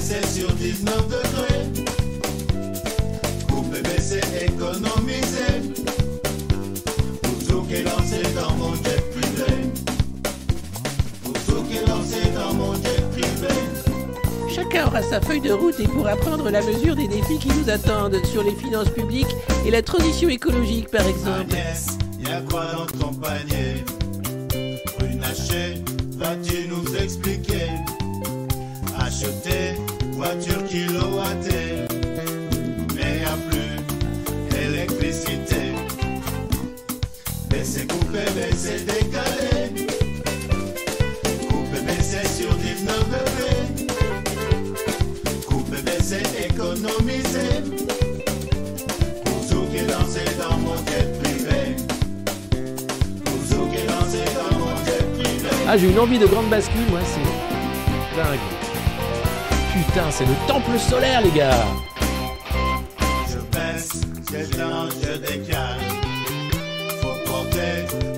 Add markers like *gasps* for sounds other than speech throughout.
C'est sur 19 degrés. Coupé, mais c'est économisé. Pour qui est lancé dans mon jet privé. Pour qui est lancé dans mon jet privé. Chacun aura sa feuille de route et pourra prendre la mesure des défis qui nous attendent sur les finances publiques et la transition écologique par exemple. Agnès, y'a quoi dans ton panier Runacher, vas-tu nous expliquer? Voiture kilowattée, mais y'a plus électricité. Mais c'est coupé, mais c'est décalé. Coupé, mais c'est sur 19 degrés. Coupé, mais c'est économisé. Pour qui est lancé dans mon jet privé. Pour qui est lancé dans mon jet privé. Ah, j'ai une envie de grande bascule, moi, c'est dingue. Putain, c'est le temple solaire, les gars. Je baisse, je décale. Faut porter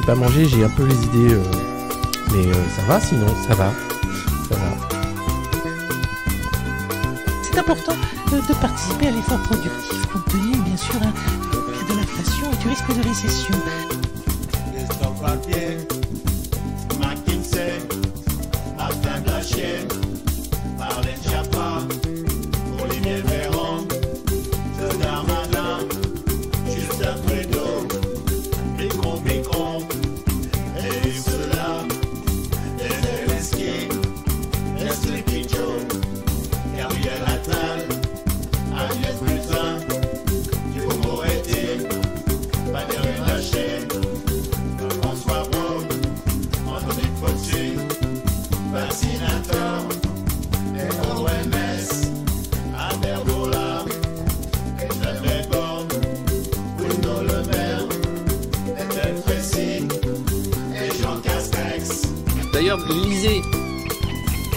J'ai pas mangé, j'ai un peu les idées. euh, Mais euh, ça va sinon, ça va. Ça va. C'est important de participer à l'effort productif compte tenu bien sûr hein, de l'inflation et du risque de récession. D'ailleurs, l'Elysée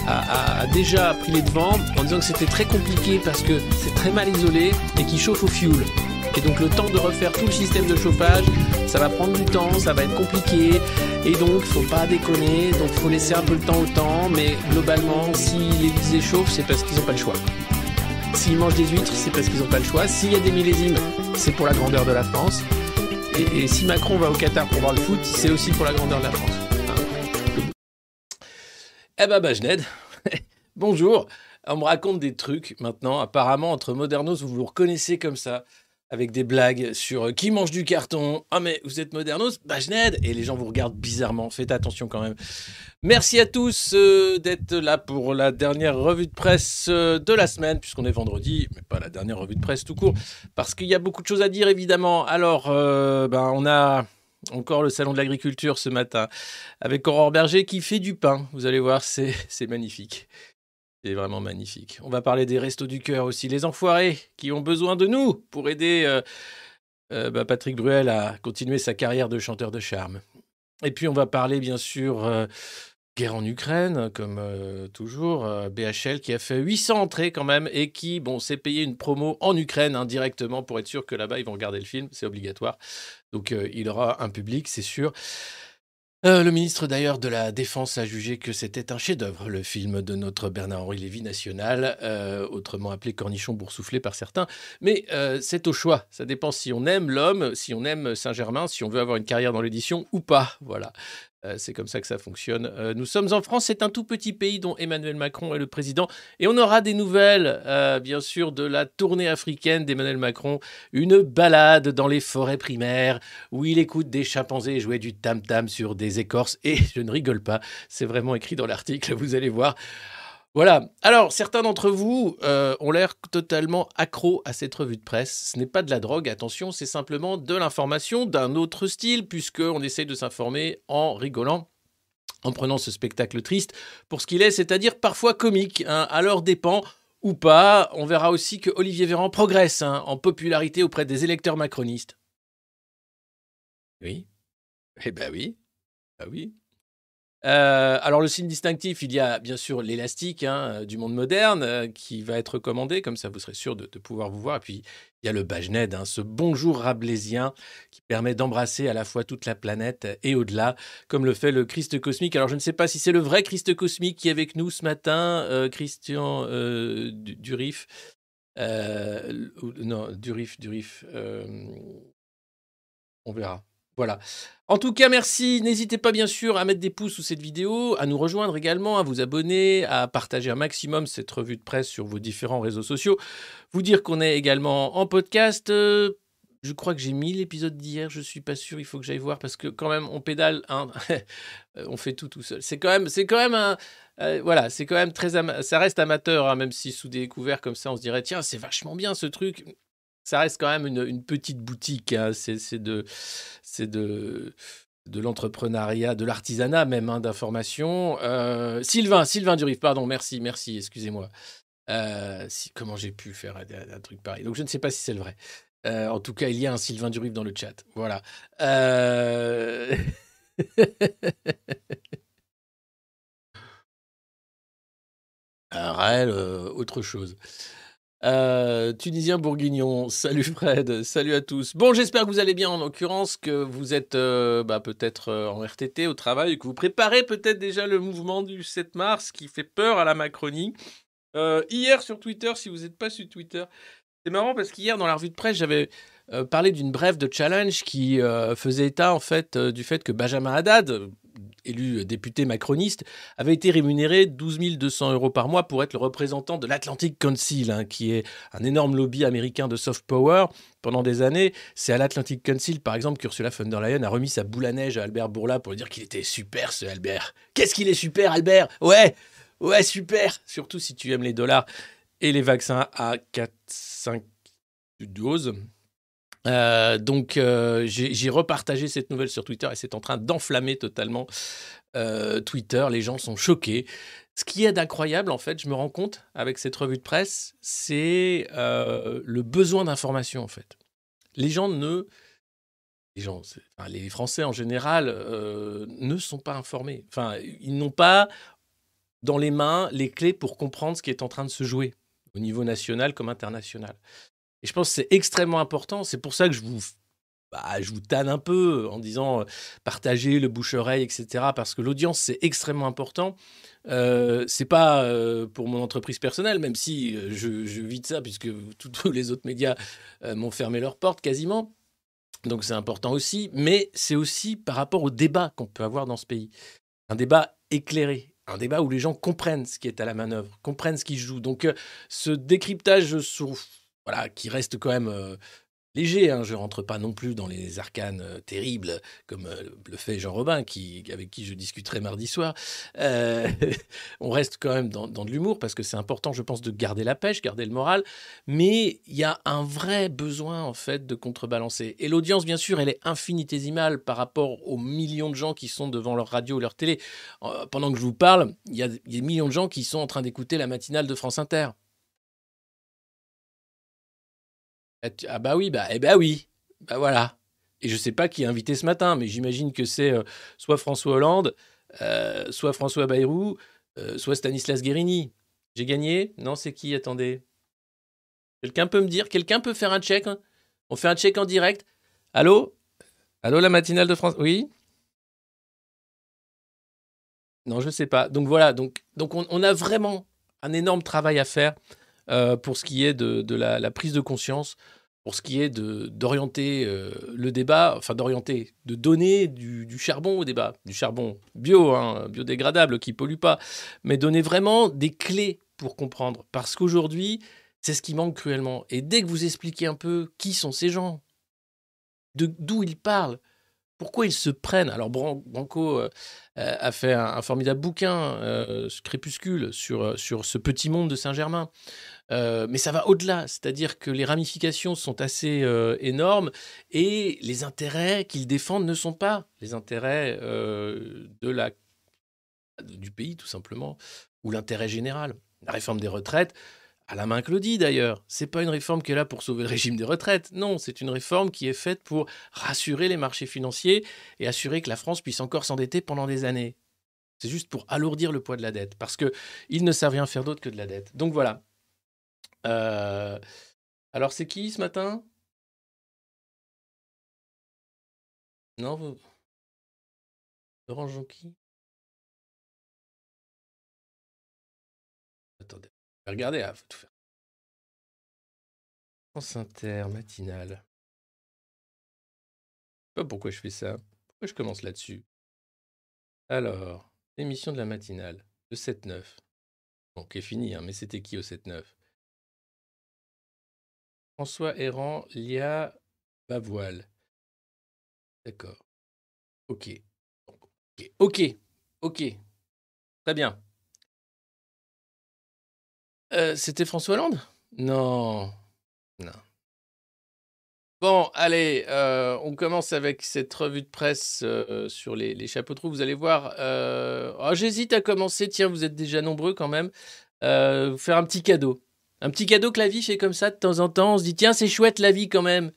a, déjà pris les devants en disant que c'était très compliqué parce que c'est très mal isolé et qu'il chauffe au fioul. Et donc le temps de refaire tout le système de chauffage, ça va prendre du temps, ça va être compliqué. Et donc, faut pas déconner. Donc, faut laisser un peu le temps au temps. Mais globalement, s'ils les échauffent, c'est parce qu'ils n'ont pas le choix. S'ils mangent des huîtres, c'est parce qu'ils n'ont pas le choix. S'il y a des millésimes, c'est pour la grandeur de la France. Et si Macron va au Qatar pour voir le foot, c'est aussi pour la grandeur de la France. Eh ben, Bajned, *laughs* bonjour. On me raconte des trucs maintenant. Apparemment, entre modernos, vous vous reconnaissez comme ça, avec des blagues sur euh, qui mange du carton. Ah, mais vous êtes modernos? Bajned Et les gens vous regardent bizarrement. Faites attention quand même. Merci à tous euh, d'être là pour la dernière revue de presse euh, de la semaine, puisqu'on est vendredi, mais pas la dernière revue de presse tout court, parce qu'il y a beaucoup de choses à dire évidemment. Alors, ben, on a encore le salon de l'agriculture ce matin, avec Aurore Berger qui fait du pain. Vous allez voir, *laughs* c'est magnifique. C'est vraiment magnifique. On va parler des restos du cœur aussi, les enfoirés qui ont besoin de nous pour aider euh, euh, bah, Patrick Bruel à continuer sa carrière de chanteur de charme. Et puis on va parler bien sûr euh, guerre en Ukraine, comme euh, toujours, euh, BHL qui a fait 800 entrées quand même et qui, bon, s'est payé une promo en Ukraine hein, directement pour être sûr que là-bas ils vont regarder le film, c'est obligatoire. Donc euh, il aura un public, c'est sûr. Le ministre d'ailleurs de la Défense a jugé que c'était un chef-d'œuvre, le film de notre Bernard-Henri Lévy national, autrement appelé Cornichon boursouflé par certains. Mais c'est au choix. Ça dépend si on aime l'homme, si on aime Saint-Germain, si on veut avoir une carrière dans l'édition ou pas. Voilà. Euh, c'est comme ça que ça fonctionne. Euh, nous sommes en France, c'est un tout petit pays dont Emmanuel Macron est le président. Et on aura des nouvelles, euh, bien sûr, de la tournée africaine d'Emmanuel Macron. Une balade dans les forêts primaires où il écoute des chimpanzés jouer du tam-tam sur des écorces. Et *laughs* je ne rigole pas, c'est vraiment écrit dans l'article, vous allez voir. Voilà. Alors, certains d'entre vous euh, ont l'air totalement accros à cette revue de presse. Ce n'est pas de la drogue, attention, c'est simplement de l'information d'un autre style, puisqu'on essaie de s'informer en rigolant en prenant ce spectacle triste pour ce qu'il est, c'est-à-dire parfois comique, hein, à leur dépens ou pas. On verra aussi que Olivier Véran progresse hein, en popularité auprès des électeurs macronistes. Oui. Eh ben oui. Ah oui. Euh, alors le signe distinctif, il y a bien sûr l'élastique hein, euh, du monde moderne euh, qui va être recommandé, comme ça vous serez sûr de, pouvoir vous voir. Et puis il y a le Bajned, hein, ce bonjour rabelaisien qui permet d'embrasser à la fois toute la planète et au-delà, comme le fait le Christ cosmique. Alors je ne sais pas si c'est le vrai Christ cosmique qui est avec nous ce matin, Christian Du- Durif. Non, Durif, Durif. on verra. Voilà. En tout cas, merci. N'hésitez pas bien sûr à mettre des pouces sous cette vidéo, à nous rejoindre également, à vous abonner, à partager un maximum cette revue de presse sur vos différents réseaux sociaux. Vous dire qu'on est également en podcast. Euh, je crois que j'ai mis l'épisode d'hier, je suis pas sûr, il faut que j'aille voir parce que quand même on pédale, hein. *laughs* on fait tout tout seul. C'est quand même, c'est quand même un, euh, voilà, c'est quand même très, ça reste amateur, hein, même si sous des couverts comme ça, on se dirait tiens c'est vachement bien ce truc. Ça reste quand même une, petite boutique, hein. c'est de, l'entrepreneuriat, de l'artisanat même, hein, d'information. Euh, Sylvain, Sylvain Durif, pardon, merci, merci, excusez-moi. Euh, comment j'ai pu faire un, un truc pareil? Donc je ne sais pas si c'est le vrai. Euh, en tout cas, il y a un Sylvain Durif dans le chat. Voilà. *laughs* Raël, euh, autre chose. Euh, Tunisien bourguignon, salut Fred, salut à tous. Bon, j'espère que vous allez bien en l'occurrence, que vous êtes euh, bah, peut-être euh, en RTT au travail, que vous préparez peut-être déjà le mouvement du 7 mars qui fait peur à la Macronie. Hier sur Twitter, si vous n'êtes pas sur Twitter, c'est marrant parce qu'hier dans la revue de presse, j'avais parlé d'une brève de challenge qui faisait état en fait du fait que Benjamin Haddad, élu député macroniste, avait été rémunéré 12 200 euros par mois pour être le représentant de l'Atlantic Council, hein, qui est un énorme lobby américain de soft power. Pendant des années, c'est à l'Atlantic Council, par exemple, qu'Ursula von der Leyen a remis sa boule à neige à Albert Bourla pour lui dire qu'il était super, ce Albert. Qu'est-ce qu'il est super, Albert? Ouais, ouais, super Surtout si tu aimes les dollars et les vaccins à 4, 5 doses. Euh, donc euh, j'ai repartagé cette nouvelle sur Twitter et c'est en train d'enflammer totalement euh, Twitter. Les gens sont choqués. Ce qui est d'incroyable, en fait, je me rends compte avec cette revue de presse, c'est le besoin d'information, en fait. Les gens ne... Les Français en général ne sont pas informés. Enfin, ils n'ont pas dans les mains les clés pour comprendre ce qui est en train de se jouer au niveau national comme international. Et je pense que c'est extrêmement important. C'est pour ça que je vous, bah, je vous tanne un peu en disant euh, partagez le bouche-oreille, etc. Parce que l'audience, c'est extrêmement important. Euh, c'est pas euh, pour mon entreprise personnelle, même si euh, je, je vis de ça, puisque *laughs* tous les autres médias euh, m'ont fermé leurs portes quasiment. Donc c'est important aussi, mais c'est aussi par rapport au débat qu'on peut avoir dans ce pays. Un débat éclairé, un débat où les gens comprennent ce qui est à la manœuvre, comprennent ce qui joue. Donc ce décryptage sur, voilà, qui reste quand même léger, hein, je rentre pas non plus dans les arcanes terribles comme le fait Jean Robin, avec qui je discuterai mardi soir. *laughs* On reste quand même dans, dans de l'humour parce que c'est important, je pense, de garder la pêche, garder le moral. Mais il y a un vrai besoin, en fait, de contrebalancer. Et l'audience, bien sûr, elle est infinitésimale par rapport aux millions de gens qui sont devant leur radio ou leur télé. Pendant que je vous parle, il y a des millions de gens qui sont en train d'écouter la matinale de France Inter. Ah ah bah oui, bah, eh bah oui, bah voilà. Et je sais pas qui est invité ce matin, mais j'imagine que c'est euh, soit François Hollande, euh, soit François Bayrou, euh, soit Stanislas Guérini. J'ai gagné? Non, c'est qui? Attendez. Quelqu'un peut me dire Quelqu'un peut faire un check hein? On fait un check en direct Allô? Allô, la matinale de France Oui? Non, je sais pas. Donc voilà, donc, donc on, on a vraiment un énorme travail à faire euh, pour ce qui est de, de la, prise de conscience, pour ce qui est d'orienter euh, le débat, enfin d'orienter, de donner du, charbon au débat, du charbon bio, hein, biodégradable, qui pollue pas, mais donner vraiment des clés pour comprendre. Parce qu'aujourd'hui, c'est ce qui manque cruellement. Et dès que vous expliquez un peu qui sont ces gens, d'où ils parlent, pourquoi ils se prennent. Alors Bran- Branco euh, a fait un, formidable bouquin, Crépuscule, sur, sur ce petit monde de Saint-Germain. Euh, mais ça va au-delà, c'est-à-dire que les ramifications sont assez euh, énormes et les intérêts qu'ils défendent ne sont pas les intérêts euh, de la, du pays, tout simplement, ou l'intérêt général. La réforme des retraites, à la main Claudie d'ailleurs, c'est pas une réforme qui est là pour sauver le régime des retraites. Non, c'est une réforme qui est faite pour rassurer les marchés financiers et assurer que la France puisse encore s'endetter pendant des années. C'est juste pour alourdir le poids de la dette, parce que ils ne savent rien faire d'autre que de la dette. Donc voilà. Euh, Alors c'est qui ce matin? Non, vous... Laurent Jonqui? Attendez, regarder, ah, faut tout faire. France Inter, matinale. Je sais pas pourquoi je fais ça. Pourquoi je commence là-dessus? Alors, émission de la matinale, le 7-9. Bon, qui est fini, hein, mais c'était qui au 7-9 François Errand, Lia Bavoile. D'accord. Ok. Ok. Ok. Très bien. Euh, C'était François Hollande? Non. Non. Bon, allez, euh, on commence avec cette revue de presse euh, sur les, chapeaux de roue. Vous allez voir. oh, J'hésite à commencer. Tiens, vous êtes déjà nombreux quand même. Vous faire un petit cadeau. Un petit cadeau que la vie fait comme ça de temps en temps. On se dit, tiens, c'est chouette la vie quand même.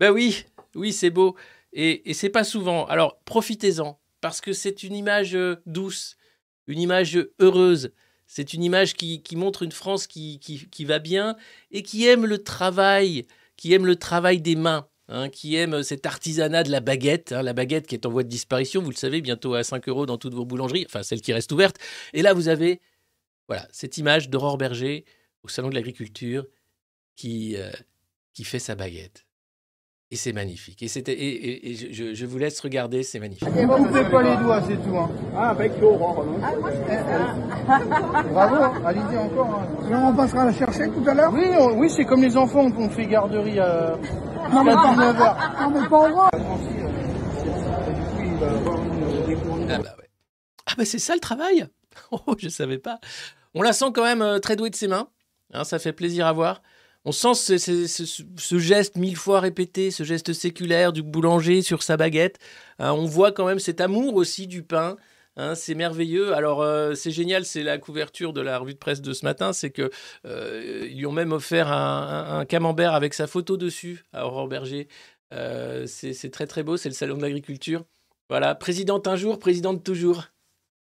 Ben oui, oui, c'est beau. Et, et c'est pas souvent. Alors, profitez-en. Parce que c'est une image euh, douce, une image heureuse. C'est une image qui, qui montre une France qui, qui, va bien et qui aime le travail, qui aime le travail des mains. hein, qui aime cet artisanat de la baguette, hein, la baguette qui est en voie de disparition, vous le savez, bientôt à 5 euros dans toutes vos boulangeries, enfin celles qui restent ouvertes. Et là, vous avez voilà, cette image d'Aurore Berger au Salon de l'Agriculture qui, euh, qui fait sa baguette. Et c'est magnifique. Et, c'était, et, et- et je, je- vous laisse regarder, c'est magnifique. Ne coupez pas les doigts, c'est tout. Hein. Ah, avec Aurore, non *laughs* Bravo, hein. allez-y encore. hein. on passera la chercher tout à l'heure? Oui, on- oui c'est comme les enfants, on fait garderie à jusqu'à 19h. Non, mais pas au revoir. Ah bah ouais. Ah bah c'est ça le travail? *laughs* Oh, je savais pas. On la sent quand même euh, très douée de ses mains. Hein, ça fait plaisir à voir. On sent ce, geste mille fois répété, ce geste séculaire du boulanger sur sa baguette. Hein, on voit quand même cet amour aussi du pain. Hein, c'est merveilleux. Alors euh, c'est génial, c'est la couverture de la revue de presse de ce matin, c'est que euh, ont même offert un, camembert avec sa photo dessus à Aurore Berger. Euh, c'est c'est très très beau, c'est le salon de l'agriculture. Voilà, présidente un jour, présidente toujours.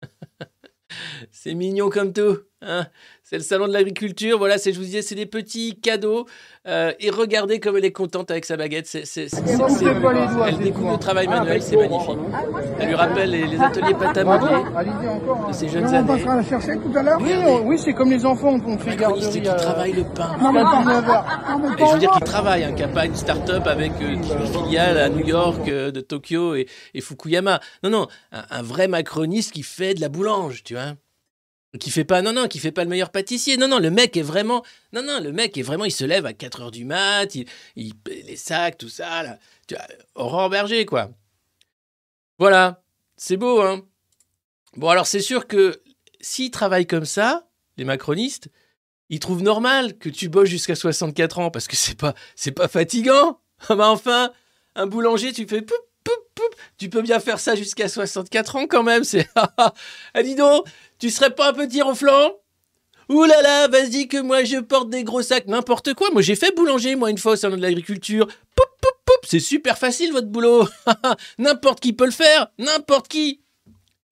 *laughs* c'est mignon comme tout. hein. C'est le salon de l'agriculture. Voilà, c'est, je vous disais, c'est des petits cadeaux. Euh, et regardez comme elle est contente avec sa baguette. C'est, c'est, c'est- elle découvre le travail hein. manuel, c'est magnifique. Elle lui rappelle les, les ateliers pâte à Bravo, modeler allez-y encore. de hein. ses Et jeunes on années. passera la chercher tout à l'heure Oui, on- oui c'est comme les enfants, on fait garderie qui à travaille le pain. jusqu'à 19h. Et je veux dire qu'il travaille, hein, qu'il n'y a pas une start-up avec euh, une filiale à New York, euh, de Tokyo et, et Fukuyama. Non, non, un, un vrai macroniste qui fait de la boulange, tu vois. Qui fait pas, non, non, qui fait pas le meilleur pâtissier. Non, non, le mec est vraiment, non, non, le mec est vraiment, il se lève à 4 heures du mat, il, il les sacs, tout ça, là. Tu vois, Aurore Berger, quoi. Voilà, c'est beau, hein. Bon, alors c'est sûr que s'ils travaillent comme ça, les macronistes, ils trouvent normal que tu bosses jusqu'à 64 ans parce que c'est pas c'est pas fatigant. Ah bah enfin, un boulanger, tu fais tu peux bien faire ça jusqu'à 64 ans quand même, c'est *laughs* Ah dis donc, tu serais pas un peu flanc Ouh là là, vas-y que moi je porte des gros sacs, n'importe quoi. Moi j'ai fait boulanger moi une fois au salon de l'agriculture. Poup poup poup, c'est super facile votre boulot. *laughs* n'importe qui peut le faire, n'importe qui.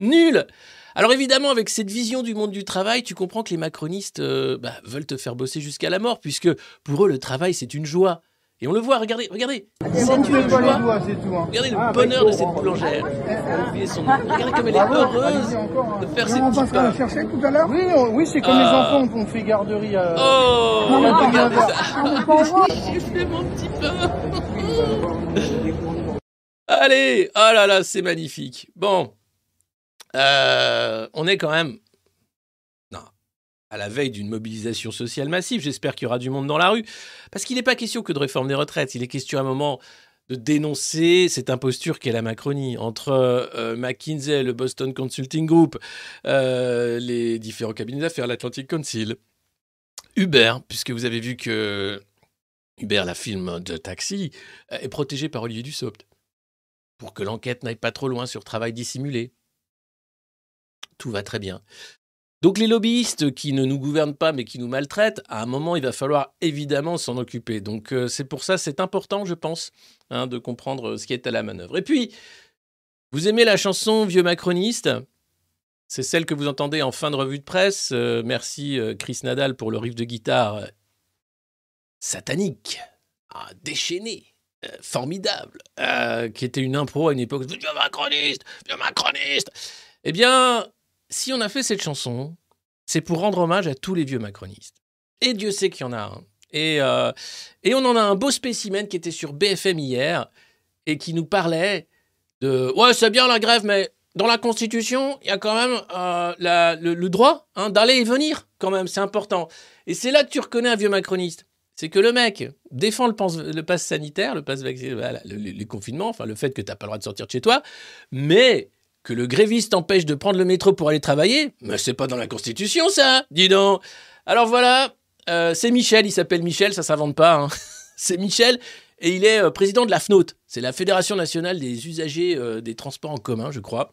Nul. Alors évidemment, avec cette vision du monde du travail, tu comprends que les macronistes euh, bah, veulent te faire bosser jusqu'à la mort, puisque pour eux, le travail, c'est une joie. Et on le voit, regardez, regardez. C'est une joie. hein. Regardez le Ah, bonheur bah, de cette boulangère. Elle a oublié son nom. Regardez comme elle est heureuse encore. hein. de faire ses on petits pains. chercher tout à l'heure Oui, oui c'est comme les Ah. enfants, on fait garderie à Oh, mais pas regardez ça. J'ai fait mon petit pain. Allez, oh là là, c'est magnifique. Bon, Euh, on est quand même à la veille d'une mobilisation sociale massive. J'espère qu'il y aura du monde dans la rue. Parce qu'il n'est pas question que de réforme des retraites. Il est question à un moment de dénoncer cette imposture qu'est la Macronie entre euh, McKinsey, le Boston Consulting Group, euh, les différents cabinets d'affaires, l'Atlantic Council, Uber, puisque vous avez vu que Uber, la film de taxi, euh, est protégé par Olivier Dussopt pour que l'enquête n'aille pas trop loin sur travail dissimulé. Tout va très bien. Donc les lobbyistes qui ne nous gouvernent pas mais qui nous maltraitent, à un moment il va falloir évidemment s'en occuper. Donc euh, c'est pour ça c'est important je pense hein, de comprendre ce qui est à la manœuvre. Et puis, vous aimez la chanson Vieux Macroniste? C'est celle que vous entendez en fin de revue de presse. Euh, merci euh, Chris Nadal pour le riff de guitare euh, satanique, ah, déchaîné, euh, formidable, euh, qui était une impro à une époque. Vieux Macroniste, vieux Macroniste. Eh bien, si on a fait cette chanson, c'est pour rendre hommage à tous les vieux macronistes. Et Dieu sait qu'il y en a un. Et, euh, et on en a un beau spécimen qui était sur BFM hier et qui nous parlait de ouais c'est bien la grève mais dans la Constitution il y a quand même euh, le, droit hein, d'aller et venir quand même c'est important. Et c'est là que tu reconnais un vieux macroniste. C'est que le mec défend le, pass- le pass sanitaire, le pass vaccin, voilà, le, le- les confinements, enfin le fait que tu n'as pas le droit de sortir de chez toi, mais que le gréviste t'empêche de prendre le métro pour aller travailler, mais c'est pas dans la Constitution ça, dis donc. Alors voilà, euh, c'est Michel, il s'appelle Michel, ça s'invente pas. hein. *laughs* c'est Michel et il est euh, président de la FNOT, c'est la Fédération nationale des usagers euh, des transports en commun, je crois.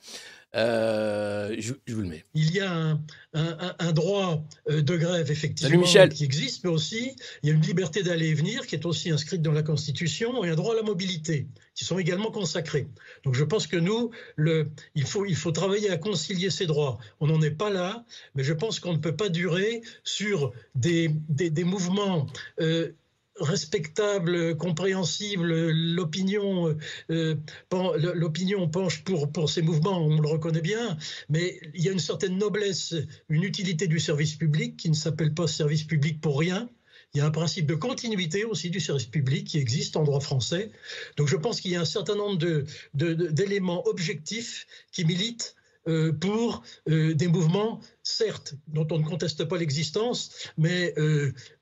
Euh, je, je vous le mets. Il y a un, un- un- un droit euh, de grève, effectivement, qui existe, mais aussi il y a une liberté d'aller et venir qui est aussi inscrite dans la Constitution et un droit à la mobilité qui sont également consacrés. Donc je pense que nous, le, il, faut, il faut travailler à concilier ces droits. On n'en est pas là, mais je pense qu'on ne peut pas durer sur des, des, des mouvements. euh, respectables, compréhensibles, l'opinion euh, euh, penche pour, ces mouvements, on le reconnaît bien, mais il y a une certaine noblesse, une utilité du service public qui ne s'appelle pas service public pour rien. Il y a un principe de continuité aussi du service public qui existe en droit français. Donc je pense qu'il y a un certain nombre d'éléments objectifs qui militent euh, pour des mouvements, certes, dont on ne conteste pas l'existence, mais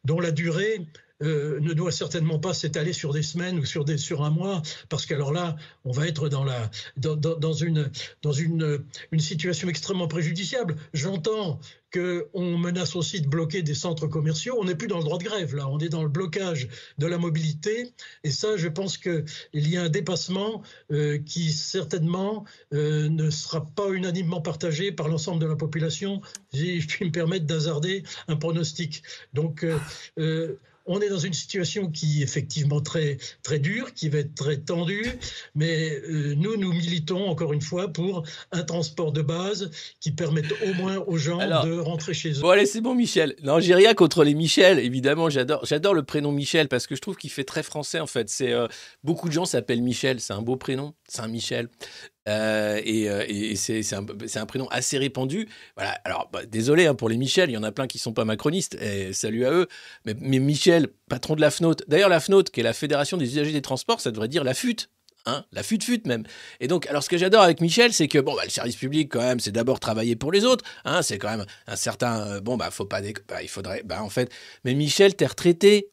dont la durée euh, ne doit certainement pas s'étaler sur des semaines ou sur, un mois, parce qu'alors là, on va être dans, une, situation extrêmement préjudiciable. J'entends qu'on menace aussi de bloquer des centres commerciaux. On n'est plus dans le droit de grève, là, on est dans le blocage de la mobilité. Et ça, je pense qu'il y a un dépassement euh, qui certainement euh, ne sera pas unanimement partagé par l'ensemble de la population, si je puis me permettre d'hasarder un pronostic. Donc, on est dans une situation qui est effectivement très, très dure, qui va être très tendue, mais euh, nous, nous militons encore une fois pour un transport de base qui permette au moins aux gens Alors, de rentrer chez eux. Bon, allez, c'est bon, Michel. Non, j'ai rien contre les Michel, évidemment. J'adore, j'adore le prénom Michel parce que je trouve qu'il fait très français, en fait. C'est, euh, beaucoup de gens s'appellent Michel. C'est un beau prénom. C'est un Michel. Euh, et, euh, c'est, un, prénom assez répandu. Voilà. Alors, bah, désolé hein, pour les Michel. Il y en a plein qui sont pas macronistes. Et salut à eux. Mais, Michel, patron de la FNOT. D'ailleurs, la FNOT, qui est la Fédération des usagers des transports, ça devrait dire la FUT. Hein, la fut-fut même. Et donc, alors ce que j'adore avec Michel, c'est que bon, bah, le service public quand même, c'est d'abord travailler pour les autres. Hein, c'est quand même un certain. euh, bon, bah, faut pas. bah, il faudrait. Bah, en fait. Mais Michel, t'es retraité.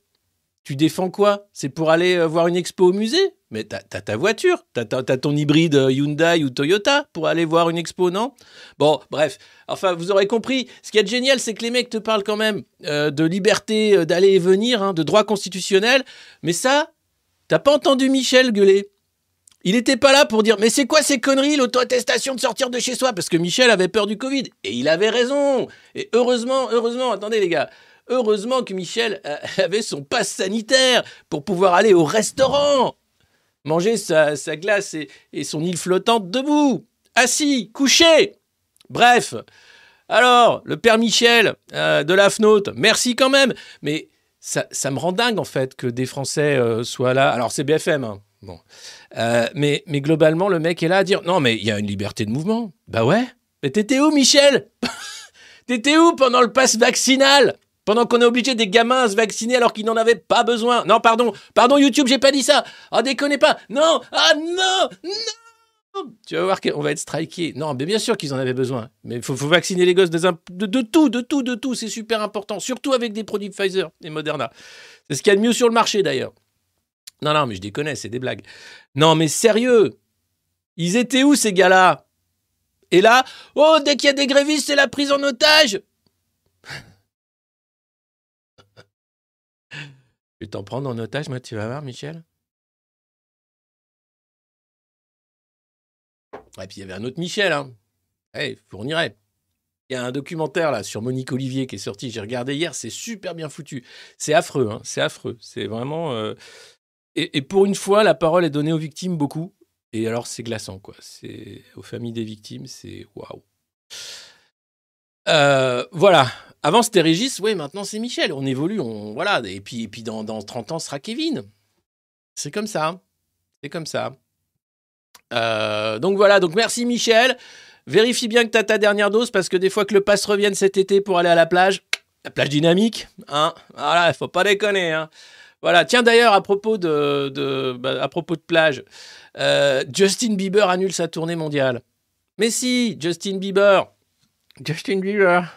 Tu défends quoi? C'est pour aller euh, voir une expo au musée? Mais t'as ta voiture, t'as ton hybride euh, Hyundai ou Toyota pour aller voir une expo, non? Bon, bref. Enfin, vous aurez compris. Ce qui est génial, c'est que les mecs te parlent quand même euh, de liberté d'aller et venir, hein, de droit constitutionnel. Mais ça, t'as pas entendu Michel gueuler. Il n'était pas là pour dire mais c'est quoi ces conneries l'auto-attestation de sortir de chez soi? Parce que Michel avait peur du Covid. Et il avait raison. Et heureusement heureusement attendez les gars heureusement que Michel euh, *laughs* avait son passe sanitaire pour pouvoir aller au restaurant. Manger sa, glace et, son île flottante debout. Assis couché. Bref. Alors le père Michel euh, de la FNOT merci quand même. Mais ça, me rend dingue en fait que des Français euh, soient là. Alors c'est BFM hein. mais globalement, le mec est là à dire non, mais il y a une liberté de mouvement. Bah ouais. Mais t'étais où, Michel? *laughs* T'étais où pendant le pass vaccinal? Pendant qu'on est obligé des gamins à se vacciner alors qu'ils n'en avaient pas besoin. Non, pardon, pardon, YouTube, j'ai pas dit ça. Ah, déconnez pas. Non, ah non, non. Tu vas voir qu'on va être striké. Non, mais bien sûr qu'ils en avaient besoin. Mais il faut, vacciner les gosses de, de tout, de tout, de tout. C'est super important. Surtout avec des produits Pfizer et Moderna. C'est ce qu'il y a de mieux sur le marché d'ailleurs. Non, non, mais je déconne, c'est des blagues. Non, mais sérieux Ils étaient où ces gars-là? Et là, oh, dès qu'il y a des grévistes, c'est la prise en otage vais t'en prendre en otage, moi, tu vas voir, Michel? Et puis il y avait un autre Michel, hein. Eh, fournirait. Il y a un documentaire là sur Monique Olivier qui est sorti, j'ai regardé hier, c'est super bien foutu. C'est affreux, hein, c'est affreux. C'est vraiment. euh, Et, et pour une fois, la parole est donnée aux victimes beaucoup. Et alors, c'est glaçant, quoi. C'est aux familles des victimes, c'est waouh. Euh, voilà. Avant, c'était Régis. Oui, maintenant, c'est Michel. On évolue. On, voilà. Et puis, et puis dans, dans 30 ans, ce sera Kevin. C'est comme ça. C'est comme ça. Euh, donc voilà. Donc merci, Michel. Vérifie bien que tu as ta dernière dose parce que des fois que le pass revienne cet été pour aller à la plage, la plage dynamique, hein, voilà, faut pas déconner. Hein. Voilà. Tiens d'ailleurs à propos de, de bah, à propos de plage, euh, Justin Bieber annule sa tournée mondiale. Mais si, Justin Bieber, Justin Bieber,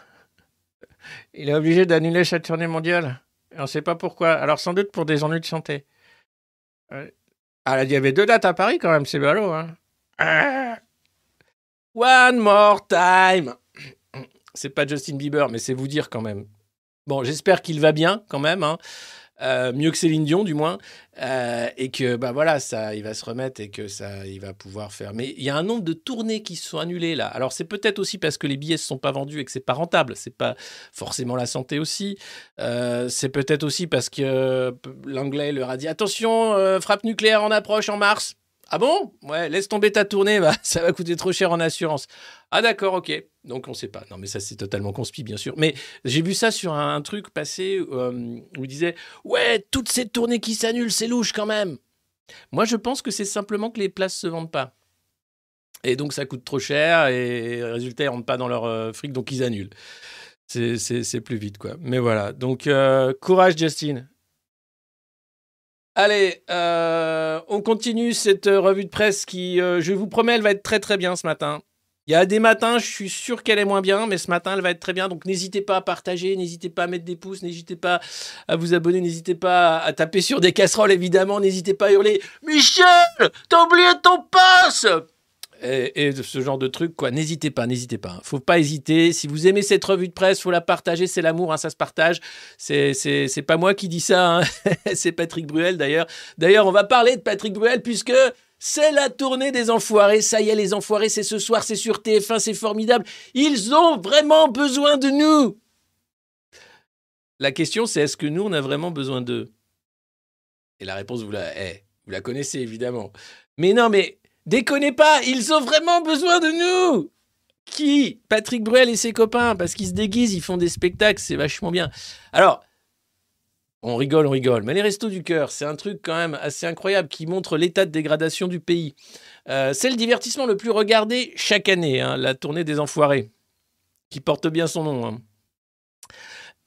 il est obligé d'annuler sa tournée mondiale. Et on ne sait pas pourquoi. Alors sans doute pour des ennuis de santé. Ouais. Ah, il y avait deux dates à Paris quand même, c'est ballot. Hein. Ah. One more time. C'est pas Justin Bieber, mais c'est vous dire quand même. Bon, j'espère qu'il va bien quand même. Hein. Euh, mieux que Céline Dion, du moins. Euh, et que, bah voilà, ça, il va se remettre et que ça, il va pouvoir faire. Mais il y a un nombre de tournées qui sont annulées là. Alors, c'est peut-être aussi parce que les billets ne sont pas vendus et que c'est pas rentable. C'est pas forcément la santé aussi. Euh, c'est peut-être aussi parce que l'anglais leur a dit attention, frappe nucléaire en approche en mars. Ah bon? Ouais, laisse tomber ta tournée, *laughs* ça va coûter trop cher en assurance. Ah d'accord, ok. Donc on sait pas. Non mais ça c'est totalement conspi bien sûr. Mais j'ai vu ça sur un, truc passé euh, où il disait ouais toutes ces tournées qui s'annulent c'est louche quand même. Moi je pense que c'est simplement que les places se vendent pas. Et donc ça coûte trop cher et résultat ils rentrent pas dans leur euh, fric donc ils annulent. C'est plus vite quoi. Mais voilà. Donc euh, courage Justin. Allez, euh, on continue cette euh, revue de presse qui, euh, je vous promets, elle va être très très bien ce matin. Il y a des matins, je suis sûr qu'elle est moins bien, mais ce matin, elle va être très bien. Donc n'hésitez pas à partager, n'hésitez pas à mettre des pouces, n'hésitez pas à vous abonner, n'hésitez pas à taper sur des casseroles, évidemment, n'hésitez pas à hurler Michel, t'as oublié ton passe et, ce genre de trucs, quoi. N'hésitez pas, n'hésitez pas. Faut pas hésiter. Si vous aimez cette revue de presse, faut la partager. C'est l'amour, hein, ça se partage. C'est, c'est, c'est pas moi qui dis ça. hein. *laughs* c'est Patrick Bruel, d'ailleurs. D'ailleurs, on va parler de Patrick Bruel puisque c'est la tournée des enfoirés. Ça y est, les enfoirés, c'est ce soir, c'est sur TF1, c'est formidable. Ils ont vraiment besoin de nous. La question, c'est est-ce que nous, on a vraiment besoin d'eux? Et la réponse, vous la, eh, vous la connaissez évidemment. Mais non, mais déconnez pas, ils ont vraiment besoin de nous Qui? Patrick Bruel et ses copains, parce qu'ils se déguisent, ils font des spectacles, c'est vachement bien. Alors, on rigole, on rigole. Mais les Restos du Cœur, c'est un truc quand même assez incroyable qui montre l'état de dégradation du pays. Euh, c'est le divertissement le plus regardé chaque année, hein, la tournée des Enfoirés, qui porte bien son nom. hein.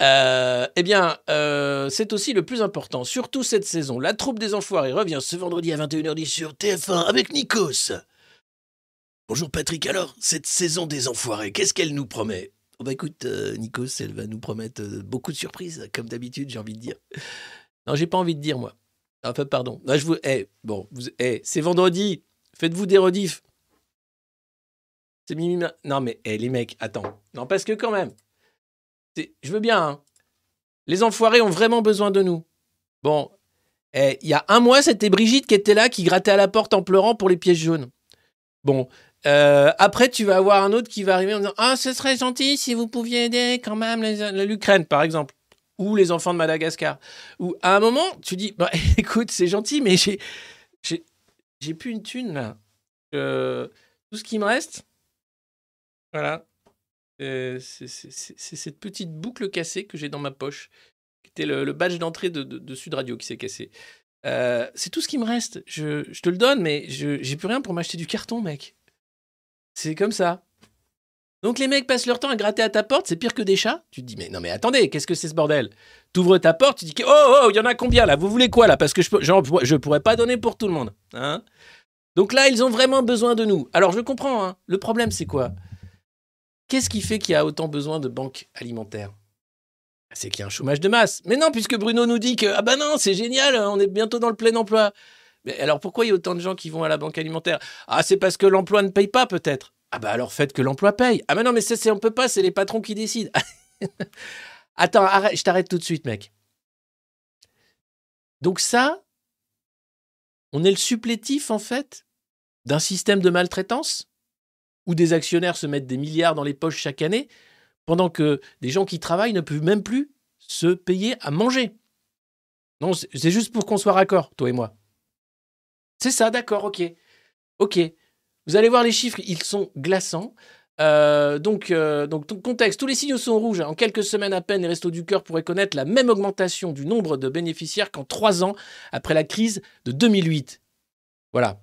Euh, eh bien, euh, c'est aussi le plus important, surtout cette saison. La troupe des Enfoirés revient ce vendredi à 21h10 sur TF1 avec Nikos. Bonjour Patrick, alors, cette saison des Enfoirés, qu'est-ce qu'elle nous promet? Oh bah écoute, euh, Nikos, elle va nous promettre beaucoup de surprises, comme d'habitude, j'ai envie de dire. Non, j'ai pas envie de dire, moi. Enfin, pardon. Là, je vous... Eh, bon, vous... eh, c'est vendredi, faites-vous des rediffs. C'est minimum. Non, mais eh, les mecs, attends. Non, parce que quand même, je veux bien. hein. Les enfoirés ont vraiment besoin de nous. Bon, eh, il y a un mois, c'était Brigitte qui était là, qui grattait à la porte en pleurant pour les pièces jaunes. Bon, euh, après, tu vas avoir un autre qui va arriver en disant Ah, ce serait gentil si vous pouviez aider quand même l'Ukraine, par exemple, ou les enfants de Madagascar. Ou à un moment, tu dis bah, *laughs* Écoute, c'est gentil, mais j'ai, j'ai, j'ai plus une thune là. Euh, tout ce qui me reste, voilà, c'est, c'est- cette petite boucle cassée que j'ai dans ma poche, qui était le, badge d'entrée de, Sud Radio qui s'est cassé. Euh, c'est tout ce qui me reste. Je, te le donne, mais j'ai plus rien pour m'acheter du carton, mec. C'est comme ça. Donc les mecs passent leur temps à gratter à ta porte, c'est pire que des chats. Tu te dis, mais non, mais attendez, qu'est-ce que c'est ce bordel? T'ouvres ta porte, tu dis, oh, oh, il y en a combien là? Vous voulez quoi là? Parce que je, je pourrais pas donner pour tout le monde. Hein Donc là, ils ont vraiment besoin de nous. Alors je comprends, hein. le problème c'est quoi? Qu'est-ce qui fait qu'il y a autant besoin de banques alimentaires C'est qu'il y a un chômage de masse. Mais non, puisque Bruno nous dit que, ah bah non, c'est génial, on est bientôt dans le plein emploi. Mais alors pourquoi il y a autant de gens qui vont à la banque alimentaire? Ah, c'est parce que l'emploi ne paye pas peut-être. Ah bah alors faites que l'emploi paye. Ah mais non, mais ça, c'est, peut pas, c'est les patrons qui décident. *laughs* Attends, arrête, je t'arrête tout de suite, mec. Donc ça, on est le supplétif en fait d'un système de maltraitance? Où des actionnaires se mettent des milliards dans les poches chaque année pendant que des gens qui travaillent ne peuvent même plus se payer à manger. Non, c'est juste pour qu'on soit raccord, toi et moi. C'est ça, d'accord, ok. Ok. Vous allez voir les chiffres, ils sont glaçants. Euh, donc, euh, donc, ton contexte, tous les signaux sont rouges. En quelques semaines à peine, les Restos du Cœur pourraient connaître la même augmentation du nombre de bénéficiaires qu'en trois ans après la crise de 2008. Voilà.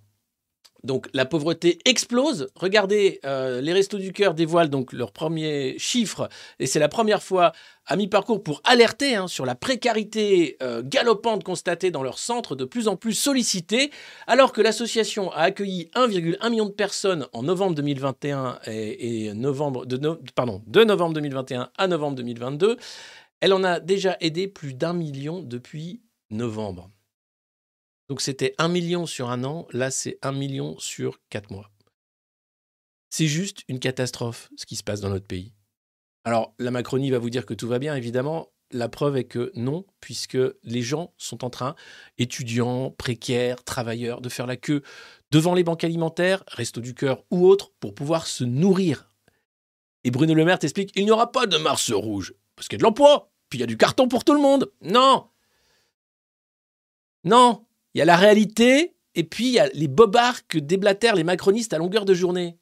Donc la pauvreté explose. Regardez, euh, les Restos du Cœur dévoilent donc leurs premiers chiffres et c'est la première fois à mi-parcours pour alerter hein, sur la précarité euh, galopante constatée dans leur centre, de plus en plus sollicité, alors que l'association a accueilli 1,1 million de personnes en novembre 2021 et, novembre de, de novembre 2021 à novembre 2022. Elle en a déjà aidé plus d'un million depuis novembre. Donc c'était 1 million sur un an, là c'est 1 million sur 4 mois. C'est juste une catastrophe ce qui se passe dans notre pays. Alors la Macronie va vous dire que tout va bien, évidemment. La preuve est que non, puisque les gens sont en train, étudiants, précaires, travailleurs, de faire la queue devant les banques alimentaires, Restos du Cœur ou autres, pour pouvoir se nourrir. Et Bruno Le Maire t'explique, il n'y aura pas de Mars rouge, parce qu'il y a de l'emploi, puis il y a du carton pour tout le monde. Non Non il y a la réalité et puis il y a les bobards que déblatèrent les macronistes à longueur de journée.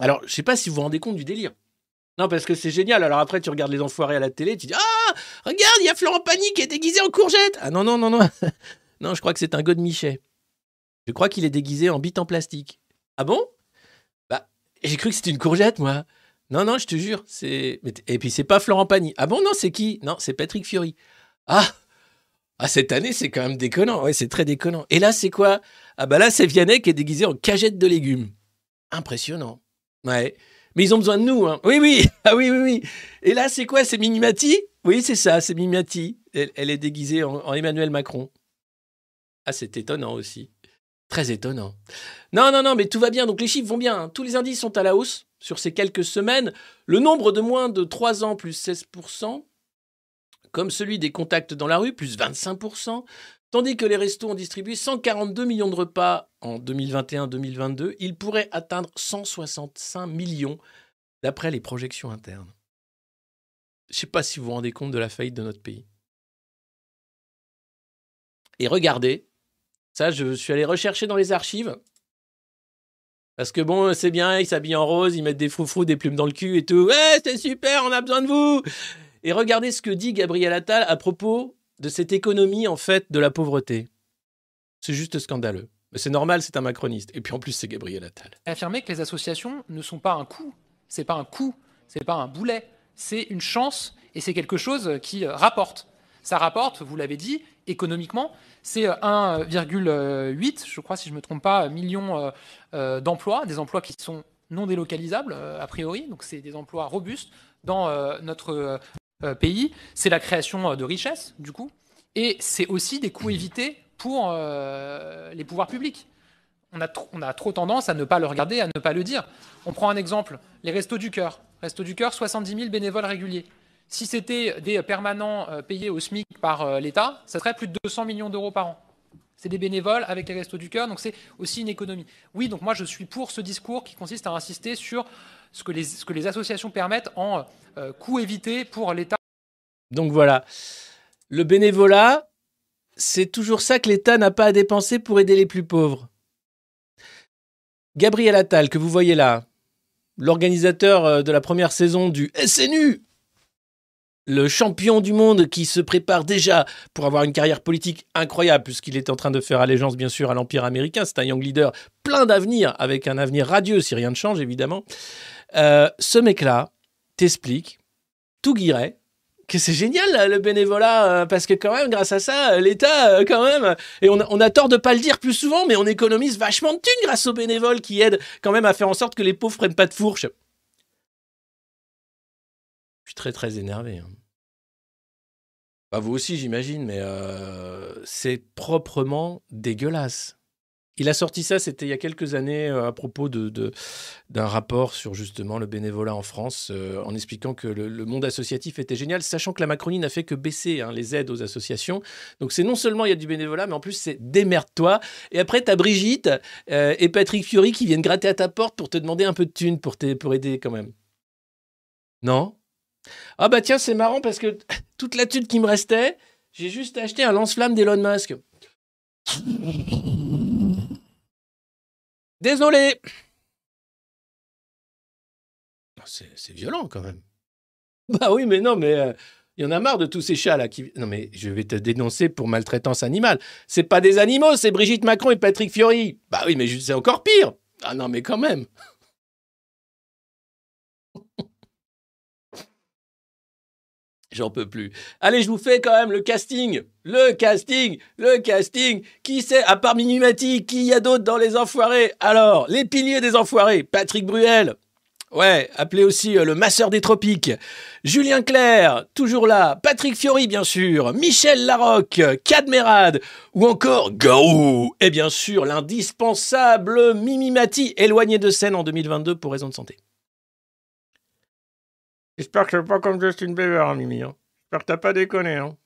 Alors, je sais pas si vous vous rendez compte du délire. Non, parce que c'est génial. Alors après, tu regardes les enfoirés à la télé, tu dis Ah, regarde, il y a Florent Pagny qui est déguisé en courgette. Ah non, non, non, non. *laughs* non, je crois que c'est un Godemichet. Je crois qu'il est déguisé en bite en plastique. Ah bon? Bah, j'ai cru que c'était une courgette, moi. Non, non, je te jure. c'est Et puis, c'est pas Florent Pagny. Ah bon, non, c'est qui? Non, c'est Patrick Fiori. Ah ah, cette année, c'est quand même déconnant. Ouais, c'est très déconnant. Et là, c'est quoi? Ah, bah là, c'est Vianney qui est déguisé en cagette de légumes. Impressionnant. Ouais. Mais ils ont besoin de nous. Hein. Oui, oui. *laughs* Ah, oui, oui, oui. Et là, c'est quoi? C'est Minimati? Oui, c'est ça, c'est Minimati. Elle, elle est déguisée en, en Emmanuel Macron. Ah, c'est étonnant aussi. Très étonnant. Non, non, non, mais tout va bien. Donc les chiffres vont bien. hein. Tous les indices sont à la hausse sur ces quelques semaines. Le nombre de moins de 3 ans, plus 16% comme celui des contacts dans la rue, plus 25%, tandis que les restos ont distribué 142 millions de repas en 2021-2022, ils pourraient atteindre 165 millions d'après les projections internes. Je sais pas si vous vous rendez compte de la faillite de notre pays. Et regardez, ça, je suis allé rechercher dans les archives. Parce que bon, c'est bien, ils s'habillent en rose, ils mettent des froufrous, des plumes dans le cul et tout. Ouais, c'est super, on a besoin de vous. Et regardez ce que dit Gabriel Attal à propos de cette économie, en fait, de la pauvreté. C'est juste scandaleux. C'est normal, c'est un macroniste. Et puis en plus, c'est Gabriel Attal. affirmer que les associations ne sont pas un coût. C'est pas un coût, c'est pas un boulet, c'est une chance et c'est quelque chose qui euh, rapporte. Ça rapporte, vous l'avez dit, économiquement, c'est euh, 1,8, je crois, si je ne me trompe pas, millions euh, euh, d'emplois, des emplois qui sont non délocalisables, euh, a priori, donc c'est des emplois robustes dans euh, notre euh, euh, pays. C'est la création euh, de richesses, du coup, et c'est aussi des coûts évités pour euh, les pouvoirs publics. On a, on a trop tendance à ne pas le regarder, à ne pas le dire. On prend un exemple, les Restos du Cœur. Restos du Cœur, 70 000 bénévoles réguliers. Si c'était des permanents euh, payés au SMIC par euh, l'État, ça serait plus de 200 millions d'euros par an. C'est des bénévoles avec les Restos du Cœur, donc c'est aussi une économie. Oui, donc moi je suis pour ce discours qui consiste à insister sur ce que les, associations permettent en euh, coûts évités pour l'État. Donc voilà. Le bénévolat, c'est toujours ça que l'État n'a pas à dépenser pour aider les plus pauvres. Gabriel Attal, que vous voyez là, l'organisateur euh, de la première saison du SNU, le champion du monde qui se prépare déjà pour avoir une carrière politique incroyable, puisqu'il est en train de faire allégeance, bien sûr, à l'Empire américain. C'est un young leader plein d'avenir, avec un avenir radieux si rien ne change, évidemment. Euh, ce mec-là t'explique, tout guiret, que c'est génial le bénévolat, euh, parce que quand même, grâce à ça, l'État, euh, quand même, et on a, on a tort de pas le dire plus souvent, mais on économise vachement de thunes grâce aux bénévoles qui aident quand même à faire en sorte que les pauvres prennent pas de fourche. Suis très très énervé. hein. Bah, vous aussi, j'imagine, mais euh, c'est proprement dégueulasse. Il a sorti ça, c'était il y a quelques années, euh, à propos de, de- d'un rapport sur justement le bénévolat en France, euh, en expliquant que le, monde associatif était génial, sachant que la Macronie n'a fait que baisser hein, les aides aux associations. Donc c'est non seulement il y a du bénévolat, mais en plus c'est démerde-toi. Et après, tu as Brigitte et Patrick Fiori qui viennent gratter à ta porte pour te demander un peu de thunes pour, pour aider quand même. Non? Ah bah tiens, c'est marrant parce que *laughs* toute la thune qui me restait, j'ai juste acheté un lance-flamme d'Elon Musk. Désolé. Ah, C'est violent quand même. Bah oui, mais non, mais euh, il y en a marre de tous ces chats là qui. Non, mais je vais te dénoncer pour maltraitance animale. C'est pas des animaux, c'est Brigitte Macron et Patrick Fiori. Bah oui, mais c'est encore pire. Ah non, mais quand même. J'en peux plus. Allez, je vous fais quand même le casting. Le casting. Le casting. Qui c'est, à part Minimati, qui y a d'autre dans les enfoirés? Alors, les piliers des enfoirés. Patrick Bruel. Ouais, appelé aussi euh, le masseur des tropiques. Julien Clerc, toujours là. Patrick Fiori, bien sûr. Michel Larocque, Cadmerade. Ou encore Garou. Et bien sûr, l'indispensable Mimimati, éloigné de scène en 2022 pour raison de santé. J'espère que c'est pas comme Justin Bieber, hein, Mimi. hein. J'espère que t'as pas déconné. Hein.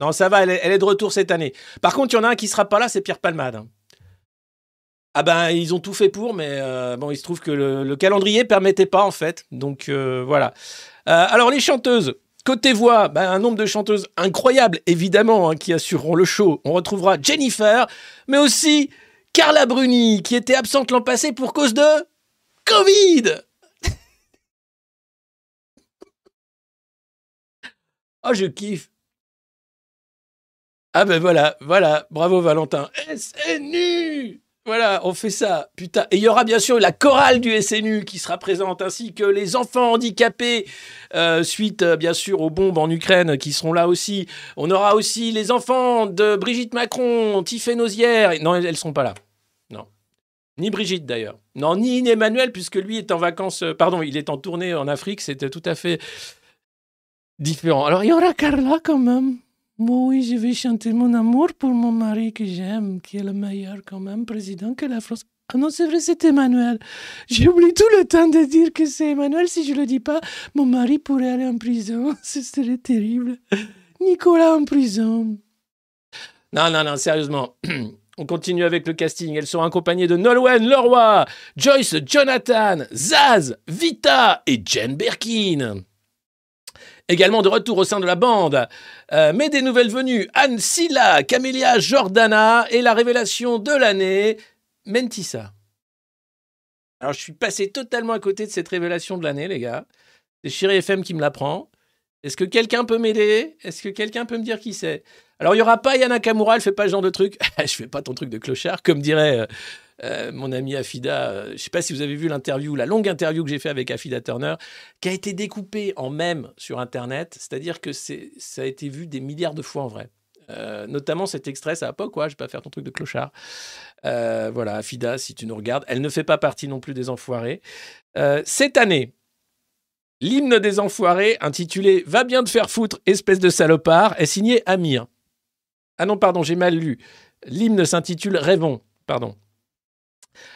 Non, ça va, elle est, de retour cette année. Par contre, il y en a un qui sera pas là, c'est Pierre Palmade. hein. Ah ben, ils ont tout fait pour, mais euh, bon, il se trouve que le, le calendrier permettait pas, en fait. Donc, euh, voilà. Euh, alors, les chanteuses. Côté voix, ben, un nombre de chanteuses incroyable, évidemment, hein, qui assureront le show. On retrouvera Jennifer, mais aussi Carla Bruni, qui était absente l'an passé pour cause de Covid. Oh, je kiffe. Ah ben voilà, voilà, bravo Valentin. SNU Voilà, on fait ça. Putain. Et il y aura bien sûr la chorale du SNU qui sera présente, ainsi que les enfants handicapés, euh, suite euh, bien sûr aux bombes en Ukraine qui seront là aussi. On aura aussi les enfants de Brigitte Macron, Tiffany Nozière. Non, elles ne seront pas là. Non. Ni Brigitte d'ailleurs. Non, ni Emmanuel, puisque lui est en vacances. euh, Pardon, il est en tournée en Afrique. C'était tout à fait différent. Alors, il y aura Carla quand même. Moi, oui, je vais chanter mon amour pour mon mari que j'aime, qui est le meilleur quand même président que la France. Ah non, c'est vrai, c'est Emmanuel. J'oublie tout le temps de dire que c'est Emmanuel. Si je le dis pas, mon mari pourrait aller en prison. *laughs* Ce serait terrible. Nicolas en prison. Non, non, non, sérieusement. *clears throat* On continue avec le casting. Elles sont accompagnées de Nolwenn Leroy, Joyce Jonathan, Zaz, Vita et Jen Birkin. Également de retour au sein de la bande, euh, mais des nouvelles venues, Anne Silla, Camélia Jordana et la révélation de l'année, Mentissa. Alors je suis passé totalement à côté de cette révélation de l'année, les gars. C'est Chéri FM qui me l'apprend. Est-ce que quelqu'un peut m'aider? Est-ce que quelqu'un peut me dire qui c'est? Alors il y aura pas Yana Kamura, elle fait pas ce genre de truc. *laughs* je fais pas ton truc de clochard, comme dirait euh, mon ami Afida. euh, je sais pas si vous avez vu l'interview, la longue interview que j'ai fait avec Afida Turner, qui a été découpée en mème sur Internet. C'est-à-dire que ça a été vu des milliards de fois en vrai. Euh, notamment cet extrait, ça va pas quoi, je vais pas faire ton truc de clochard. Voilà, Afida, si tu nous regardes, elle ne fait pas partie non plus des enfoirés. Cette année, l'hymne des enfoirés, intitulé Va bien te faire foutre, espèce de salopard, est signé Amir. Ah non, pardon, j'ai mal lu. L'hymne s'intitule Rêvons, pardon.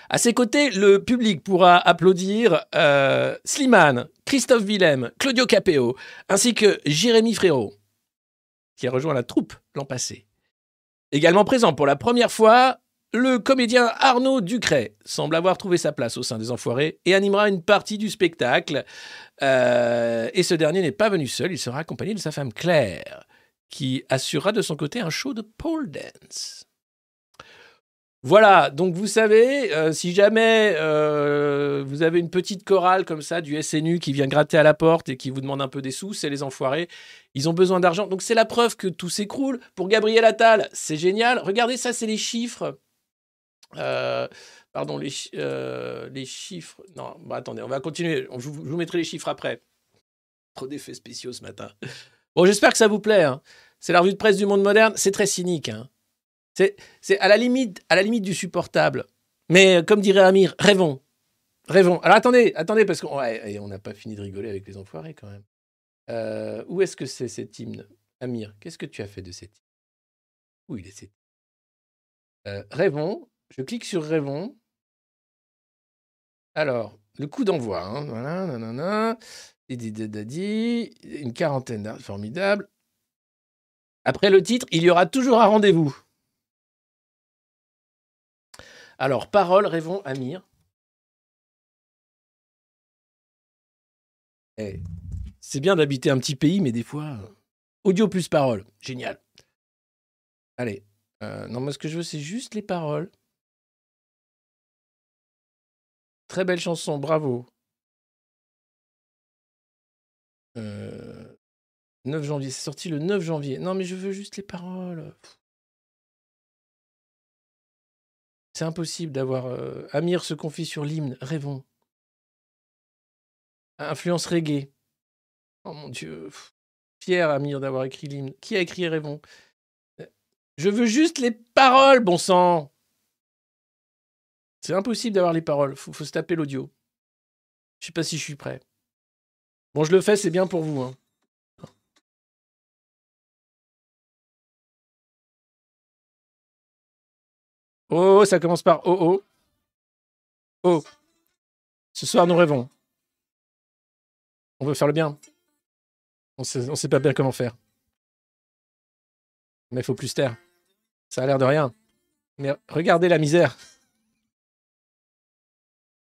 À ses côtés, le public pourra applaudir euh, Slimane, Christophe Willem, Claudio Capeo, ainsi que Jérémy Frérot, qui a rejoint la troupe l'an passé. Également présent pour la première fois, le comédien Arnaud Ducret semble avoir trouvé sa place au sein des Enfoirés et animera une partie du spectacle. Euh, et ce dernier n'est pas venu seul, il sera accompagné de sa femme Claire, qui assurera de son côté un show de pole dance. Voilà, donc vous savez, euh, si jamais euh, vous avez une petite chorale comme ça du SNU qui vient gratter à la porte et qui vous demande un peu des sous, c'est les enfoirés. Ils ont besoin d'argent. Donc c'est la preuve que tout s'écroule. Pour Gabriel Attal, c'est génial. Regardez ça, c'est les chiffres. Euh, pardon, les, les chiffres. Non, bah attendez, on va continuer. Je vous, je vous mettrai les chiffres après. Trop d'effets spéciaux ce matin. Bon, j'espère que ça vous plaît. hein. C'est la revue de presse du monde moderne. C'est très cynique. hein. C'est, à la limite, à la limite du supportable. Mais euh, comme dirait Amir, rêvons, rêvons. Alors attendez, attendez parce qu'on n'a pas fini de rigoler avec les enfoirés quand même. Euh, où est-ce que c'est cet hymne, Amir Qu'est-ce que tu as fait de cet hymne? Où il est cet euh, Rêvons. Je clique sur rêvons. Alors, le coup d'envoi. hein, Voilà, nanana. Une quarantaine d'heures, formidable. Après le titre, il y aura toujours un rendez-vous. Alors, parole, rêvons, Amir. Eh, c'est bien d'habiter un petit pays, mais des fois, euh, audio plus parole, génial. Allez, euh, non, moi ce que je veux, c'est juste les paroles. Très belle chanson, bravo. Euh, 9 janvier, c'est sorti le 9 janvier. Non, mais je veux juste les paroles. C'est impossible d'avoir. euh, Amir se confie sur l'hymne, rêvons. Influence reggae. Oh mon dieu. Fier, Amir, d'avoir écrit l'hymne. Qui a écrit Rêvons Euh, Je veux juste les paroles, bon sang C'est impossible d'avoir les paroles. Faut, faut se taper l'audio. Je sais pas si je suis prêt. Bon, je le fais, c'est bien pour vous. hein. Oh, ça commence par oh oh. Oh. Ce soir, nous rêvons. On veut faire le bien. On sait, sait pas bien comment faire. Mais il faut plus taire. Ça a l'air de rien. Mais regardez la misère.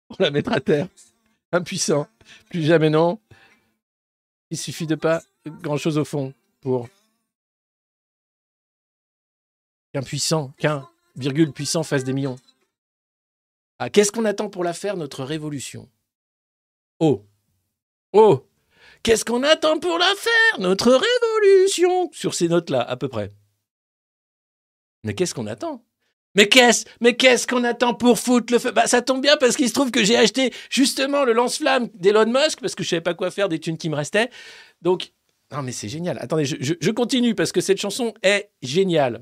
*laughs* On la mettra à terre. Impuissant. Plus jamais non. Il suffit de pas grand chose au fond pour qu'un puissant, qu'un virgule puissant fasse des millions. Ah, qu'est-ce qu'on attend pour la faire, notre révolution? Oh Oh Qu'est-ce qu'on attend pour la faire, notre révolution? Sur ces notes-là, à peu près. Mais qu'est-ce qu'on attend? Mais qu'est-ce, mais qu'est-ce qu'on attend pour foutre le feu? Bah ça tombe bien parce qu'il se trouve que j'ai acheté justement le lance-flamme d'Elon Musk parce que je savais pas quoi faire des thunes qui me restaient. Donc non mais c'est génial. Attendez, je, je- je continue parce que cette chanson est géniale.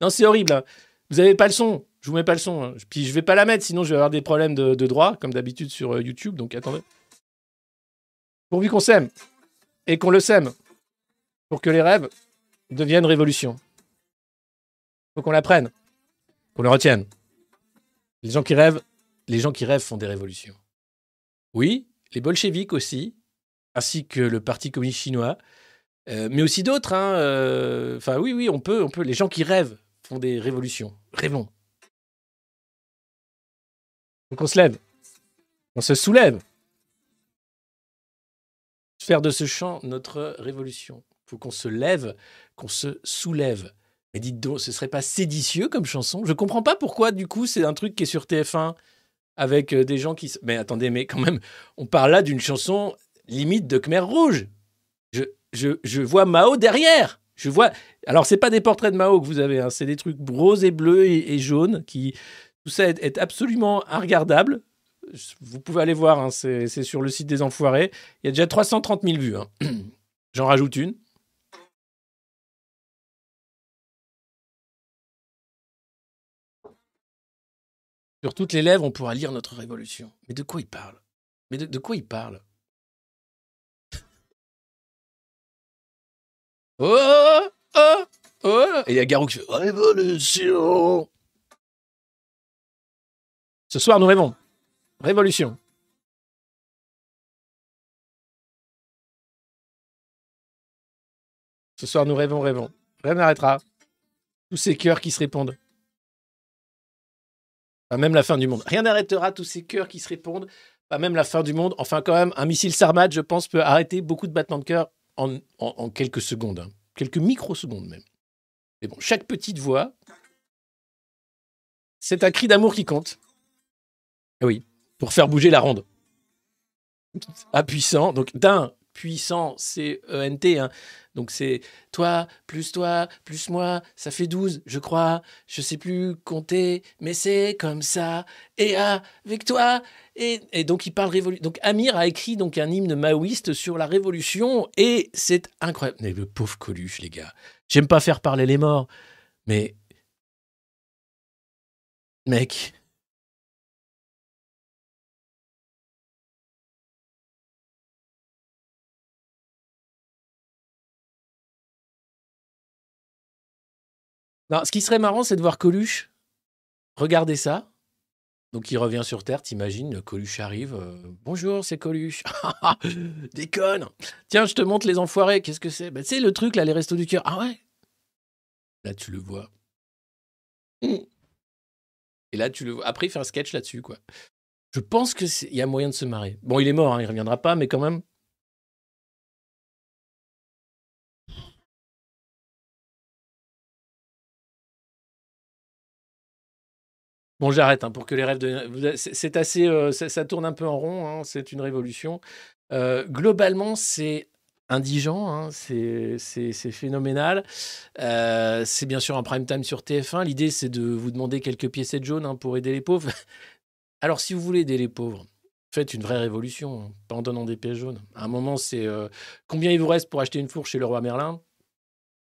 Non c'est horrible. hein. Vous avez pas le son. Je vous mets pas le son. hein. Puis je vais pas la mettre sinon je vais avoir des problèmes de, droit comme d'habitude sur euh, YouTube. Donc attendez. Pourvu qu'on s'aime et qu'on le sème pour que les rêves deviennent révolution. Faut qu'on la prenne. Qu'on le retienne. Les gens qui rêvent, les gens qui rêvent font des révolutions. Oui, les bolcheviks aussi, ainsi que le Parti communiste chinois, euh, mais aussi d'autres. hein, euh, Enfin, oui, oui, on peut, on peut. Les gens qui rêvent font des révolutions. Rêvons. Donc on se lève. On se soulève. faire de ce chant notre révolution. faut qu'on se lève, qu'on se soulève. Mais dites donc, ce serait pas séditieux comme chanson? Je comprends pas pourquoi, du coup, c'est un truc qui est sur TF1 avec euh, des gens qui. Mais attendez, mais quand même, on parle là d'une chanson limite de Khmer Rouge. Je, je, je vois Mao derrière. Je vois. Alors, c'est pas des portraits de Mao que vous avez, hein, c'est des trucs roses et bleus et, jaunes qui. Tout ça est, absolument regardable. Vous pouvez aller voir, hein, c'est sur le site des Enfoirés. Il y a déjà 330 000 vues. hein. *clears throat* J'en rajoute une. Sur toutes les lèvres, on pourra lire notre révolution. Mais de quoi il parle? Mais de quoi il parle? Oh Oh Oh Et il y a Garou qui fait Révolution Ce soir, nous rêvons. Révolution. Ce soir, nous rêvons, rêvons. Rien n'arrêtera. Tous ces cœurs qui se répondent. Pas même la fin du monde. Rien n'arrêtera tous ces cœurs qui se répondent. Pas même la fin du monde. Enfin, quand même, un missile Sarmat, je pense, peut arrêter beaucoup de battements de cœur en, quelques secondes. hein. Quelques microsecondes même. Mais bon, chaque petite voix, c'est un cri d'amour qui compte. Eh Oui, pour faire bouger la ronde. À puissant, donc d'un puissant, c'est ENT. Hein. Donc c'est toi, plus toi, plus moi, ça fait 12, je crois. Je sais plus compter, mais c'est comme ça. Et avec toi. Et, et donc il parle révolution. Donc Amir a écrit donc un hymne maoïste sur la révolution et c'est incroyable. Mais le pauvre Coluche, les gars. J'aime pas faire parler les morts, mais mec. Ce qui serait marrant, c'est de voir Coluche regarder ça. Donc il revient sur Terre, t'imagines, Coluche arrive. euh, Bonjour, c'est Coluche. *laughs* Déconne. Tiens, je te montre les enfoirés. Qu'est-ce que c'est Ben, sais, le truc, là, les restos du cœur. Ah ouais? Là, tu le vois. Et là, tu le vois. Après, il fait un sketch là-dessus, quoi. Je pense qu'il y a moyen de se marrer. Bon, il est mort, hein, il reviendra pas, mais quand même. Bon, j'arrête hein, pour que les rêves de. C'est assez. euh, ça, tourne un peu en rond, hein, c'est une révolution. Euh, globalement, c'est indigent, hein, c'est phénoménal. Euh, c'est bien sûr un prime time sur TF1. L'idée, c'est de vous demander quelques piécettes jaunes pour aider les pauvres. *laughs* Alors, si vous voulez aider les pauvres, faites une vraie révolution, pas en donnant des pièces jaunes. À un moment, c'est combien il vous reste pour acheter une fourche chez le roi Merlin?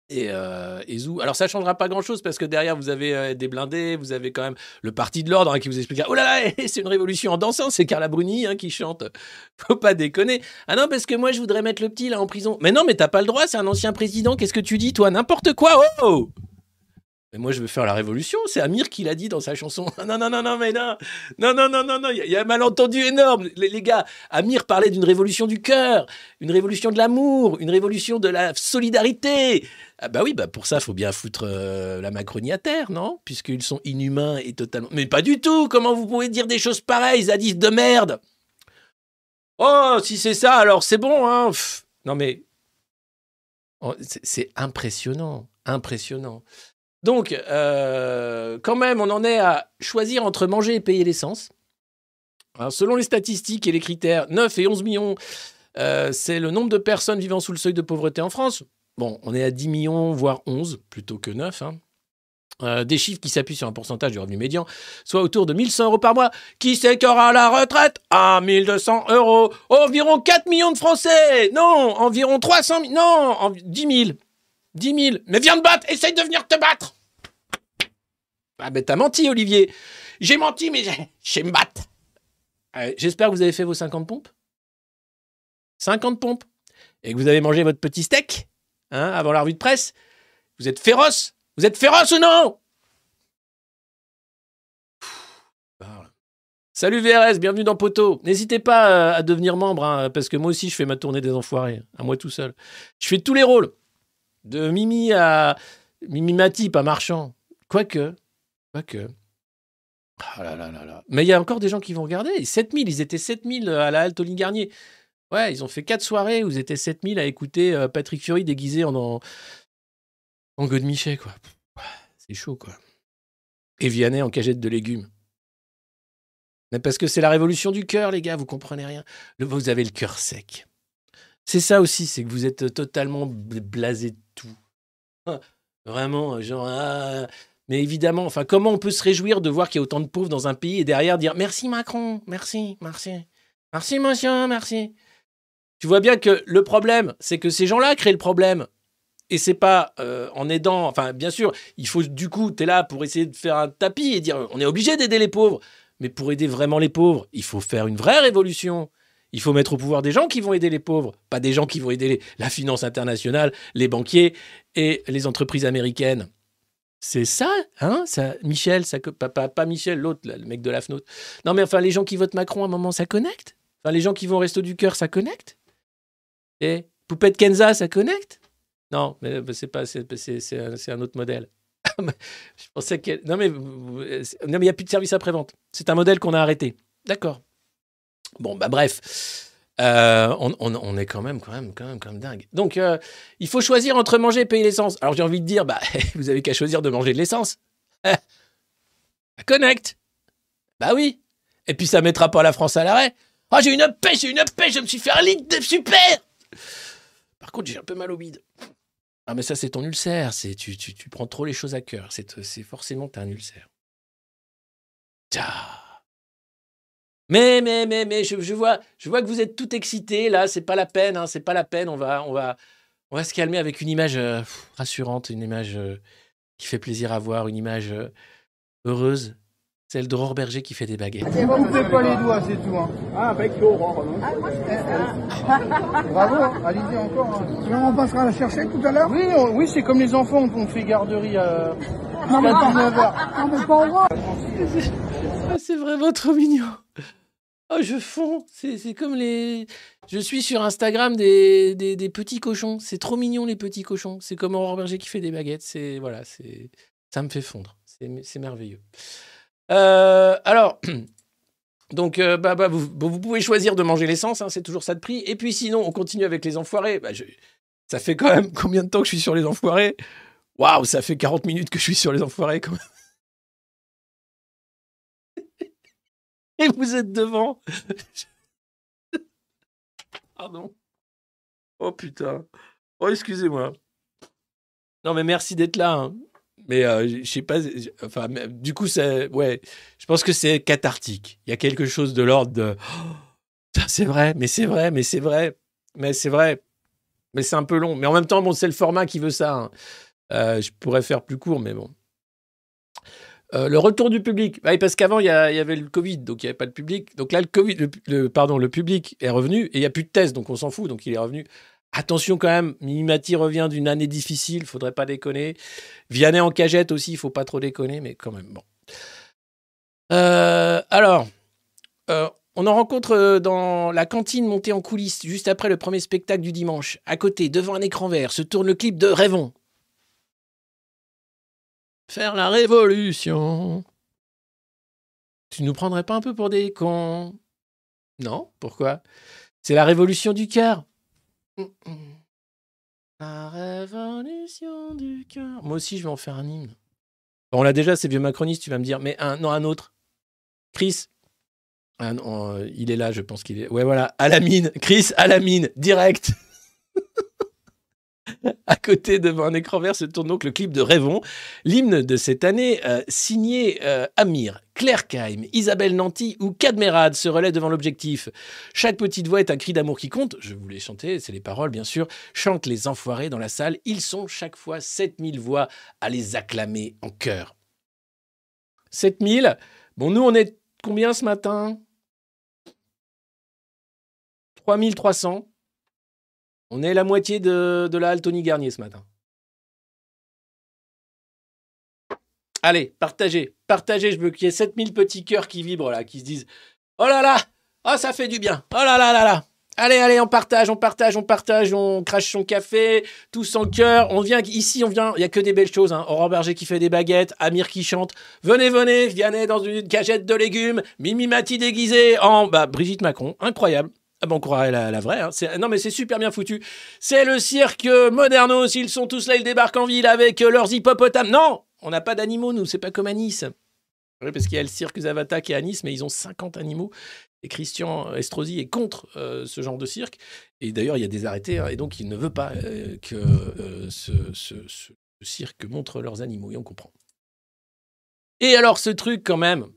Et, euh, et Zou. Alors ça changera pas grand-chose parce que derrière vous avez euh, des blindés, vous avez quand même le parti de l'ordre hein, qui vous explique oh là là *laughs* c'est une révolution en dansant, c'est Carla Bruni hein, qui chante. *laughs* Faut pas déconner. Ah non parce que moi je voudrais mettre le petit là en prison. Mais non mais t'as pas le droit, c'est un ancien président. Qu'est-ce que tu dis toi? N'importe quoi. Oh mais moi, je veux faire la révolution. C'est Amir qui l'a dit dans sa chanson. *laughs* Non, non, non, non, mais non. Non, non, non, non, non. Il y, a- un malentendu énorme. Les, les gars, Amir parlait d'une révolution du cœur, une révolution de l'amour, une révolution de la solidarité. Ah bah oui, bah pour ça, faut bien foutre euh, la Macronie à terre, non? Puisqu'ils sont inhumains et totalement... Mais pas du tout Comment vous pouvez dire des choses pareilles, zadistes de merde? Oh, si c'est ça, alors c'est bon, hein Pff. Non mais... Oh, C'est impressionnant, impressionnant. Donc, euh, quand même, on en est à choisir entre manger et payer l'essence. Selon les statistiques et les critères, 9 et 11 millions, euh, c'est le nombre de personnes vivant sous le seuil de pauvreté en France. Bon, on est à 10 millions, voire 11, plutôt que 9. hein. Euh, des chiffres qui s'appuient sur un pourcentage du revenu médian, soit autour de 1100 euros par mois. Qui c'est qui aura la retraite? À 1200 euros Environ 4 millions de Français Non, environ 300 000 Non, en- 10 000 10 000 Mais viens te battre Essaye de venir te battre Ah ben t'as menti, Olivier. J'ai menti, mais j'ai- me battre Euh, J'espère que vous avez fait vos 50 pompes. 50 pompes. Et que vous avez mangé votre petit steak hein, avant la revue de presse. Vous êtes féroce. Vous êtes féroce ou non? Parle. Salut VRS, bienvenue dans Poteau. N'hésitez pas euh, à devenir membre, hein, parce que moi aussi je fais ma tournée des enfoirés, à moi tout seul. Je fais tous les rôles, de Mimi à Mimi Matip à Marchand. Quoique, quoique. Ah là là là là. Mais il y a encore des gens qui vont regarder. 7000, ils étaient 7000 à la halte Olivier Garnier. Ouais, ils ont fait quatre soirées où vous étiez 7000 à écouter euh, Patrick Fury déguisé en, en, en Godemichet, quoi. C'est chaud, quoi. Et Vianney en cagette de légumes. Mais parce que c'est la révolution du cœur, les gars, vous comprenez rien. Vous avez le cœur sec. C'est ça aussi, c'est que vous êtes totalement blasé de tout. *laughs* Vraiment, genre. ah. Mais évidemment, enfin, comment on peut se réjouir de voir qu'il y a autant de pauvres dans un pays et derrière dire merci Macron, merci, merci, merci monsieur, merci. Tu vois bien que le problème, c'est que ces gens-là créent le problème. Et c'est pas euh, en aidant. Enfin, bien sûr, il faut du coup, tu es là pour essayer de faire un tapis et dire on est obligé d'aider les pauvres. Mais pour aider vraiment les pauvres, il faut faire une vraie révolution. Il faut mettre au pouvoir des gens qui vont aider les pauvres, pas des gens qui vont aider la finance internationale, les banquiers et les entreprises américaines. C'est ça, hein ça, Michel, ça, pas, pas, pas Michel, l'autre, le mec de la FNOT. Non, mais enfin, les gens qui votent Macron, à un moment, ça connecte? Enfin, les gens qui vont au Resto du Cœur, ça connecte? Et Poupette Kenza, ça connecte? Non, mais euh, c'est pas, c'est, un, autre modèle. *laughs* Je pensais que. Non, mais il n'y a plus de service après-vente. C'est un modèle qu'on a arrêté. D'accord. Bon, bah bref. Euh, on, est quand même, quand même, quand même, quand même dingue. Donc, euh, il faut choisir entre manger et payer l'essence. Alors, j'ai envie de dire, bah, *laughs* vous avez qu'à choisir de manger de l'essence. Eh, ça connecte. Bah oui. Et puis, ça mettra pas la France à l'arrêt. Oh, j'ai une pêche, j'ai une pêche, je me suis fait un litre de super. Par contre, j'ai un peu mal au bide. Ah, mais ça, c'est ton ulcère. C'est, tu, tu, tu prends trop les choses à cœur. C'est, forcément t'as un ulcère. Tcha. Mais, mais, mais, mais, je, je vois, je vois que vous êtes tout excité là. C'est pas la peine, hein, c'est pas la peine. On va, on va, on va se calmer avec une image euh, rassurante, une image euh, qui fait plaisir à voir, une image euh, heureuse. Celle d'Aurore Berger qui fait des baguettes. Coupez pas les doigts, c'est tout. Hein. Ah, avec Aurore, *laughs* Bravo, hein. allez-y encore. hein. On passera la chercher tout à l'heure? Oui, on- oui c'est comme les enfants, on fait garderie à, jusqu'à 19h. Non, mais pas au Ah, c'est vraiment trop mignon. Oh, je fonds. C'est comme les. Je suis sur Instagram des, des, petits cochons. C'est trop mignon les petits cochons. C'est comme Aurore Berger qui fait des baguettes. C'est voilà, c'est ça me fait fondre. C'est merveilleux. Euh, alors, *clears throat* donc euh, bah, bah, vous, vous pouvez choisir de manger l'essence. hein, c'est toujours ça de prix. Et puis sinon, on continue avec les enfoirés. Bah, je- ça fait quand même *laughs* combien de temps que je suis sur les enfoirés? Waouh, ça fait 40 minutes que je suis sur les enfoirés quand même. Et vous êtes devant. Pardon. Oh putain. Oh, excusez-moi. Non, mais merci d'être là. hein. Mais euh, je sais pas. Enfin, du coup, c'est. Ouais. Je pense que c'est cathartique. Il y a quelque chose de l'ordre de. *gasps* Oh, c'est vrai, mais c'est vrai, mais c'est vrai. Mais c'est vrai. Mais c'est un peu long. Mais en même temps, bon, c'est le format qui veut ça. hein. Euh, je pourrais faire plus court, mais bon. Euh, le retour du public. Oui, parce qu'avant, il y, il avait le Covid, donc il n'y avait pas de public. Donc là, le, COVID, pardon, le public est revenu et il n'y a plus de tests, donc on s'en fout, donc il est revenu. Attention quand même, Mimimati revient d'une année difficile, faudrait pas déconner. Vianney en cagette aussi, il faut pas trop déconner, mais quand même, bon. Euh, alors, euh, on en rencontre dans la cantine montée en coulisses, juste après le premier spectacle du dimanche. À côté, devant un écran vert, se tourne le clip de Rêvons. Faire la révolution. Tu nous prendrais pas un peu pour des cons Non? Pourquoi? C'est la révolution du cœur. La révolution du cœur. Moi aussi, je vais en faire un hymne. On l'a déjà, c'est vieux macroniste, tu vas me dire, mais un, non, un autre. Chris. Ah non, euh, il est là, je pense qu'il est. Ouais, voilà, à la mine. Chris, à la mine, direct. *laughs* *laughs* à côté, devant un écran vert, se tourne donc le clip de Rêvons, l'hymne de cette année, euh, signé euh, Amir, Claire Kaim, Isabelle Nanty ou Cadmerade se relaient devant l'objectif. Chaque petite voix est un cri d'amour qui compte. Je voulais chanter, c'est les paroles, bien sûr. Chantent les enfoirés dans la salle. Ils sont chaque fois 7000 voix à les acclamer en chœur. 7000 Bon, nous, on est combien ce matin? 3300. On est la moitié de, la halle Tony Garnier ce matin. Allez, partagez, partagez. Je veux qu'il y ait 7000 petits cœurs qui vibrent là, qui se disent Oh là là, oh ça fait du bien, oh là là là là. Allez, allez, on partage, on partage, on partage, on crache son café, tous en cœur. On vient ici, on vient, il y a que des belles choses. Hein. Aurore Berger qui fait des baguettes, Amir qui chante. Venez, venez, Vianney dans une cagette de légumes, Mimi Mati déguisée en bah, Brigitte Macron, incroyable. Ah ben on croirait la, la vraie. hein. Non mais c'est super bien foutu. C'est le cirque Modernos. Ils sont tous là, ils débarquent en ville avec euh, leurs hippopotames. Non, on n'a pas d'animaux nous. C'est pas comme à Nice. Oui, parce qu'il y a le cirque Zavata qui est à Nice, mais ils ont 50 animaux. Et Christian Estrosi est contre euh, ce genre de cirque. Et d'ailleurs, il y a des arrêtés. hein, et donc, il ne veut pas euh, que ce- ce cirque montre leurs animaux. Et on comprend. Et alors, ce truc, quand même,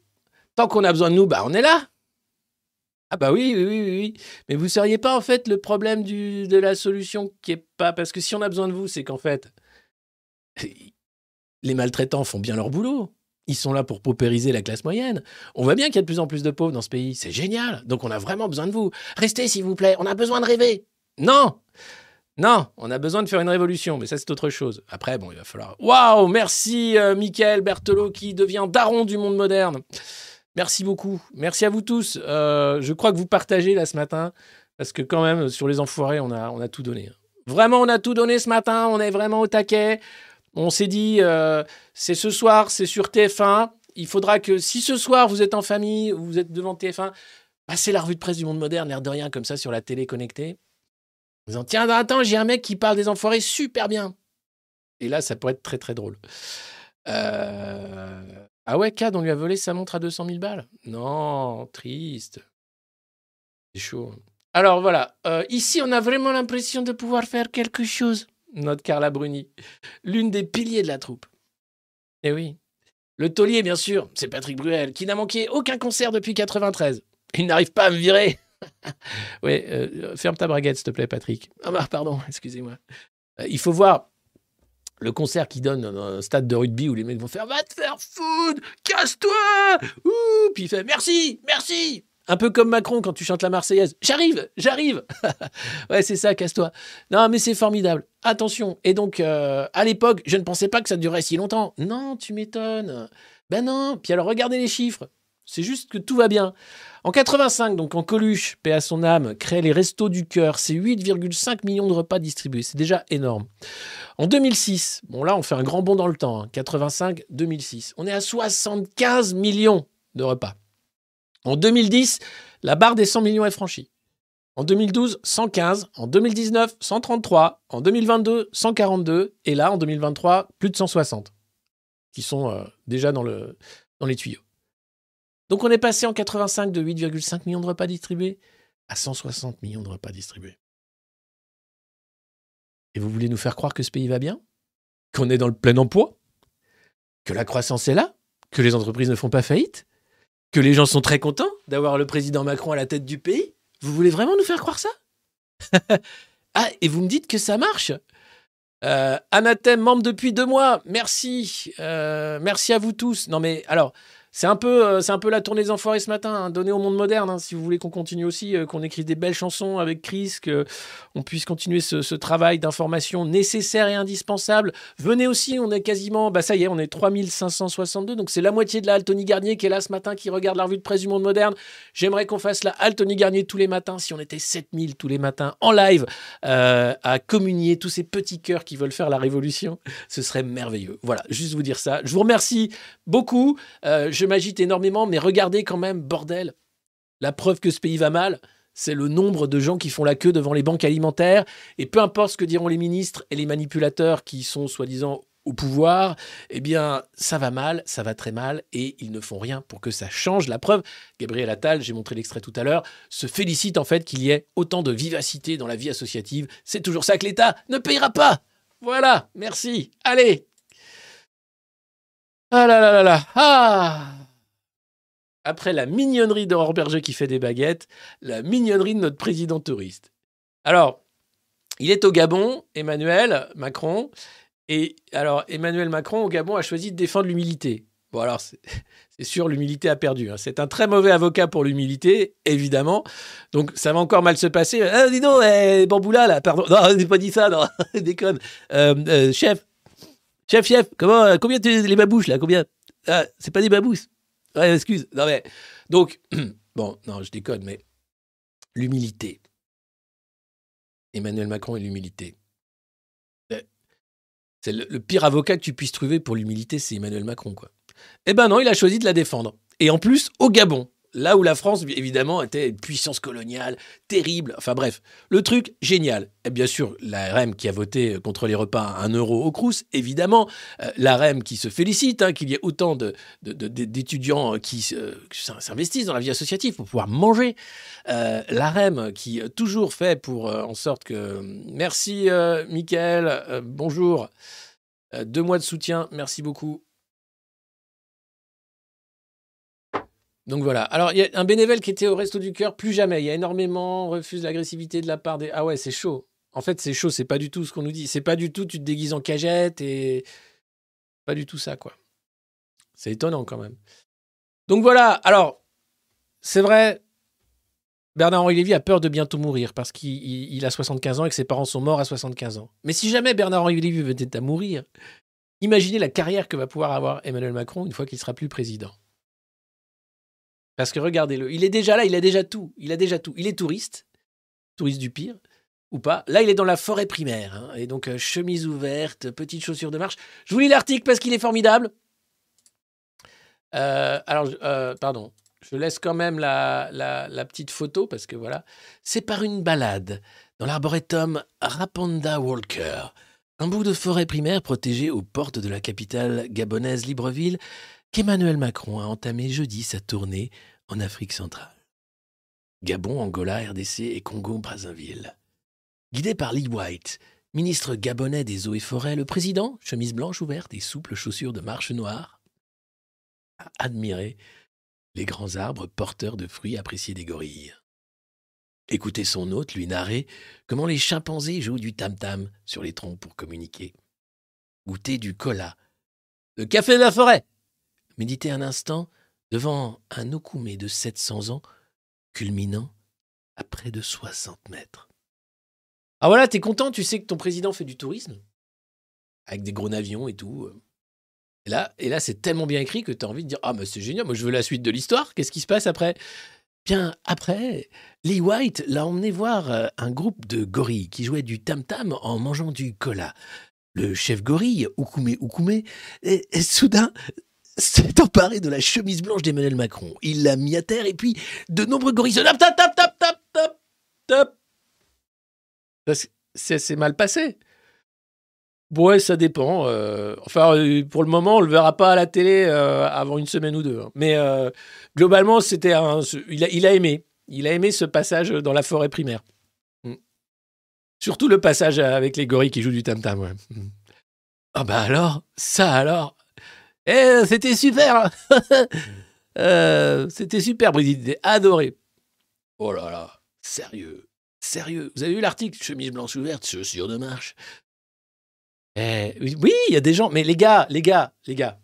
tant qu'on a besoin de nous, bah, on est là. Ah bah oui, oui, oui, oui. Mais vous ne seriez pas en fait le problème de la solution qui est pas... Parce que si on a besoin de vous, c'est qu'en fait, les maltraitants font bien leur boulot. Ils sont là pour paupériser la classe moyenne. On voit bien qu'il y a de plus en plus de pauvres dans ce pays. C'est génial. Donc on a vraiment besoin de vous. Restez s'il vous plaît. On a besoin de rêver. Non non, on a besoin de faire une révolution, mais ça c'est autre chose. Après, bon, il va falloir. Waouh, merci euh, Michael Berthelot qui devient daron du monde moderne. Merci beaucoup. Merci à vous tous. Euh, je crois que vous partagez là ce matin, parce que quand même, sur les enfoirés, on a, on a tout donné. Vraiment, on a tout donné ce matin. On est vraiment au taquet. On s'est dit, euh, c'est ce soir, c'est sur TF1. Il faudra que si ce soir vous êtes en famille, ou vous êtes devant TF1, passez la revue de presse du monde moderne, l'air de rien, comme ça, sur la télé connectée. En disant, tiens, attends, j'ai un mec qui parle des enfoirés super bien. Et là, ça pourrait être très, très drôle. Euh, Ah ouais, Cad, on lui a volé sa montre à 200 000 balles? Non, triste. C'est chaud. Alors voilà, euh, ici, on a vraiment l'impression de pouvoir faire quelque chose. Notre Carla Bruni, l'une des piliers de la troupe. Eh oui. Le taulier, bien sûr, c'est Patrick Bruel, qui n'a manqué aucun concert depuis 93. Il n'arrive pas à me virer. *laughs* oui, euh, ferme ta braguette, s'il te plaît, Patrick. Ah bah, pardon, *laughs* excusez-moi. Euh, il faut voir le concert qu'il donne dans un stade de rugby où les mecs vont faire Va te faire foutre Casse-toi Ouh Puis il fait Merci Merci Un peu comme Macron quand tu chantes la Marseillaise. J'arrive J'arrive *laughs* Ouais, c'est ça, casse-toi. Non, mais c'est formidable. Attention. Et donc, euh, à l'époque, je ne pensais pas que ça durerait si longtemps. Non, tu m'étonnes. Ben non. Puis alors, regardez les chiffres. C'est juste que tout va bien. En 85, donc en Coluche, paix à son âme, crée les Restos du Cœur. C'est 8,5 millions de repas distribués. C'est déjà énorme. En 2006, bon là, on fait un grand bond dans le temps. hein, 85-2006. On est à 75 millions de repas. En 2010, la barre des 100 millions est franchie. En 2012, 115. En 2019, 133. En 2022, 142. Et là, en 2023, plus de 160 qui sont euh, déjà dans, le, dans les tuyaux. Donc on est passé en 85 de 8,5 millions de repas distribués à 160 millions de repas distribués. Et vous voulez nous faire croire que ce pays va bien? Qu'on est dans le plein emploi? Que la croissance est là? Que les entreprises ne font pas faillite? Que les gens sont très contents d'avoir le président Macron à la tête du pays? Vous voulez vraiment nous faire croire ça? *laughs* Ah, et vous me dites que ça marche? Euh, Anathème, membre depuis deux mois. Merci. Euh, merci à vous tous. Non, mais alors, c'est un peu, euh, un peu la tournée des enfoirés ce matin, hein, au monde moderne. hein, si vous voulez qu'on continue aussi, euh, qu'on écrive des belles chansons avec Chris, qu'on puisse continuer ce, travail d'information nécessaire et indispensable. Venez aussi, on est quasiment, bah ça y est, on est 3562, donc c'est la moitié de la halle Tony Garnier qui est là ce matin, qui regarde la revue de presse du monde moderne. J'aimerais qu'on fasse la halle Tony Garnier tous les matins, si on était 7000 tous les matins en live, euh, à communier tous ces petits cœurs qui veulent faire la révolution. Ce serait merveilleux. Voilà, juste vous dire ça. Je vous remercie beaucoup. Je m'agite énormément, mais regardez quand même, bordel. La preuve que ce pays va mal, c'est le nombre de gens qui font la queue devant les banques alimentaires. Et peu importe ce que diront les ministres et les manipulateurs qui sont soi-disant au pouvoir, eh bien, ça va mal, ça va très mal, et ils ne font rien pour que ça change. La preuve, Gabriel Attal, j'ai montré l'extrait tout à l'heure, se félicite en fait qu'il y ait autant de vivacité dans la vie associative. C'est toujours ça que l'État ne payera pas. Voilà, merci. Allez, ah là là là là Ah Après la mignonnerie d'Aurore Berger qui fait des baguettes, la mignonnerie de notre président touriste. Alors, il est au Gabon, Emmanuel Macron, et alors Emmanuel Macron au Gabon a choisi de défendre l'humilité. Bon alors, c'est *laughs* sûr, l'humilité a perdu. hein. C'est un très mauvais avocat pour l'humilité, évidemment. Donc ça va encore mal se passer. Ah, dis donc, eh, Bamboula, là, pardon. Non, *laughs* je n'ai pas dit ça, non, *laughs* déconne. Euh, euh, chef, Chef, chef, comment, euh, combien tu, les babouches là Combien? Ah, C'est pas des babousses. Ouais, excuse. Non mais donc *clears throat* bon, non, je déconne, mais l'humilité. Emmanuel Macron et l'humilité. Euh, C'est le pire avocat que tu puisses trouver pour l'humilité, c'est Emmanuel Macron, quoi. Eh ben non, il a choisi de la défendre. Et en plus, au Gabon. Là où la France, évidemment, était une puissance coloniale terrible. Enfin bref, le truc génial. Bien sûr, la REM qui a voté contre les repas à 1 euro au Crous, évidemment. Euh, la REM qui se félicite hein, qu'il y ait autant d'étudiants qui s'investissent dans la vie associative pour pouvoir manger. Euh, la REM qui euh, toujours fait pour euh, en sorte que... Merci. Euh, bonjour. Deux mois de soutien. Merci beaucoup. Donc voilà. Alors, il y a un bénévole qui était au Resto du Cœur, plus jamais. Il y a énormément, refuse l'agressivité de la part des. Ah ouais, c'est chaud. En fait, c'est chaud, c'est pas du tout ce qu'on nous dit. C'est pas du tout, tu te déguises en cagette et. Pas du tout ça, quoi. C'est étonnant quand même. Donc voilà. Alors, c'est vrai, Bernard-Henri Lévy a peur de bientôt mourir parce qu'il il- il a 75 ans et que ses parents sont morts à 75 ans. Mais si jamais Bernard-Henri Lévy venait à mourir, imaginez la carrière que va pouvoir avoir Emmanuel Macron une fois qu'il sera plus président. Parce que regardez-le, il est déjà là, il a déjà tout. Il a déjà tout. Il est touriste, touriste du pire, ou pas. Là, il est dans la forêt primaire. hein, et donc, euh, chemise ouverte, petites chaussures de marche. Je vous lis l'article parce qu'il est formidable. Euh, alors, euh, pardon. Je laisse quand même la, petite photo parce que voilà. C'est par une balade dans l'arboretum Rapanda Walker, un bout de forêt primaire protégé aux portes de la capitale gabonaise Libreville, qu'Emmanuel Macron a entamé jeudi sa tournée en Afrique centrale. Gabon, Angola, RDC et Congo-Brazzaville. Guidé par Lee White, ministre gabonais des eaux et forêts, le président, chemise blanche ouverte et souples chaussures de marche noire, a admiré les grands arbres porteurs de fruits appréciés des gorilles. Écoutez son hôte lui narrer comment les chimpanzés jouent du tam-tam sur les troncs pour communiquer. Goûter du cola, le café de la forêt. Méditer un instant devant un okoumé de 700 ans, culminant à près de 60 mètres. Ah voilà, t'es content, tu sais que ton président fait du tourisme? Avec des gros navions et tout. euh. Et là, et là c'est tellement bien écrit que tu as envie de dire Ah, mais c'est génial, moi je veux la suite de l'histoire. Qu'est-ce qui se passe après? Bien, après, Lee White l'a emmené voir euh, un groupe de gorilles qui jouaient du tam-tam en mangeant du cola. Le chef gorille, Oukoumé Oukoumé, est, est soudain s'est emparé de la chemise blanche d'Emmanuel Macron. Il l'a mis à terre et puis de nombreux gorilles se tap, tap, tap, tap, tap. Ça, c'est mal passé. Ouais, ça dépend. euh, enfin, euh, pour le moment, on le verra pas à la télé euh, avant une semaine ou deux. hein. Mais globalement, c'était un. Il a, aimé. Il a aimé ce passage dans la forêt primaire. Mm. Surtout le passage avec les gorilles qui jouent du tam-tam. Mm. Ah bah alors, ça alors. Eh, c'était super. *laughs* Euh, c'était super, Brigitte. Adoré. Oh là là, sérieux, sérieux. Vous avez vu l'article Chemise blanche ouverte, chaussures de marche? Eh, oui, il y a des gens, mais les gars, les gars, les gars,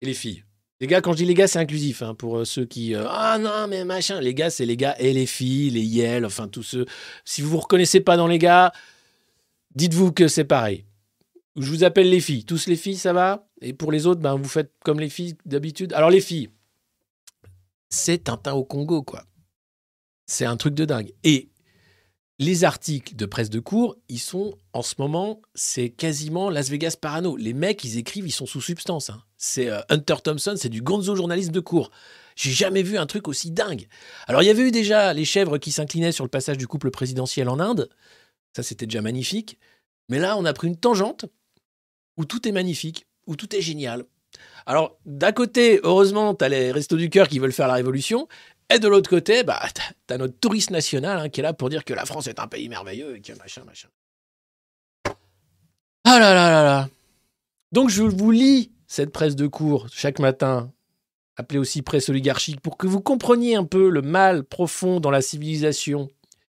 et les filles. Les gars, quand je dis les gars, c'est inclusif hein, pour euh, ceux qui. euh, ah non, mais machin. Les gars, c'est les gars et les filles, les yel, enfin tous ceux. Si vous vous reconnaissez pas dans les gars, dites-vous que c'est pareil. Je vous appelle les filles. Tous les filles, ça va? Et pour les autres, ben, vous faites comme les filles d'habitude. Alors, les filles, c'est Tintin au Congo, quoi. C'est un truc de dingue. Et les articles de presse de cours, ils sont en ce moment, c'est quasiment Las Vegas Parano. Les mecs, ils écrivent, ils sont sous substance. hein. C'est euh, Hunter Thompson, c'est du gonzo journalisme de cours. J'ai jamais vu un truc aussi dingue. Alors, il y avait eu déjà les chèvres qui s'inclinaient sur le passage du couple présidentiel en Inde. Ça, c'était déjà magnifique. Mais là, on a pris une tangente où tout est magnifique, où tout est génial. Alors, d'un côté, heureusement, tu as les Restos du Cœur qui veulent faire la révolution. Et de l'autre côté, bah, tu as notre touriste national hein, qui est là pour dire que la France est un pays merveilleux et que machin, machin. Ah là là là là. Donc, je vous lis cette presse de cours chaque matin, appelée aussi presse oligarchique, pour que vous compreniez un peu le mal profond dans la civilisation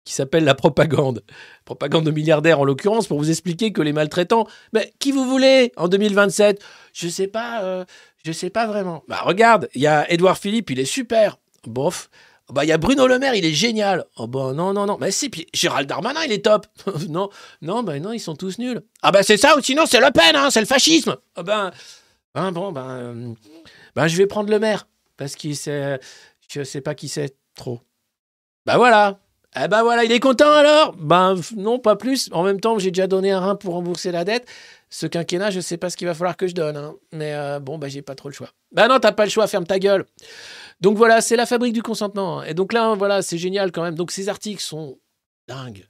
qui s'appelle la propagande. Propagande de milliardaires en l'occurrence, pour vous expliquer que les maltraitants, mais qui vous voulez en 2027 Je sais pas, euh, je sais pas vraiment. Bah regarde, il y a Édouard Philippe, il est super. Bof. Bah il y a Bruno Le Maire, il est génial. Oh bah non non non, mais si puis Gérald Darmanin, il est top. *laughs* non non bah non, ils sont tous nuls. Ah bah c'est ça ou sinon c'est Le Pen, hein, c'est le fascisme. Ah ben ben bon ben euh, ben je vais prendre Le Maire parce qu'il sait, je sais pas qui c'est trop. Bah voilà. Eh ben voilà, il est content alors Ben non, pas plus. En même temps, j'ai déjà donné un rein pour rembourser la dette. Ce quinquennat, je sais pas ce qu'il va falloir que je donne. hein. Mais euh, bon, ben j'ai pas trop le choix. Ben non, t'as pas le choix, ferme ta gueule. Donc voilà, c'est la fabrique du consentement. Et donc là, voilà, c'est génial quand même. Donc ces articles sont dingues.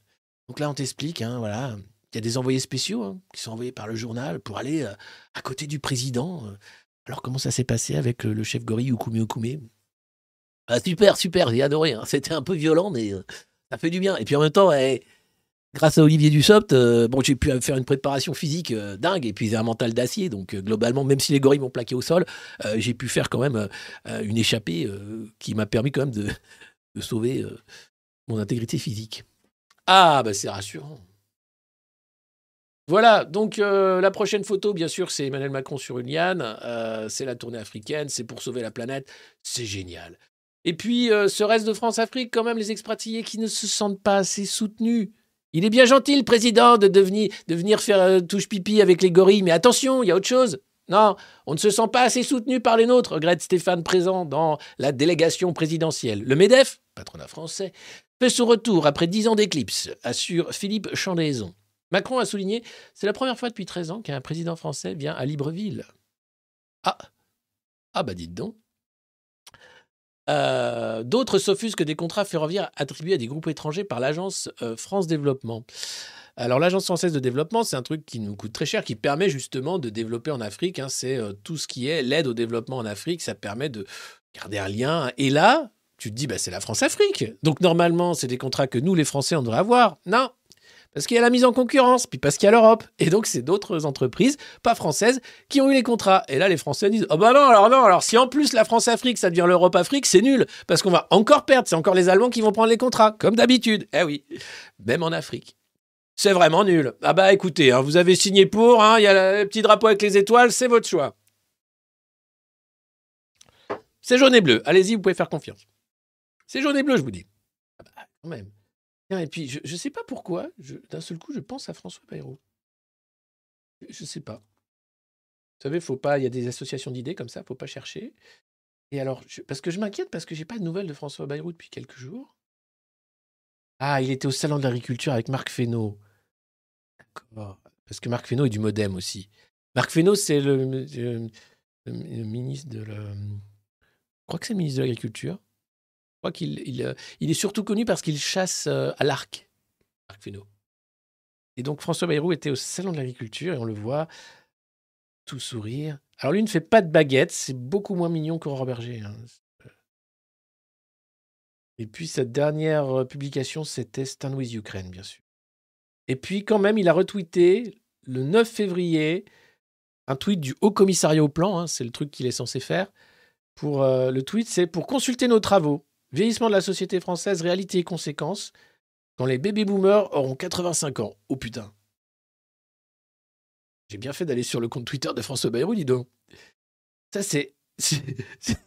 Donc là, on t'explique, hein, voilà, il y a des envoyés spéciaux hein, qui sont envoyés par le journal pour aller euh, à côté du président. Alors comment ça s'est passé avec euh, le chef gorille Okume Okume ah, Super, super, j'ai adoré. hein. C'était un peu violent, mais euh, ça fait du bien. Et puis en même temps, eh, grâce à Olivier Dussopt, euh, bon, j'ai pu faire une préparation physique euh, dingue et puis un mental d'acier. Donc euh, globalement, même si les gorilles m'ont plaqué au sol, j'ai pu faire quand même une échappée qui m'a permis quand même de, sauver mon intégrité physique. Ah, bah c'est rassurant. Voilà, donc la prochaine photo, bien sûr, c'est Emmanuel Macron sur une liane. C'est la tournée africaine, c'est pour sauver la planète. C'est génial. Et puis, euh, ce reste de France-Afrique, quand même, les expatriés qui ne se sentent pas assez soutenus. Il est bien gentil, le président, de, venir faire euh, touche pipi avec les gorilles, mais attention, il y a autre chose. Non, on ne se sent pas assez soutenu par les nôtres, regrette Stéphane présent dans la délégation présidentielle. Le MEDEF, patronat français, fait son retour après dix ans d'éclipse, assure Philippe Chandézon. Macron a souligné c'est la première fois depuis 13 ans qu'un président français vient à Libreville. Ah Ah, bah dites donc. Euh, D'autres s'offusquent des contrats ferroviaires attribués à des groupes étrangers par l'agence euh, France Développement. Alors, l'agence française de développement, c'est un truc qui nous coûte très cher, qui permet justement de développer en Afrique. hein. c'est euh, tout ce qui est l'aide au développement en Afrique. Ça permet de garder un lien. Et là, tu te dis, bah, c'est la France-Afrique. Donc, normalement, c'est des contrats que nous, les Français, on devrait avoir. Non, parce qu'il y a la mise en concurrence, puis parce qu'il y a l'Europe. Et donc, c'est d'autres entreprises, pas françaises, qui ont eu les contrats. Et là, les Français disent Oh bah non, alors non, alors si en plus la France-Afrique, ça devient l'Europe-Afrique, c'est nul. Parce qu'on va encore perdre. C'est encore les Allemands qui vont prendre les contrats, comme d'habitude. Eh oui, même en Afrique. C'est vraiment nul. Ah bah écoutez, hein, vous avez signé pour, hein, il y a le petit drapeau avec les étoiles, c'est votre choix. C'est jaune et bleu. Allez-y, vous pouvez faire confiance. C'est jaune et bleu, je vous dis. Ah bah, quand même. Et puis, je ne sais pas pourquoi, d'un seul coup, je pense à François Bayrou. Je ne sais pas. Vous savez, faut pas, il y a des associations d'idées comme ça, faut pas chercher. Et alors, parce que je m'inquiète, parce que j'ai pas de nouvelles de François Bayrou depuis quelques jours. Ah, il était au salon de l'agriculture avec Marc Fesneau. D'accord. Parce que Marc Fesneau est du Modem aussi. Marc Fesneau, c'est le- le ministre de la... Je crois que c'est le ministre de l'Agriculture. Qu'il il, euh, il est surtout connu parce qu'il chasse euh, à l'arc. Et donc François Bayrou était au salon de l'agriculture et on le voit tout sourire. Alors lui ne fait pas de baguette, c'est beaucoup moins mignon qu'Aurore Berger. hein. Et puis sa dernière euh, publication, c'était Stand with Ukraine, bien sûr. Et puis quand même, il a retweeté le 9 février un tweet du Haut Commissariat au Plan, hein, c'est le truc qu'il est censé faire. Pour le tweet, c'est pour consulter nos travaux. Vieillissement de la société française, réalité et conséquences. Quand les baby boomers auront 85 ans. Oh putain. J'ai bien fait d'aller sur le compte Twitter de François Bayrou, dis donc. Ça, c'est. *laughs*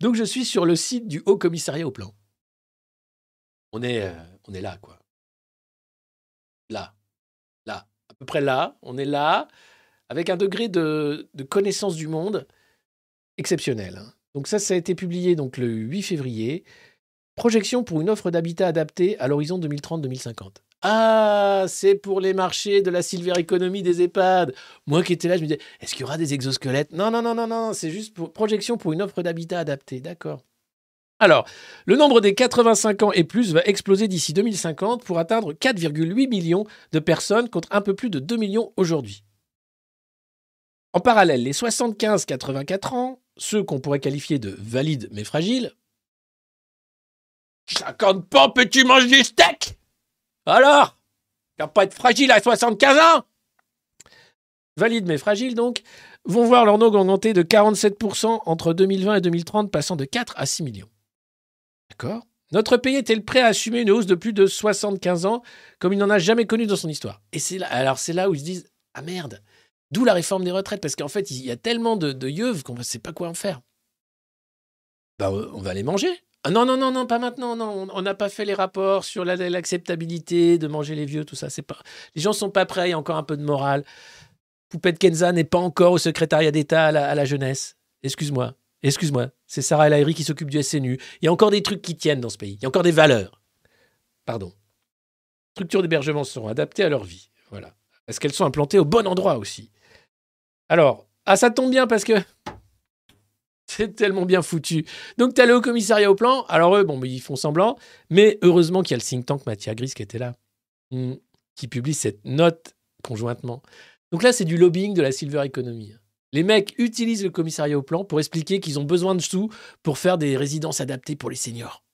donc, je suis sur le site du Haut Commissariat au Plan. On est, euh, on est là, quoi. Là. Là. À peu près là. On est là. Avec un degré de, de connaissance du monde exceptionnel. hein. Donc, ça, ça a été publié donc, le 8 février. Projection pour une offre d'habitat adapté à l'horizon 2030-2050. Ah, c'est pour les marchés de la silver economy des EHPAD. Moi qui étais là, je me disais, est-ce qu'il y aura des exosquelettes? Non, non, non, non, non, c'est juste pour projection pour une offre d'habitat adapté. D'accord. Alors, le nombre des 85 ans et plus va exploser d'ici 2050 pour atteindre 4,8 millions de personnes contre un peu plus de 2 millions aujourd'hui. En parallèle, les 75-84 ans, ceux qu'on pourrait qualifier de valides mais fragiles, 50 pas, peux-tu manger du steak! Alors? Tu vas pas être fragile à 75 ans? Valides mais fragiles donc, vont voir leur nombre augmenter de 47% entre 2020 et 2030, passant de 4 à 6 millions. D'accord? Notre pays est-il prêt à assumer une hausse de plus de 75 ans comme il n'en a jamais connu dans son histoire? Et c'est là, alors c'est là où ils se disent Ah merde D'où la réforme des retraites, parce qu'en fait, il y a tellement de, de yeuves qu'on ne sait pas quoi en faire. Euh, on va les manger. Ah non, non, non, non, pas maintenant. Non, on- n'a pas fait les rapports sur la- l'acceptabilité de manger les vieux, tout ça. C'est pas. Les gens sont pas prêts. Il y a encore un peu de morale. Poupette Kenza n'est pas encore au secrétariat d'État à la, jeunesse. Excuse-moi. Excuse-moi. C'est Sarah El qui s'occupe du SNU. Il y a encore des trucs qui tiennent dans ce pays. Il y a encore des valeurs. Pardon. Structures d'hébergement seront adaptées à leur vie. Voilà. Est-ce qu'elles sont implantées au bon endroit aussi Alors, ah, ça tombe bien parce que *laughs* C'est tellement bien foutu. Donc, tu as le haut commissariat au plan. Alors, eux, bon, ils font semblant. Mais heureusement qu'il y a le think tank Mathias Gris qui était là, Hmm. qui publie cette note conjointement. Donc là, c'est du lobbying de la silver economy. Les mecs utilisent le commissariat au plan pour expliquer qu'ils ont besoin de sous pour faire des résidences adaptées pour les seniors.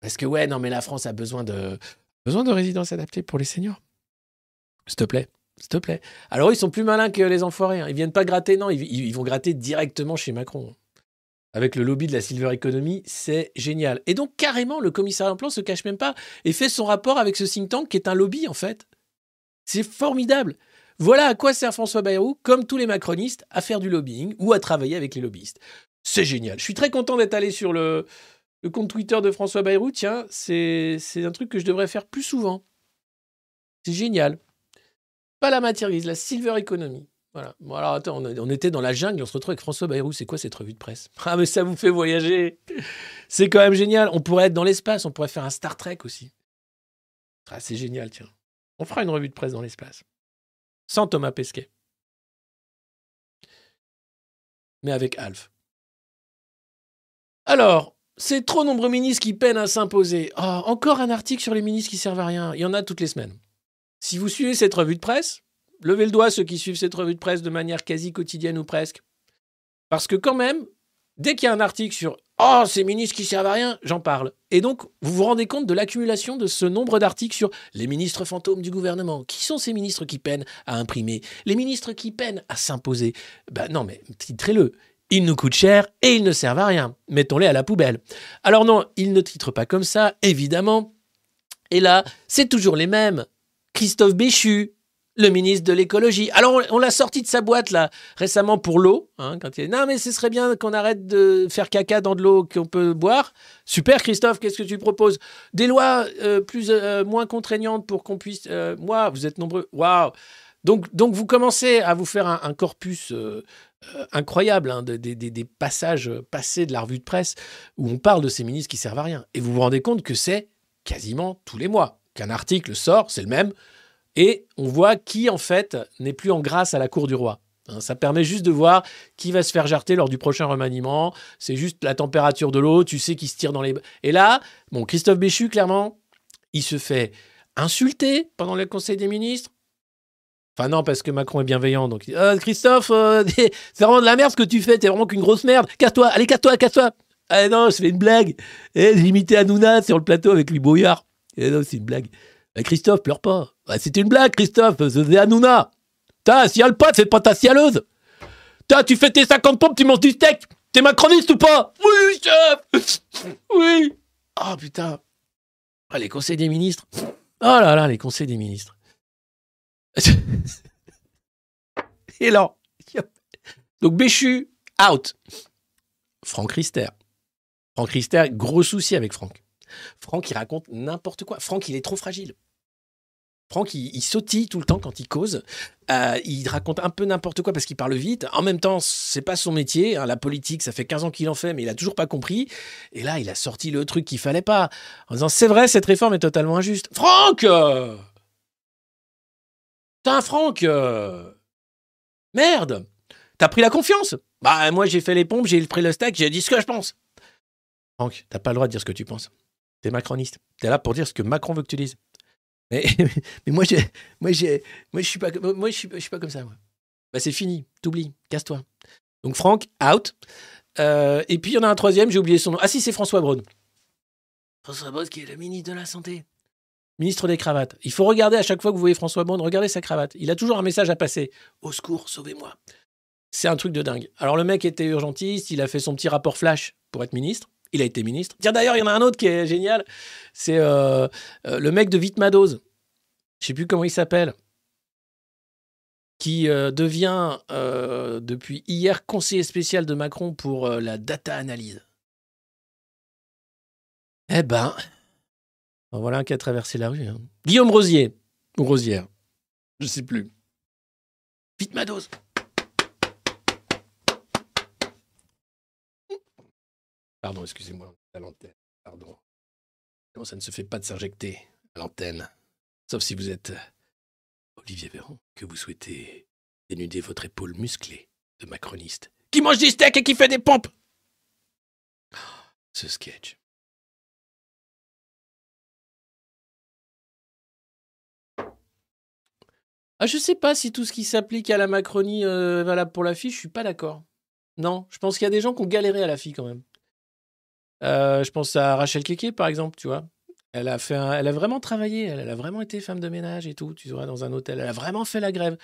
Parce que, ouais, non, mais la France a besoin de, besoin de résidences adaptées pour les seniors. S'il te plaît. S'il te plaît. Alors, ils sont plus malins que les enfoirés. hein. Ils viennent pas gratter, non, ils, vont gratter directement chez Macron. Avec le lobby de la silver economy, c'est génial. Et donc, carrément, le commissariat au plan se cache même pas et fait son rapport avec ce think tank qui est un lobby, en fait. C'est formidable. Voilà à quoi sert François Bayrou, comme tous les macronistes, à faire du lobbying ou à travailler avec les lobbyistes. C'est génial. Je suis très content d'être allé sur le, compte Twitter de François Bayrou. Tiens, c'est un truc que je devrais faire plus souvent. C'est génial. Pas la matière grise, la silver economy. Voilà. Bon, alors attends, on, était dans la jungle, on se retrouve avec François Bayrou. C'est quoi cette revue de presse? *laughs* Ah, mais ça vous fait voyager. C'est quand même génial. On pourrait être dans l'espace, on pourrait faire un Star Trek aussi. Ah, c'est génial, tiens. On fera une revue de presse dans l'espace. Sans Thomas Pesquet. Mais avec Alf. Alors, c'est trop nombreux ministres qui peinent à s'imposer. Ah, encore un article sur les ministres qui servent à rien. Il y en a toutes les semaines. Si vous suivez cette revue de presse, levez le doigt ceux qui suivent cette revue de presse de manière quasi quotidienne ou presque. Parce que quand même, dès qu'il y a un article sur Oh, ces ministres qui servent à rien, j'en parle. Et donc, vous vous rendez compte de l'accumulation de ce nombre d'articles sur les ministres fantômes du gouvernement. Qui sont ces ministres qui peinent à imprimer Les ministres qui peinent à s'imposer Ben non, mais titrez-le. Ils nous coûtent cher et ils ne servent à rien. Mettons-les à la poubelle. Alors non, ils ne titrent pas comme ça, évidemment. Et là, c'est toujours les mêmes. Christophe Béchu, le ministre de l'écologie. Alors, on, l'a sorti de sa boîte, là, récemment pour l'eau. hein, quand il non, mais ce serait bien qu'on arrête de faire caca dans de l'eau qu'on peut boire. Super, Christophe, qu'est-ce que tu proposes? Des lois euh, plus, euh, moins contraignantes pour qu'on puisse... euh, moi, vous êtes nombreux. Waouh donc, donc, vous commencez à vous faire un, corpus incroyable hein, de- des- des- des passages passés de la revue de presse où on parle de ces ministres qui servent à rien. Et vous vous rendez compte que c'est quasiment tous les mois qu'un article sort, c'est le même, et on voit qui, en fait, n'est plus en grâce à la cour du roi. Hein, ça permet juste de voir qui va se faire jarter lors du prochain remaniement. C'est juste la température de l'eau, tu sais qui se tire dans les... Et là, bon, Christophe Béchu, clairement, il se fait insulter pendant le Conseil des ministres. Enfin non, parce que Macron est bienveillant. Donc, Euh, Christophe, euh, *laughs* c'est vraiment de la merde ce que tu fais. T'es vraiment qu'une grosse merde. Casse-toi, allez, casse-toi, casse-toi. Ah non, je fais une blague. Eh, J'ai imité Hanouna sur le plateau avec lui Brouillard. Eh c'est une blague. Christophe, pleure pas. C'était une blague, Christophe. C'est Hanouna. T'as, ciale pas, fais pas ta cialeuse. T'as, tu fais tes 50 pompes, tu manges du steak. T'es macroniste ou pas? Oui, chef. Oui. Oh putain. Ah, les conseils des ministres. Oh là là, les conseils des ministres. *laughs* Et là, donc Béchu, out. Franck Rister. Franck Rister, gros souci avec Franck. Franck, il raconte n'importe quoi. Franck, il est trop fragile. Franck, il, il sautille tout le temps quand il cause. Euh, il raconte un peu n'importe quoi parce qu'il parle vite. En même temps, c'est pas son métier. hein. La politique, ça fait 15 ans qu'il en fait, mais il a toujours pas compris. Et là, il a sorti le truc qu'il fallait pas. En disant, c'est vrai, cette réforme est totalement injuste. Franck Putain, Franck Merde T'as pris la confiance Bah, moi, j'ai fait les pompes, j'ai pris le steak, j'ai dit ce que je pense. Franck, t'as pas le droit de dire ce que tu penses. T'es macroniste. T'es là pour dire ce que Macron veut que tu dises. *laughs* Mais, moi, j'ai, moi, j'ai, moi, je suis pas, moi, je suis, je suis pas comme ça. Moi. Bah, c'est fini. T'oublies. Casse-toi. Donc, Franck, out. Euh, et puis, il y en a un troisième, j'ai oublié son nom. Ah, si, c'est François Braun. François Braun, qui est le ministre de la Santé. Ministre des cravates. Il faut regarder à chaque fois que vous voyez François Braun, regardez sa cravate. Il a toujours un message à passer. Au secours, sauvez-moi. C'est un truc de dingue. Alors, le mec était urgentiste, il a fait son petit rapport flash pour être ministre. Il a été ministre. Tiens, d'ailleurs, il y en a un autre qui est génial. C'est euh, euh, le mec de Vitmados. Je sais plus comment il s'appelle. Qui euh, devient depuis hier conseiller spécial de Macron pour la data analyse. Eh ben, en voilà un qui a traversé la rue. hein. Guillaume Rosier. Ou Rosière. Je sais plus. Vitmados. Pardon, excusez-moi, à l'antenne. Pardon. Non, ça ne se fait pas de s'injecter à l'antenne? Sauf si vous êtes euh, Olivier Véran, que vous souhaitez dénuder votre épaule musclée de macroniste qui mange des steaks et qui fait des pompes? Ce sketch. Ah, je sais pas si tout ce qui s'applique à la Macronie euh, valable pour la fille, je suis pas d'accord. Non, je pense qu'il y a des gens qui ont galéré à la fille quand même. Euh, je pense à Rachel Keke, par exemple, tu vois. Elle a, fait un- elle a vraiment travaillé, elle, a vraiment été femme de ménage et tout, tu vois, dans un hôtel. Elle a vraiment fait la grève.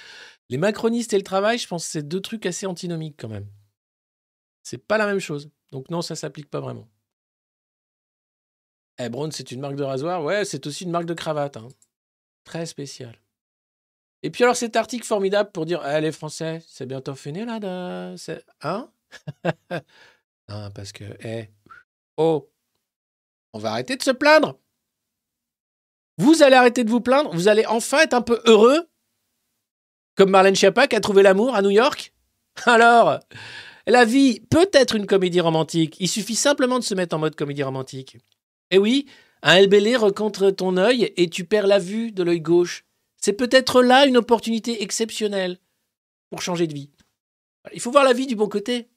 Les macronistes et le travail, je pense que c'est deux trucs assez antinomiques quand même. C'est pas la même chose. Donc non, ça s'applique pas vraiment. Eh, Braun, c'est une marque de rasoir. Ouais, c'est aussi une marque de cravate. hein. Très spécial. Et puis alors cet article formidable pour dire, eh, les Français, c'est bientôt fini là de... Hein? *laughs* Non, parce que, eh, oh, on va arrêter de se plaindre. Vous allez arrêter de vous plaindre? Vous allez enfin être un peu heureux? Comme Marlène Schiappa qui a trouvé l'amour à New York? *laughs* Alors, la vie peut être une comédie romantique. Il suffit simplement de se mettre en mode comédie romantique. Et oui, un LBL rencontre ton œil et tu perds la vue de l'œil gauche. C'est peut-être là une opportunité exceptionnelle pour changer de vie. Il faut voir la vie du bon côté.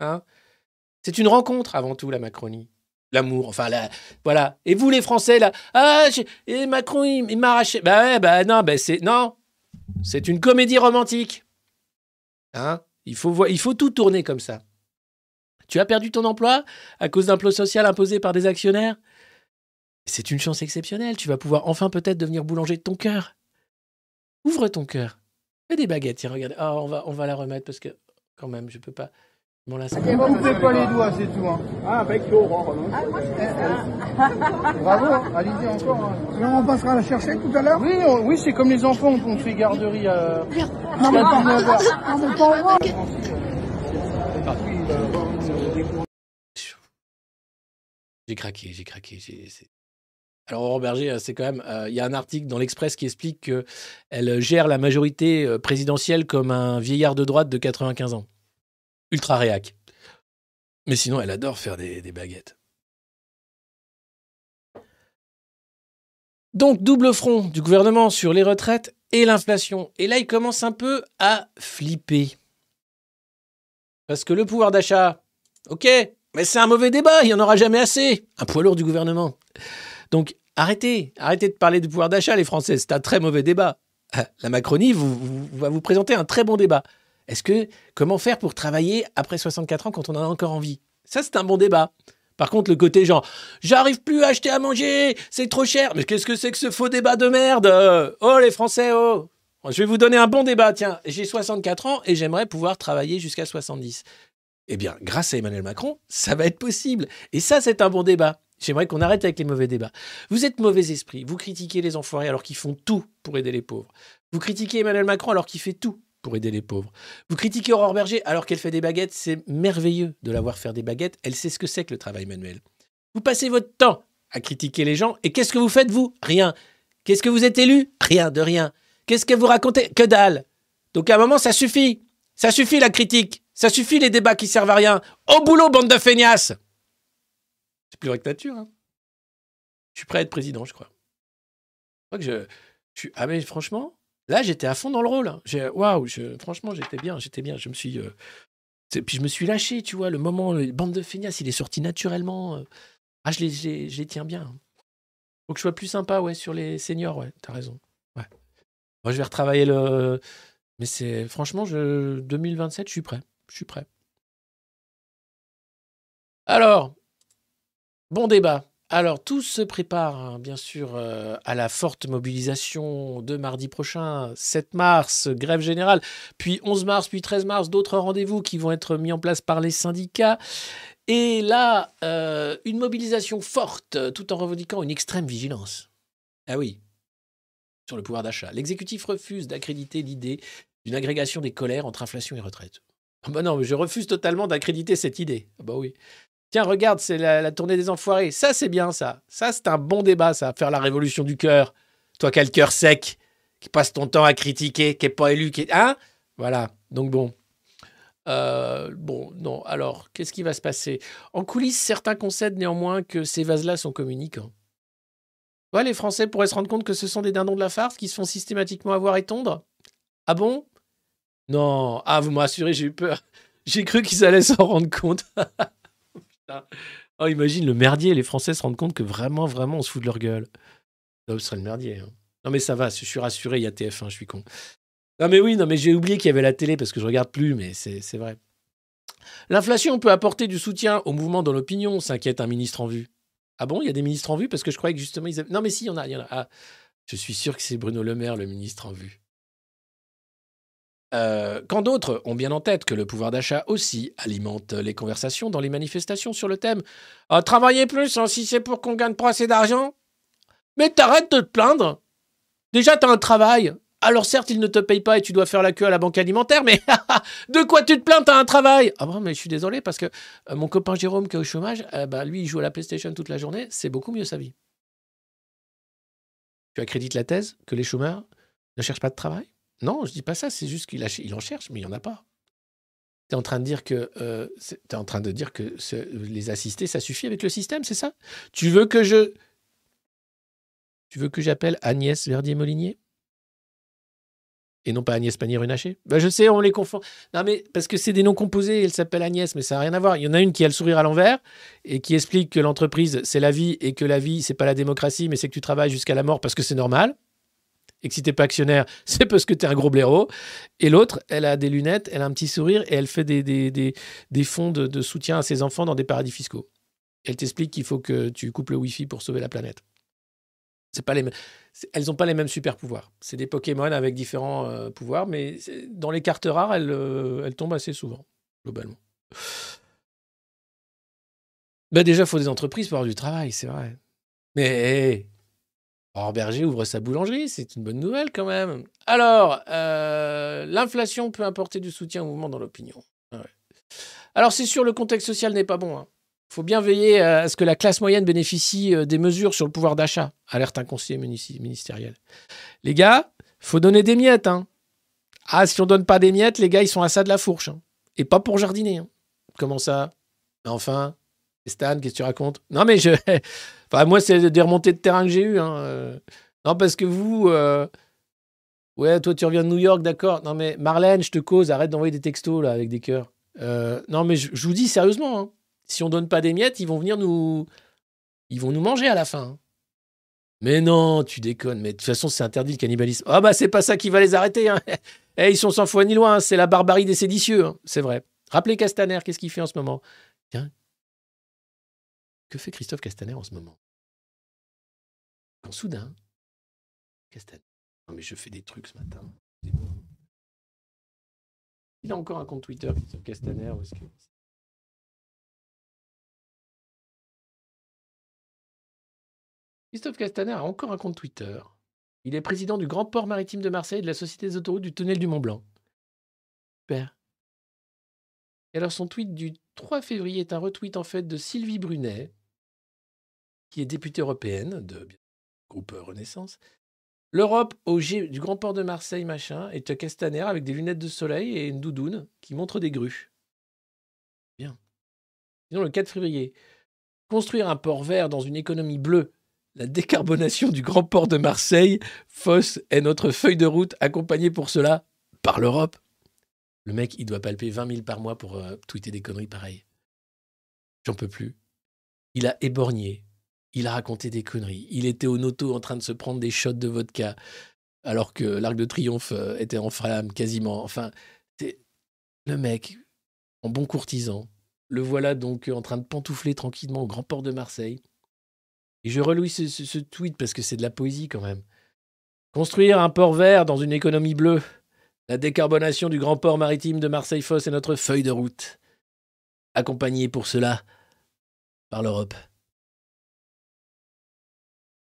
Hein C'est une rencontre avant tout, la Macronie. L'amour, enfin, la, voilà. Et vous, les Français, là, ah, et Macron, il, il m'a arraché. Bah ouais, bah non, bah c'est. Non, c'est une comédie romantique. Hein? Il, faut, tout tourner comme ça. Tu as perdu ton emploi à cause d'un plan social imposé par des actionnaires? C'est une chance exceptionnelle. Tu vas pouvoir enfin peut-être devenir boulanger de ton cœur. Ouvre ton cœur. Fais des baguettes. Tiens, regarde. Ah, on va, on va la remettre parce que, quand même, je peux pas. Bon, là, c'est- Ne coupez pas les doigts, c'est tout. Hein. Ah, bec *laughs* Bravo, hein. allez-y encore. hein. on passera la chercher tout à l'heure Oui, on- oui c'est comme les enfants, on fait garderie à... Non, mais pas, non, mais pas au J'ai craqué, j'ai craqué. j'ai- c'est- Alors, Aurore Berger, euh, c'est quand même. euh, Il y a un article dans l'Express qui explique qu'elle gère la majorité euh, présidentielle comme un vieillard de droite de 95 ans. Ultra réac. Mais sinon, elle adore faire des, baguettes. Donc, double front du gouvernement sur les retraites et l'inflation. Et là, il commence un peu à flipper. Parce que le pouvoir d'achat, ok, mais c'est un mauvais débat, il n'y en aura jamais assez. Un poids lourd du gouvernement. Donc arrêtez, arrêtez de parler du pouvoir d'achat, les Français, c'est un très mauvais débat. La Macronie va vous présenter un très bon débat. Est-ce que comment faire pour travailler après 64 ans quand on en a encore envie? Ça, c'est un bon débat. Par contre, le côté genre, j'arrive plus à acheter à manger, c'est trop cher. Mais qu'est-ce que c'est que ce faux débat de merde? Oh, les Français, oh Je vais vous donner un bon débat. Tiens, j'ai 64 ans et j'aimerais pouvoir travailler jusqu'à 70. Eh bien, grâce à Emmanuel Macron, ça va être possible. Et ça, c'est un bon débat. J'aimerais qu'on arrête avec les mauvais débats. Vous êtes mauvais esprit. Vous critiquez les enfoirés alors qu'ils font tout pour aider les pauvres. Vous critiquez Emmanuel Macron alors qu'il fait tout pour aider les pauvres. Vous critiquez Aurore Berger alors qu'elle fait des baguettes. C'est merveilleux de la voir faire des baguettes. Elle sait ce que c'est que le travail manuel. Vous passez votre temps à critiquer les gens. Et qu'est-ce que vous faites, vous? Rien. Qu'est-ce que vous êtes élu? Rien, de rien. Qu'est-ce que vous racontez? Que dalle. Donc à un moment, ça suffit. Ça suffit la critique. Ça suffit les débats qui servent à rien. Au boulot, bande de feignasses C'est plus vrai que nature. hein. Je suis prêt à être président, je crois. Je crois que je, je suis... Ah mais franchement, là, j'étais à fond dans le rôle. Waouh, franchement, j'étais bien, j'étais bien. Je me suis... euh, Puis je me suis lâché, tu vois, le moment, le bande de feignasses, il est sorti naturellement. euh. Ah, les, les- je les tiens bien. Faut que je sois plus sympa, ouais, sur les seniors, ouais, t'as raison. Ouais. Moi, je vais retravailler le... Mais c'est... Franchement, je... 2027, je suis prêt. Je suis prêt. Alors, bon débat. Alors, tout se prépare, hein, bien sûr, euh, à la forte mobilisation de mardi prochain, 7 mars, grève générale, puis 11 mars, puis 13 mars, d'autres rendez-vous qui vont être mis en place par les syndicats. Et là, euh, une mobilisation forte, tout en revendiquant une extrême vigilance. Ah oui, sur le pouvoir d'achat. L'exécutif refuse d'accréditer l'idée d'une agrégation des colères entre inflation et retraite. Ah bah non, mais je refuse totalement d'accréditer cette idée. Ah bah oui. Tiens, regarde, c'est la, la tournée des enfoirés. Ça, c'est bien, ça. Ça, c'est un bon débat, ça. Faire la révolution du cœur. Toi qui as le cœur sec, qui passe ton temps à critiquer, qui n'est pas élu, qui. Hein? Voilà. Donc bon. Euh, bon, non. Alors, qu'est-ce qui va se passer? En coulisses, certains concèdent néanmoins que ces vases-là sont communicants. Ouais, les Français pourraient se rendre compte que ce sont des dindons de la farce qui se font systématiquement avoir et tondre? Ah bon? Non. Ah, vous me rassurez, j'ai eu peur. J'ai cru qu'ils allaient s'en rendre compte. *laughs* Oh, imagine le merdier. Les Français se rendent compte que vraiment, vraiment, on se fout de leur gueule. Ce serait le merdier. hein. Non, mais ça va, je suis rassuré, il y a TF1, je suis con. Non, mais oui, non, mais j'ai oublié qu'il y avait la télé parce que je regarde plus, mais c'est c'est vrai. L'inflation peut apporter du soutien au mouvement dans l'opinion, s'inquiète un ministre en vue. Ah bon, il y a des ministres en vue? Parce que je croyais que justement, ils avaient... Non, mais si, il y en a, il y en a. Ah, je suis sûr que c'est Bruno Le Maire, le ministre en vue. Euh, quand d'autres ont bien en tête que le pouvoir d'achat aussi alimente les conversations dans les manifestations sur le thème Ah, Travailler plus, hein, si c'est pour qu'on gagne pas assez d'argent Mais t'arrêtes de te plaindre Déjà, t'as un travail. Alors certes, il ne te paye pas et tu dois faire la queue à la banque alimentaire, mais *laughs* de quoi tu te plains T'as un travail Ah bon, mais je suis désolé parce que euh, mon copain Jérôme qui est au chômage, euh, bah, lui, il joue à la PlayStation toute la journée, c'est beaucoup mieux sa vie. Tu accrédites la thèse que les chômeurs ne cherchent pas de travail? Non, je dis pas ça, c'est juste qu'il en cherche, mais il n'y en a pas. Tu es en train de dire que, euh, en train de dire que les assister, ça suffit avec le système, c'est ça? Tu veux que je... Tu veux que j'appelle Agnès Verdier-Molinier? Et non pas Agnès Pannier-Runacher? Ben, Je sais, on les confond. Non, mais parce que c'est des noms composés, elle s'appelle Agnès, mais ça n'a rien à voir. Il y en a une qui a le sourire à l'envers et qui explique que l'entreprise, c'est la vie et que la vie, c'est pas la démocratie, mais c'est que tu travailles jusqu'à la mort parce que c'est normal. Et que si t'es pas actionnaire, *laughs* c'est parce que t'es un gros blaireau. Et l'autre, elle a des lunettes, elle a un petit sourire et elle fait des, fonds de, soutien à ses enfants dans des paradis fiscaux. Elle t'explique qu'il faut que tu coupes le Wi-Fi pour sauver la planète. C'est pas les elles n'ont pas les mêmes super pouvoirs. C'est des Pokémon avec différents euh, pouvoirs, mais dans les cartes rares, elles, euh, tombent assez souvent, globalement. Ben déjà, il faut des entreprises pour avoir du travail, c'est vrai. Mais Aurore Berger ouvre sa boulangerie, c'est une bonne nouvelle quand même. Alors, euh, l'inflation peut apporter du soutien au mouvement dans l'opinion. Ah. Alors, c'est sûr, le contexte social n'est pas bon. Il faut bien veiller à ce que la classe moyenne bénéficie euh, des mesures sur le pouvoir d'achat, alerte un conseiller ministériel. Les gars, faut donner des miettes. Hein. Ah, si on donne pas des miettes, les gars, ils sont à ça de la fourche. hein. Et pas pour jardiner. hein. Comment ça? Enfin, Stan, qu'est-ce que tu racontes? Non, mais je. *laughs* moi, c'est des remontées de terrain que j'ai eues. hein, euh. Non, parce que vous. euh, Ouais, toi, tu reviens de New York, d'accord. Non, mais Marlène, je te cause, arrête d'envoyer des textos là avec des cœurs. Euh, non, mais je, vous dis sérieusement, hein, si on donne pas des miettes, ils vont venir nous. Ils vont nous manger à la fin. hein. Mais non, tu déconnes. Mais de toute façon, c'est interdit le cannibalisme. Ah bah, c'est pas ça qui va les arrêter. *laughs* Eh, ils sont sans foi ni loin. C'est la barbarie des séditieux. C'est vrai. Rappelez Castaner, qu'est-ce qu'il fait en ce moment? Tiens. Que fait Christophe Castaner en ce moment? Quand soudain, Castaner. Non, mais je fais des trucs ce matin. Il a encore un compte Twitter, Christophe Castaner. est-ce que- Christophe Castaner a encore un compte Twitter. Il est président du Grand Port Maritime de Marseille et de la Société des autoroutes du Tunnel du Mont Blanc. Super. Et alors son tweet du 3 février est un retweet en fait de Sylvie Brunet, qui est députée européenne de groupe Renaissance. L'Europe au G du Grand Port de Marseille, machin, et as Castaner avec des lunettes de soleil et une doudoune qui montre des grues. Bien. Sinon, le 4 février, construire un port vert dans une économie bleue, la décarbonation du Grand Port de Marseille, FOSS est notre feuille de route accompagnée pour cela par l'Europe. Le mec, il doit palper 20 000 par mois pour euh, tweeter des conneries pareilles. J'en peux plus. Il a éborgné. Il a raconté des conneries. Il était au noto en train de se prendre des shots de vodka alors que l'Arc de Triomphe euh, était en flamme quasiment. Enfin, c'est le mec, en bon courtisan, le voilà donc euh, en train de pantoufler tranquillement au grand port de Marseille. Et je relouis ce, tweet parce que c'est de la poésie quand même. Construire un port vert dans une économie bleue. La décarbonation du grand port maritime de Marseille-Fosse est notre feuille de route. Accompagnée pour cela par l'Europe.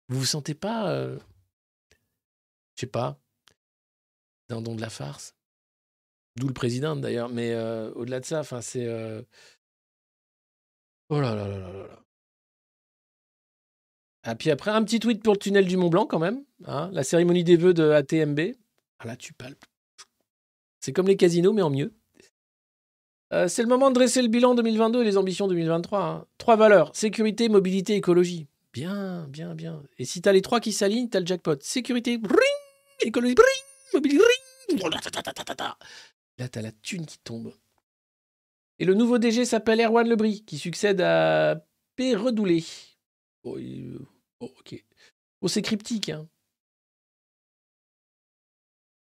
Vous vous sentez pas, euh, je sais pas, dindon de la farce? D'où le président d'ailleurs, mais euh, au-delà de ça, enfin c'est... euh, Oh là là là là là là. Ah, puis après, un petit tweet pour le tunnel du Mont Blanc quand même. hein, la cérémonie des vœux de ATMB. Ah là, tu palpes. C'est comme les casinos, mais en mieux. Euh, c'est le moment de dresser le bilan 2022 et les ambitions 2023. hein. Trois valeurs sécurité, mobilité, écologie. Bien, bien, bien. Et si t'as les trois qui s'alignent, t'as le jackpot. Sécurité, bring, écologie, bring, mobilité, bring. Là, t'as la thune qui tombe. Et le nouveau DG s'appelle Erwan Lebris, qui succède à P. Redoulé. Oh, il- oh, ok. Oh, c'est cryptique, hein.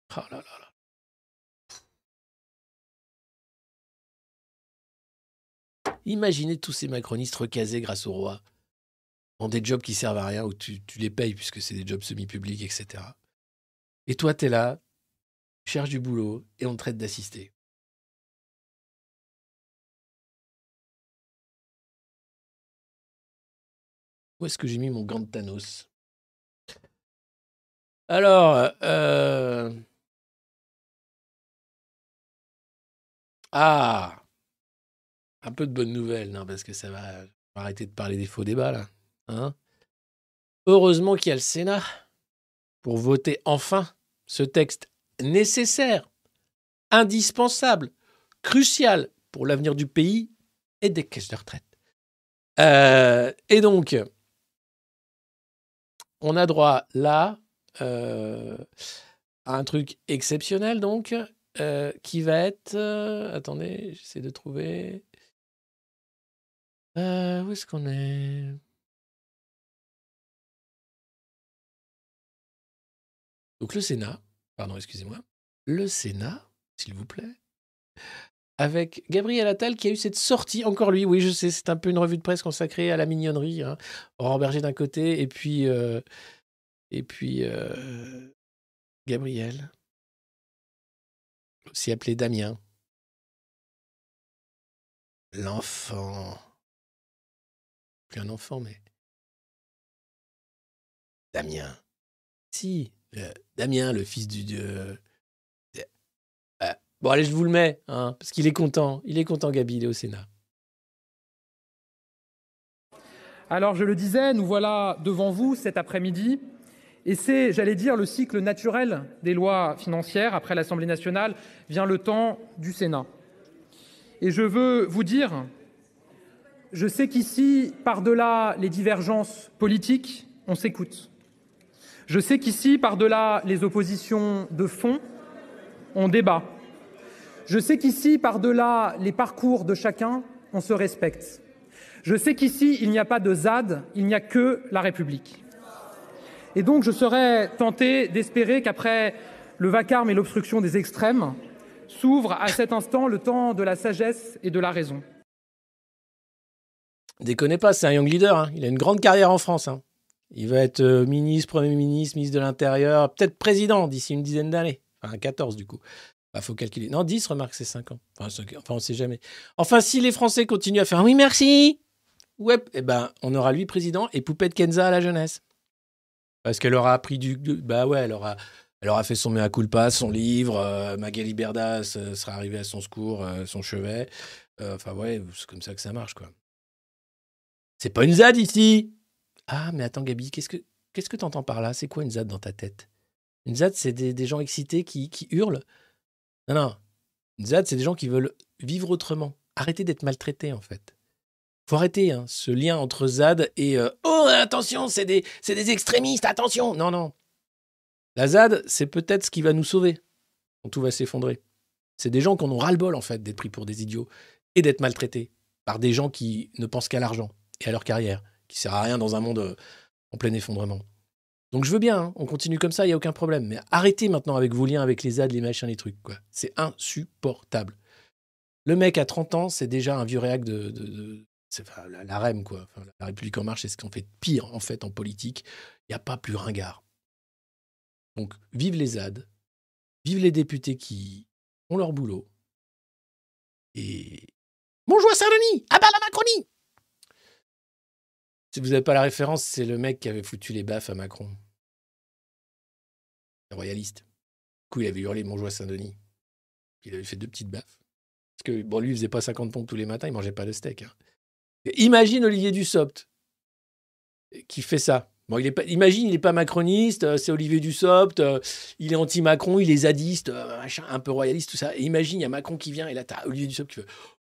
Ah là là là. Imaginez tous ces macronistes recasés grâce au roi dans des jobs qui servent à rien, où tu, les payes puisque c'est des jobs semi-publics, etc. Et toi, tu es là, tu cherches du boulot et on te traite d'assister. Où est-ce que j'ai mis mon gant de Thanos? Alors, euh... ah, un peu de bonnes nouvelles, non, parce que ça va arrêter de parler des faux débats là. Hein Heureusement qu'il y a le Sénat pour voter enfin ce texte nécessaire, indispensable, crucial pour l'avenir du pays et des caisses de retraite. Euh, et donc, on a droit là euh, à un truc exceptionnel, donc, euh, qui va être. attendez, j'essaie de trouver. Où est-ce qu'on est? Donc le Sénat, pardon, excusez-moi, le Sénat, s'il vous plaît, avec Gabriel Attal qui a eu cette sortie, encore lui, oui, je sais, c'est un peu une revue de presse consacrée à la mignonnerie. Hein. Berger d'un côté, et puis, euh, et puis euh, Gabriel, aussi appelé Damien. L'enfant. Plus un enfant, mais. Damien. Si, euh, Damien, le fils du dieu. Euh, bon, allez, je vous le mets, hein, parce qu'il est content. Il est content, Gabi, il est au Sénat. Alors, je le disais, nous voilà devant vous cet après-midi. Et c'est, j'allais dire, le cycle naturel des lois financières. Après l'Assemblée nationale vient le temps du Sénat. Et je veux vous dire, je sais qu'ici, par-delà les divergences politiques, on s'écoute. Je sais qu'ici, par-delà les oppositions de fond, on débat. Je sais qu'ici, par-delà les parcours de chacun, on se respecte. Je sais qu'ici, il n'y a pas de ZAD, il n'y a que la République. Et donc, je serais tenté d'espérer qu'après le vacarme et l'obstruction des extrêmes, s'ouvre à cet instant le temps de la sagesse et de la raison. Déconnez pas, c'est un young leader. hein. Il a une grande carrière en France. hein. Il va être euh, ministre, Premier ministre, ministre de l'Intérieur, peut-être président d'ici une dizaine d'années. Enfin, 14 du coup. Il faut calculer. Non, 10, remarque, c'est 5 ans. Enfin, on ne sait jamais. Enfin, si les Français continuent à faire oui, merci, ouais, eh ben, on aura lui président et Poupette Kenza à la jeunesse. Parce qu'elle aura appris du. Bah ouais, elle aura, elle aura fait son mea culpa, son livre. euh, Magali Berdas euh, sera arrivée à son secours, euh, son chevet. Enfin, ouais, c'est comme ça que ça marche, quoi. C'est pas une ZAD ici Ah, mais attends, Gabi, qu'est-ce que qu'est-ce que t'entends par là? C'est quoi une ZAD dans ta tête? Une ZAD, c'est des, gens excités qui, qui hurlent? Non, non. Une ZAD, c'est des gens qui veulent vivre autrement. Arrêtez d'être maltraités, en fait. Faut arrêter hein, ce lien entre ZAD et euh, Oh, attention, c'est des, extrémistes, attention Non, non. La ZAD, c'est peut-être ce qui va nous sauver quand tout va s'effondrer. C'est des gens qui en ras-le-bol, en fait, d'être pris pour des idiots et d'être maltraités par des gens qui ne pensent qu'à l'argent et à leur carrière, qui sert à rien dans un monde euh, en plein effondrement. Donc je veux bien, hein, on continue comme ça, il n'y a aucun problème. Mais arrêtez maintenant avec vos liens avec les ZAD, les machins, les trucs. C'est insupportable. Le mec à 30 ans, c'est déjà un vieux réac de... la, REM, quoi. La République en marche, c'est ce qu'on fait de pire, en fait, en politique. Il n'y a pas plus ringard. Donc, vive les ZAD, vive les députés qui ont leur boulot. Et... Bonjour à Saint-Denis À bas la Macronie Si vous n'avez pas la référence, c'est le mec qui avait foutu les baffes à Macron. Royaliste. Du coup, il avait hurlé Bonjour à Saint-Denis. Il avait fait deux petites baffes. Parce que, bon, lui, il faisait pas 50 pompes tous les matins, il mangeait pas de steak. hein. Imagine Olivier Dussopt qui fait ça. Bon, il est pas, imagine, il n'est pas macroniste, euh, c'est Olivier Dussopt, euh, il est anti-Macron, il est zadiste, euh, machin, un peu royaliste, tout ça. Imagine, il y a Macron qui vient, et là, t'as Olivier Dussopt qui fait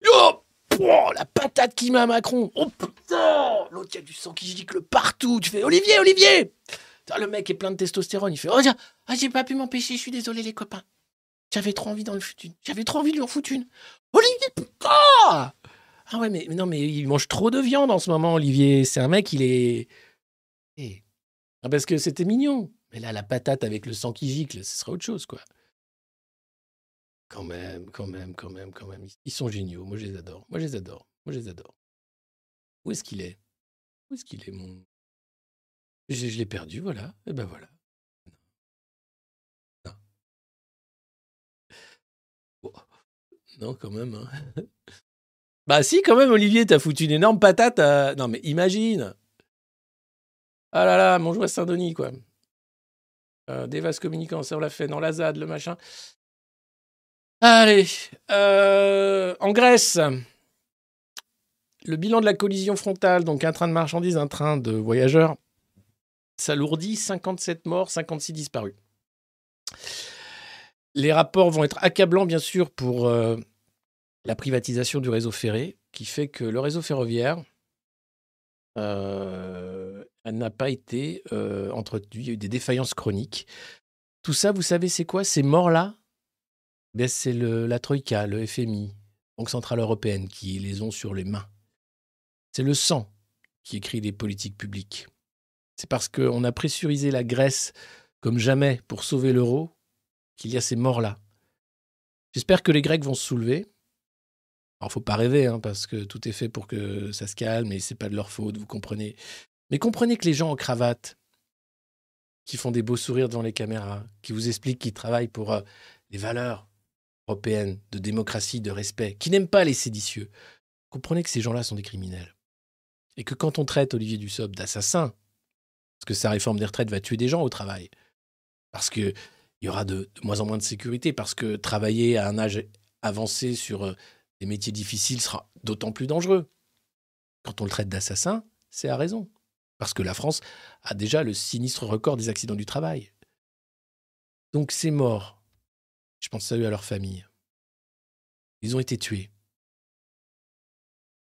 Yo Pouah, La patate qui met à Macron Oh putain L'autre, il y a du sang qui gicle partout. Tu fais Olivier, Olivier Le mec est plein de testostérone, il fait Oh, ah, j'ai pas pu m'empêcher, je suis désolé, les copains. J'avais trop envie d'en foutre une. J'avais trop envie de lui en foutre une. Olivier, putain Ah ouais, mais, mais non, mais il mange trop de viande en ce moment, Olivier. C'est un mec, il est. Eh. Ah, parce que c'était mignon. Mais là, la patate avec le sang qui gicle, ce serait autre chose, quoi. Quand même, quand même, quand même, quand même. Ils- sont géniaux. Moi, je les adore. Moi, je les adore. Moi, je les adore. Où est-ce qu'il est? Où est-ce qu'il est, mon? Je, l'ai perdu, voilà. Et ben voilà. Non. Non, quand même. hein. *laughs* bah, si, quand même, Olivier, t'as foutu une énorme patate. à- Non, mais imagine. Ah là là, mon joueur Saint-Denis, quoi. Euh, des vases communicants, ça on l'a fait dans la ZAD, le machin. Allez, euh, en Grèce, le bilan de la collision frontale, donc un train de marchandises, un train de voyageurs, s'alourdit, 57 morts, 56 disparus. Les rapports vont être accablants, bien sûr, pour euh, la privatisation du réseau ferré, qui fait que le réseau ferroviaire euh, n'a pas été entretenu. Il y a eu des défaillances chroniques. Tout ça, vous savez, c'est quoi Ces morts-là, ben, c'est la Troïka, le FMI, Banque Centrale Européenne, qui les ont sur les mains. C'est le sang qui écrit les politiques publiques. C'est parce qu'on a pressurisé la Grèce comme jamais pour sauver l'euro qu'il y a ces morts-là. J'espère que les Grecs vont se soulever. Alors, faut pas rêver, hein, parce que tout est fait pour que ça se calme et c'est pas de leur faute, vous comprenez. Mais comprenez que les gens en cravate, qui font des beaux sourires devant les caméras, qui vous expliquent qu'ils travaillent pour euh, les valeurs européennes de démocratie, de respect, qui n'aiment pas les séditieux, comprenez que ces gens-là sont des criminels. Et que quand on traite Olivier Dussopt d'assassin, parce que sa réforme des retraites va tuer des gens au travail, parce qu'il y aura de, de moins en moins de sécurité, parce que travailler à un âge avancé sur euh, des métiers difficiles sera d'autant plus dangereux. Quand on le traite d'assassin, c'est à raison. Parce que la France a déjà le sinistre record des accidents du travail. Donc ces morts, je pense à eux, à leur famille. Ils ont été tués.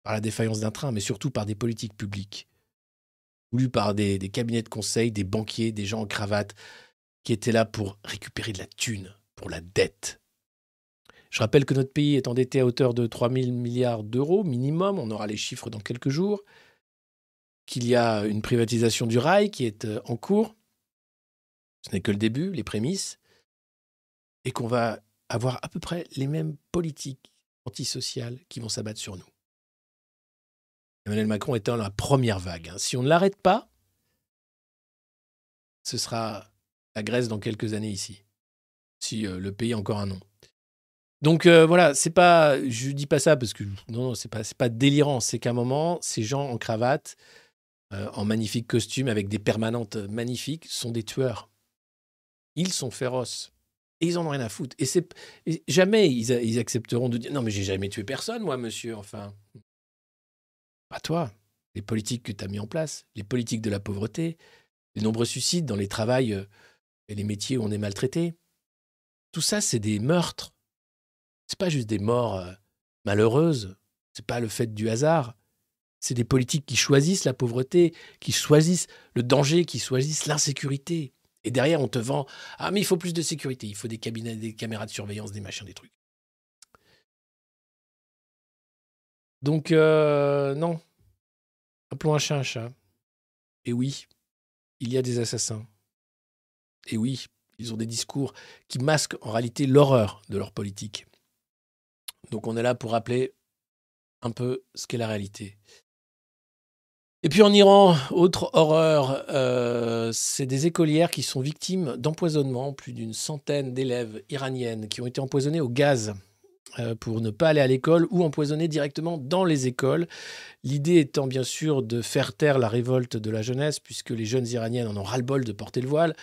Par la défaillance d'un train, mais surtout par des politiques publiques, voulues par des, des cabinets de conseil, des banquiers, des gens en cravate, qui étaient là pour récupérer de la thune, pour la dette. Je rappelle que notre pays est endetté à hauteur de 3 000 milliards d'euros minimum, on aura les chiffres dans quelques jours, qu'il y a une privatisation du rail qui est euh, en cours, ce n'est que le début, les prémices, et qu'on va avoir à peu près les mêmes politiques antisociales qui vont s'abattre sur nous. Emmanuel Macron est dans la première vague. hein. Si on ne l'arrête pas, ce sera la Grèce dans quelques années ici, si euh, le pays a encore un nom. Donc euh, voilà, c'est pas, je dis pas ça parce que non, non c'est pas, c'est pas délirant. C'est qu'à un moment, ces gens en cravate, euh, en magnifique costume, avec des permanentes magnifiques, sont des tueurs. Ils sont féroces et ils en ont rien à foutre. Et c'est jamais ils accepteront de dire non mais j'ai jamais tué personne moi monsieur. Enfin, pas toi. Les politiques que tu as mis en place, les politiques de la pauvreté, les nombreux suicides dans les travails euh, et les métiers où on est maltraité. Tout ça, c'est des meurtres. C'est pas juste des morts euh, malheureuses. C'est pas le fait du hasard. C'est des politiques qui choisissent la pauvreté, qui choisissent le danger, qui choisissent l'insécurité. Et derrière, on te vend Ah, mais il faut plus de sécurité, il faut des cabinets, des caméras de surveillance, des machins, des trucs. Donc, euh, non. Appelons un chat un chat. Et oui, il y a des assassins. Et oui, ils ont des discours qui masquent en réalité l'horreur de leur politique. Donc on est là pour rappeler un peu ce qu'est la réalité. Et puis en Iran, autre horreur, euh, c'est des écolières qui sont victimes d'empoisonnement, plus d'une centaine d'élèves iraniennes qui ont été empoisonnées au gaz euh, pour ne pas aller à l'école ou empoisonnées directement dans les écoles. L'idée étant bien sûr de faire taire la révolte de la jeunesse, puisque les jeunes iraniennes en ont ras-le-bol de porter le voile.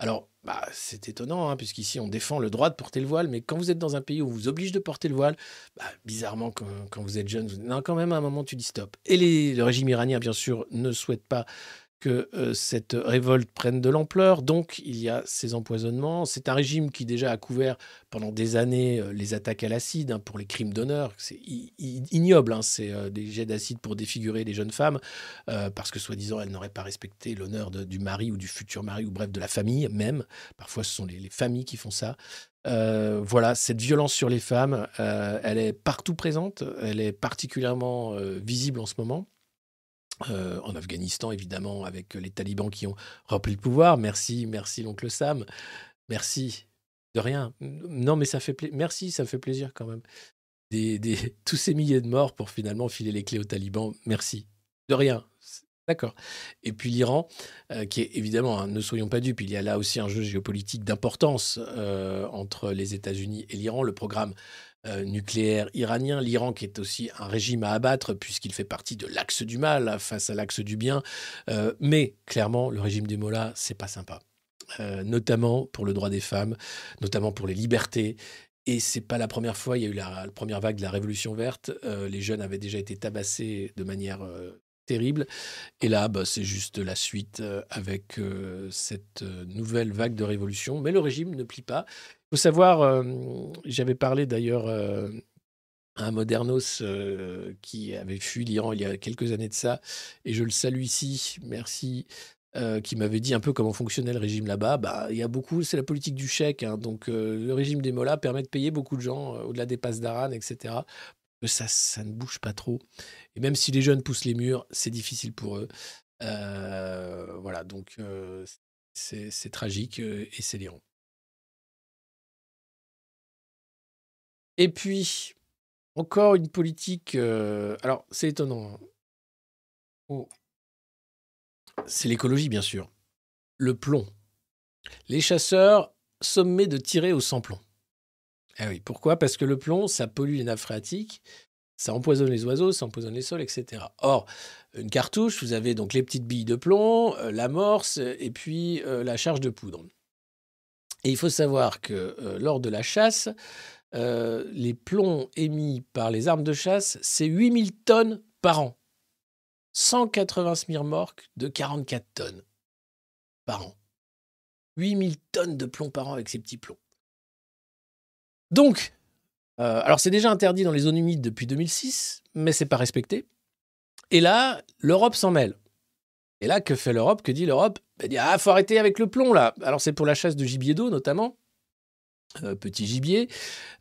Alors, bah, c'est étonnant, hein, puisqu'ici on défend le droit de porter le voile, mais quand vous êtes dans un pays où on vous oblige de porter le voile, bah, bizarrement, quand, vous êtes jeune, quand même, à un moment, tu dis stop. Et le régime iranien, bien sûr, ne souhaite pas que euh, cette révolte prenne de l'ampleur. Donc, il y a ces empoisonnements. C'est un régime qui déjà a couvert pendant des années euh, les attaques à l'acide hein, pour les crimes d'honneur. C'est ignoble, hein, c'est euh, des jets d'acide pour défigurer les jeunes femmes, parce que soi-disant, elles n'auraient pas respecté l'honneur du mari ou du futur mari, ou bref, de la famille même. Parfois, ce sont les, les familles qui font ça. Voilà, cette violence sur les femmes, elle est partout présente, elle est particulièrement visible en ce moment. Euh, en Afghanistan, évidemment, avec les talibans qui ont repris le pouvoir. Merci, merci, l'oncle Sam. Merci. De rien. Non, mais ça fait plaisir. Merci, ça fait plaisir quand même. Des, des- *laughs* tous ces milliers de morts pour finalement filer les clés aux talibans. Merci. De rien. D'accord. Et puis l'Iran, euh, qui est évidemment, hein, ne soyons pas dupes, il y a là aussi un jeu géopolitique d'importance euh, entre les États-Unis et l'Iran. Le programme euh, nucléaire iranien, l'Iran qui est aussi un régime à abattre puisqu'il fait partie de l'axe du mal hein, face à l'axe du bien. Euh, mais clairement, le régime des mollahs, c'est pas sympa. Euh, notamment pour le droit des femmes, notamment pour les libertés. Et c'est pas la première fois. Il y a eu la, première vague de la Révolution verte. Les jeunes avaient déjà été tabassés de manière terrible. Et là, bah, c'est juste la suite euh, avec euh, cette euh, nouvelle vague de révolution. Mais le régime ne plie pas. Il faut savoir, j'avais parlé d'ailleurs à modernos qui avait fui l'Iran il y a quelques années de ça, et je le salue ici, merci, qui m'avait dit un peu comment fonctionnait le régime là-bas. Bah, il y a beaucoup, c'est la politique du chèque. hein. donc le régime des mollahs permet de payer beaucoup de gens au-delà des passes d'Aran, etc. Mais ça, ne bouge pas trop. Et même si les jeunes poussent les murs, c'est difficile pour eux. Euh, voilà, donc euh, c'est tragique euh, et c'est l'Iran. Et puis, encore une politique. alors, c'est étonnant. hein. Oh. C'est l'écologie, bien sûr. Le plomb. Les chasseurs sommés de tirer au sans-plomb. Eh pourquoi? Parce que le plomb, ça pollue les nappes phréatiques, ça empoisonne les oiseaux, ça empoisonne les sols, etc. Or, une cartouche, vous avez donc les petites billes de plomb, euh, l'amorce et puis euh, la charge de poudre. Et il faut savoir que euh, lors de la chasse, euh, les plombs émis par les armes de chasse, c'est 8000 tonnes par an. 180 smirmorques de 44 tonnes par an. 8000 tonnes de plomb par an avec ces petits plombs. Donc, euh, alors c'est déjà interdit dans les zones humides depuis 2006, mais c'est pas respecté. Et là, l'Europe s'en mêle. Et là, que fait l'Europe? Que dit l'Europe? Elle dit Ah, faut arrêter avec le plomb là. Alors c'est pour la chasse de gibier d'eau notamment. Euh, petit gibier.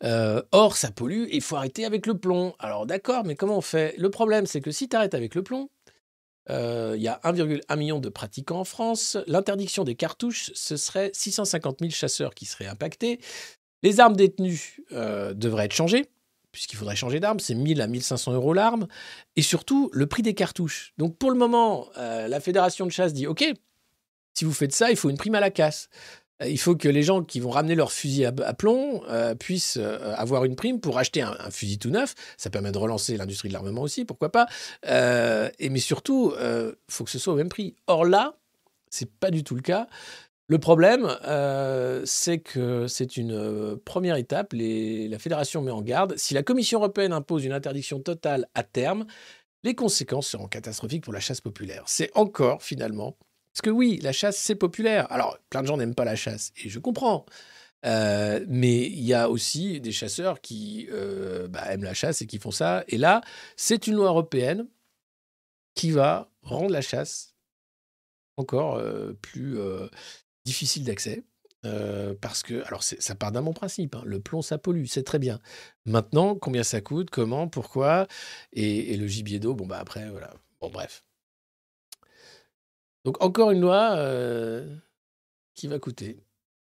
Euh, or, ça pollue et il faut arrêter avec le plomb. Alors d'accord, mais comment on fait? Le problème, c'est que si tu arrêtes avec le plomb, il y a 1,1 million de pratiquants en France. L'interdiction des cartouches, ce serait 650 000 chasseurs qui seraient impactés. Les armes détenues euh, devraient être changées, puisqu'il faudrait changer d'arme. C'est 1000 à 1500 euros l'arme. Et surtout, le prix des cartouches. Donc pour le moment, euh, la fédération de chasse dit OK, si vous faites ça, il faut une prime à la casse. Euh, Il faut que les gens qui vont ramener leur fusil à, plomb puissent avoir une prime pour acheter un, fusil tout neuf. Ça permet de relancer l'industrie de l'armement aussi, pourquoi pas. Et mais surtout, il faut que ce soit au même prix. Or là, c'est pas du tout le cas. Le problème, euh, c'est que c'est une euh, première étape. La fédération met en garde. Si la Commission européenne impose une interdiction totale à terme, les conséquences seront catastrophiques pour la chasse populaire. C'est encore finalement. Parce que oui, la chasse, c'est populaire. Alors, plein de gens n'aiment pas la chasse, et je comprends. Euh, mais il y a aussi des chasseurs qui bah, aiment la chasse et qui font ça. Et là, c'est une loi européenne qui va rendre la chasse encore plus difficile d'accès. euh, parce que, alors ça part d'un bon principe, hein, le plomb ça pollue, c'est très bien. Maintenant, combien ça coûte, comment, pourquoi, et, le gibier d'eau, bon bah après, voilà. Bon bref. Donc encore une loi euh, qui va coûter.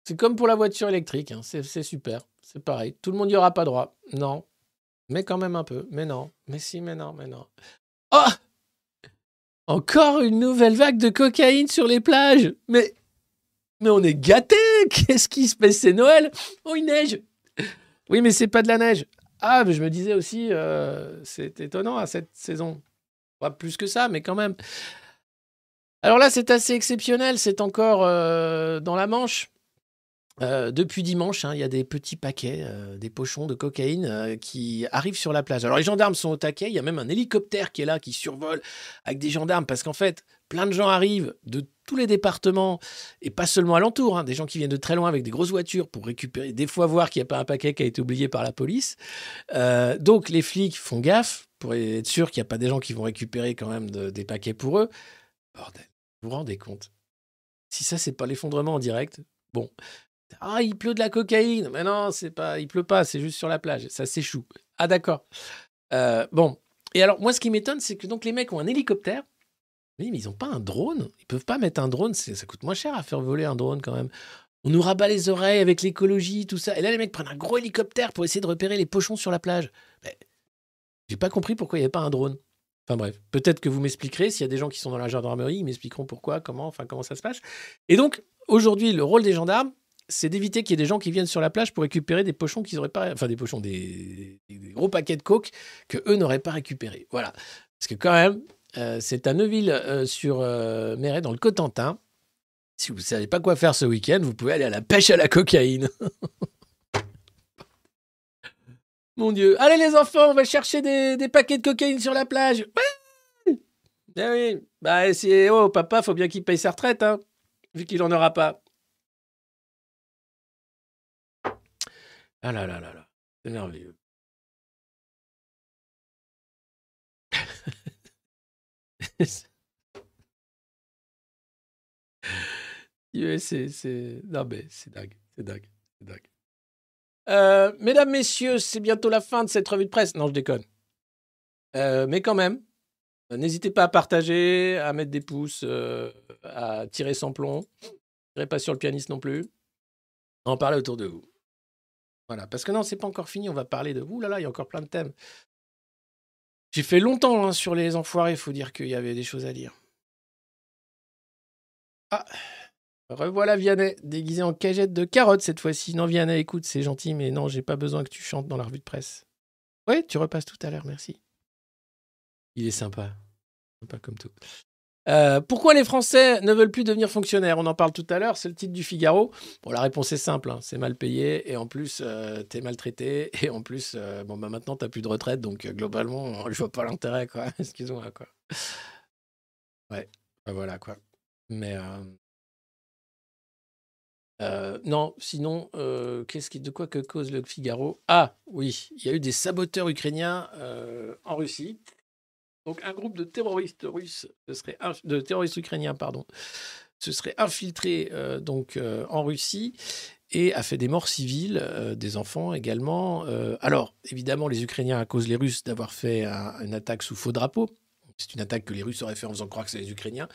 C'est comme pour la voiture électrique, hein, c'est super, c'est pareil. Tout le monde n'y aura pas droit. Non, mais quand même un peu. Mais non, mais si, mais non, mais non. Oh Encore une nouvelle vague de cocaïne sur les plages. Mais, mais on est gâtés. *laughs* Qu'est-ce qui se passe? C'est Noël. Oh, il neige. Oui, mais c'est pas de la neige. Ah, mais je me disais aussi, euh, c'est étonnant à cette saison. Pas plus que ça, mais quand même. Alors là, c'est assez exceptionnel. C'est encore euh, dans la Manche. Euh, depuis dimanche, hein, il y a des petits paquets, des pochons de cocaïne qui arrivent sur la plage. Alors les gendarmes sont au taquet, il y a même un hélicoptère qui est là, qui survole avec des gendarmes, parce qu'en fait, plein de gens arrivent de tous les départements, et pas seulement alentour, hein, des gens qui viennent de très loin avec des grosses voitures pour récupérer, des fois voir qu'il n'y a pas un paquet qui a été oublié par la police. Euh, donc les flics font gaffe pour être sûr qu'il n'y a pas des gens qui vont récupérer quand même de- des paquets pour eux. Bordel, vous vous rendez compte? Si ça, c'est pas l'effondrement en direct, bon. Ah, il pleut de la cocaïne. Mais non, c'est pas, il pleut pas, c'est juste sur la plage. Ça s'échoue. Ah, d'accord. Euh, bon. Et alors, moi, ce qui m'étonne, c'est que donc les mecs ont un hélicoptère. Mais ils n'ont pas un drone. Ils peuvent pas mettre un drone. Ça coûte moins cher à faire voler un drone quand même. On nous rabat les oreilles avec l'écologie, tout ça. Et là, les mecs prennent un gros hélicoptère pour essayer de repérer les pochons sur la plage. Mais j'ai pas compris pourquoi il n'y avait pas un drone. Enfin bref, peut-être que vous m'expliquerez. S'il y a des gens qui sont dans la gendarmerie, ils m'expliqueront pourquoi, comment, enfin comment ça se passe. Et donc, aujourd'hui, le rôle des gendarmes, c'est d'éviter qu'il y ait des gens qui viennent sur la plage pour récupérer des pochons qu'ils auraient pas, enfin des pochons, des, gros paquets de coke que eux n'auraient pas récupérés. Voilà. Parce que quand même, c'est à Neuville euh, sur euh, Méret, dans le Cotentin. Si vous ne savez pas quoi faire ce week-end, vous pouvez aller à la pêche à la cocaïne. *laughs* Mon Dieu. Allez les enfants, on va chercher des, paquets de cocaïne sur la plage. Ouais Eh oui. Bah, c'est... Oh, papa, faut bien qu'il paye sa retraite, hein, vu qu'il n'en aura pas. Ah là là là là. C'est merveilleux. Ouais, *laughs* c'est, c'est... Non, mais c'est dingue. C'est dingue. C'est dingue. Euh, mesdames, messieurs, c'est bientôt la fin de cette revue de presse. Non, je déconne. Euh, mais quand même, euh, n'hésitez pas à partager, à mettre des pouces, à tirer sans plomb. Tirez pas sur le pianiste non plus. En parler autour de vous. Voilà, parce que non, c'est pas encore fini. On va parler de. Ouh là là, il y a encore plein de thèmes. J'ai fait longtemps hein, sur les enfoirés. Il faut dire qu'il y avait des choses à dire. Ah, revoilà Vianney, déguisé en cagette de carotte cette fois-ci. Non, Vianney, écoute, c'est gentil, mais non, j'ai pas besoin que tu chantes dans la revue de presse. Oui, tu repasses tout à l'heure, merci. Il est sympa. Sympa comme tout. Euh, pourquoi les Français ne veulent plus devenir fonctionnaires? On en parle tout à l'heure, c'est le titre du Figaro. Bon, la réponse est simple, hein, c'est mal payé, et en plus, euh, t'es maltraité, *laughs* et en plus, euh, bon, bah, maintenant, t'as plus de retraite, donc globalement, *laughs* je vois pas l'intérêt, quoi. *laughs* Excuse-moi, quoi. Ouais, bah, voilà, quoi. Mais... euh, non, sinon, qu'est-ce qui, de quoi que cause le Figaro? Ah, oui, il y a eu des saboteurs ukrainiens en Russie. Donc, un groupe de terroristes russes, ukrainiens, pardon, se serait infiltré euh, donc euh, en Russie et a fait des morts civiles, euh, des enfants également. Alors, évidemment, les Ukrainiens accusent les Russes d'avoir fait un- une attaque sous faux drapeau. C'est une attaque que les Russes auraient fait en faisant croire que c'est les Ukrainiens.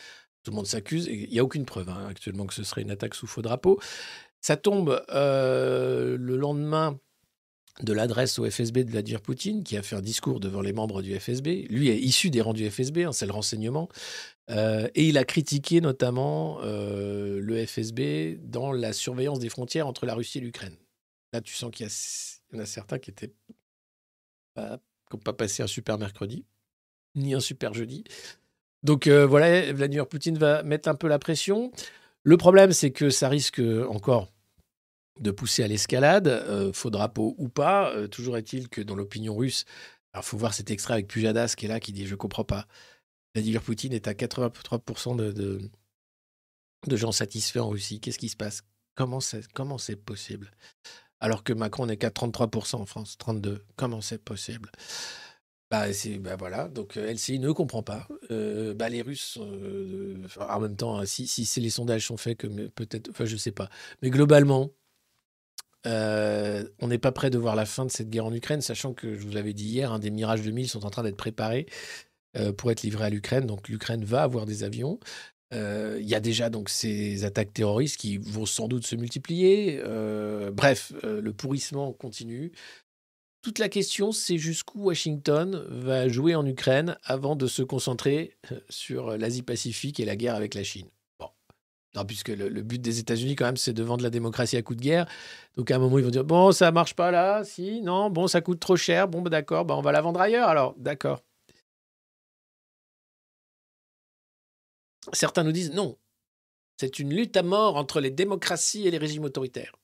Tout le monde s'accuse. Il n'y a aucune preuve hein, actuellement que ce serait une attaque sous faux drapeau. Ça tombe le lendemain de l'adresse au FSB de Vladimir Poutine, qui a fait un discours devant les membres du FSB. Lui est issu des rangs du FSB, hein, c'est le renseignement. Euh, et il a critiqué notamment euh, le FSB dans la surveillance des frontières entre la Russie et l'Ukraine. Là, tu sens qu'il y, en a certains qui pas, n'ont pas passé un super mercredi, ni un super jeudi. Donc euh, voilà, Vladimir Poutine va mettre un peu la pression. Le problème, c'est que ça risque encore de pousser à l'escalade, euh, faux drapeau ou pas. Euh, toujours est-il que dans l'opinion russe, alors faut voir cet extrait avec Pujadas qui est là, qui dit Je comprends pas. Vladimir Poutine est à 83% de, gens satisfaits en Russie. Qu'est-ce qui se passe? Comment c'est possible? Alors que Macron n'est qu'à 33% en France, 32. Comment c'est possible? Bah, bah voilà, donc euh, LCI ne comprend pas. Bah, les Russes, en même temps, si, si c'est- les sondages sont faits, que peut-être, enfin je sais pas. Mais globalement, euh, on n'est pas prêt de voir la fin de cette guerre en Ukraine, sachant que, je vous l'avais dit hier, hein, des Mirage 2000 sont en train d'être préparés euh, pour être livrés à l'Ukraine. Donc l'Ukraine va avoir des avions. Euh, Il y a déjà donc ces attaques terroristes qui vont sans doute se multiplier. Bref, le pourrissement continue. Toute la question, c'est jusqu'où Washington va jouer en Ukraine avant de se concentrer sur l'Asie-Pacifique et la guerre avec la Chine. Non, puisque le, but des États-Unis, quand même, c'est de vendre la démocratie à coup de guerre. Donc, à un moment, ils vont dire Bon, ça marche pas là, si, non, bon, ça coûte trop cher, bon, bah, d'accord, bah, on va la vendre ailleurs alors, d'accord. Certains nous disent Non, c'est une lutte à mort entre les démocraties et les régimes autoritaires.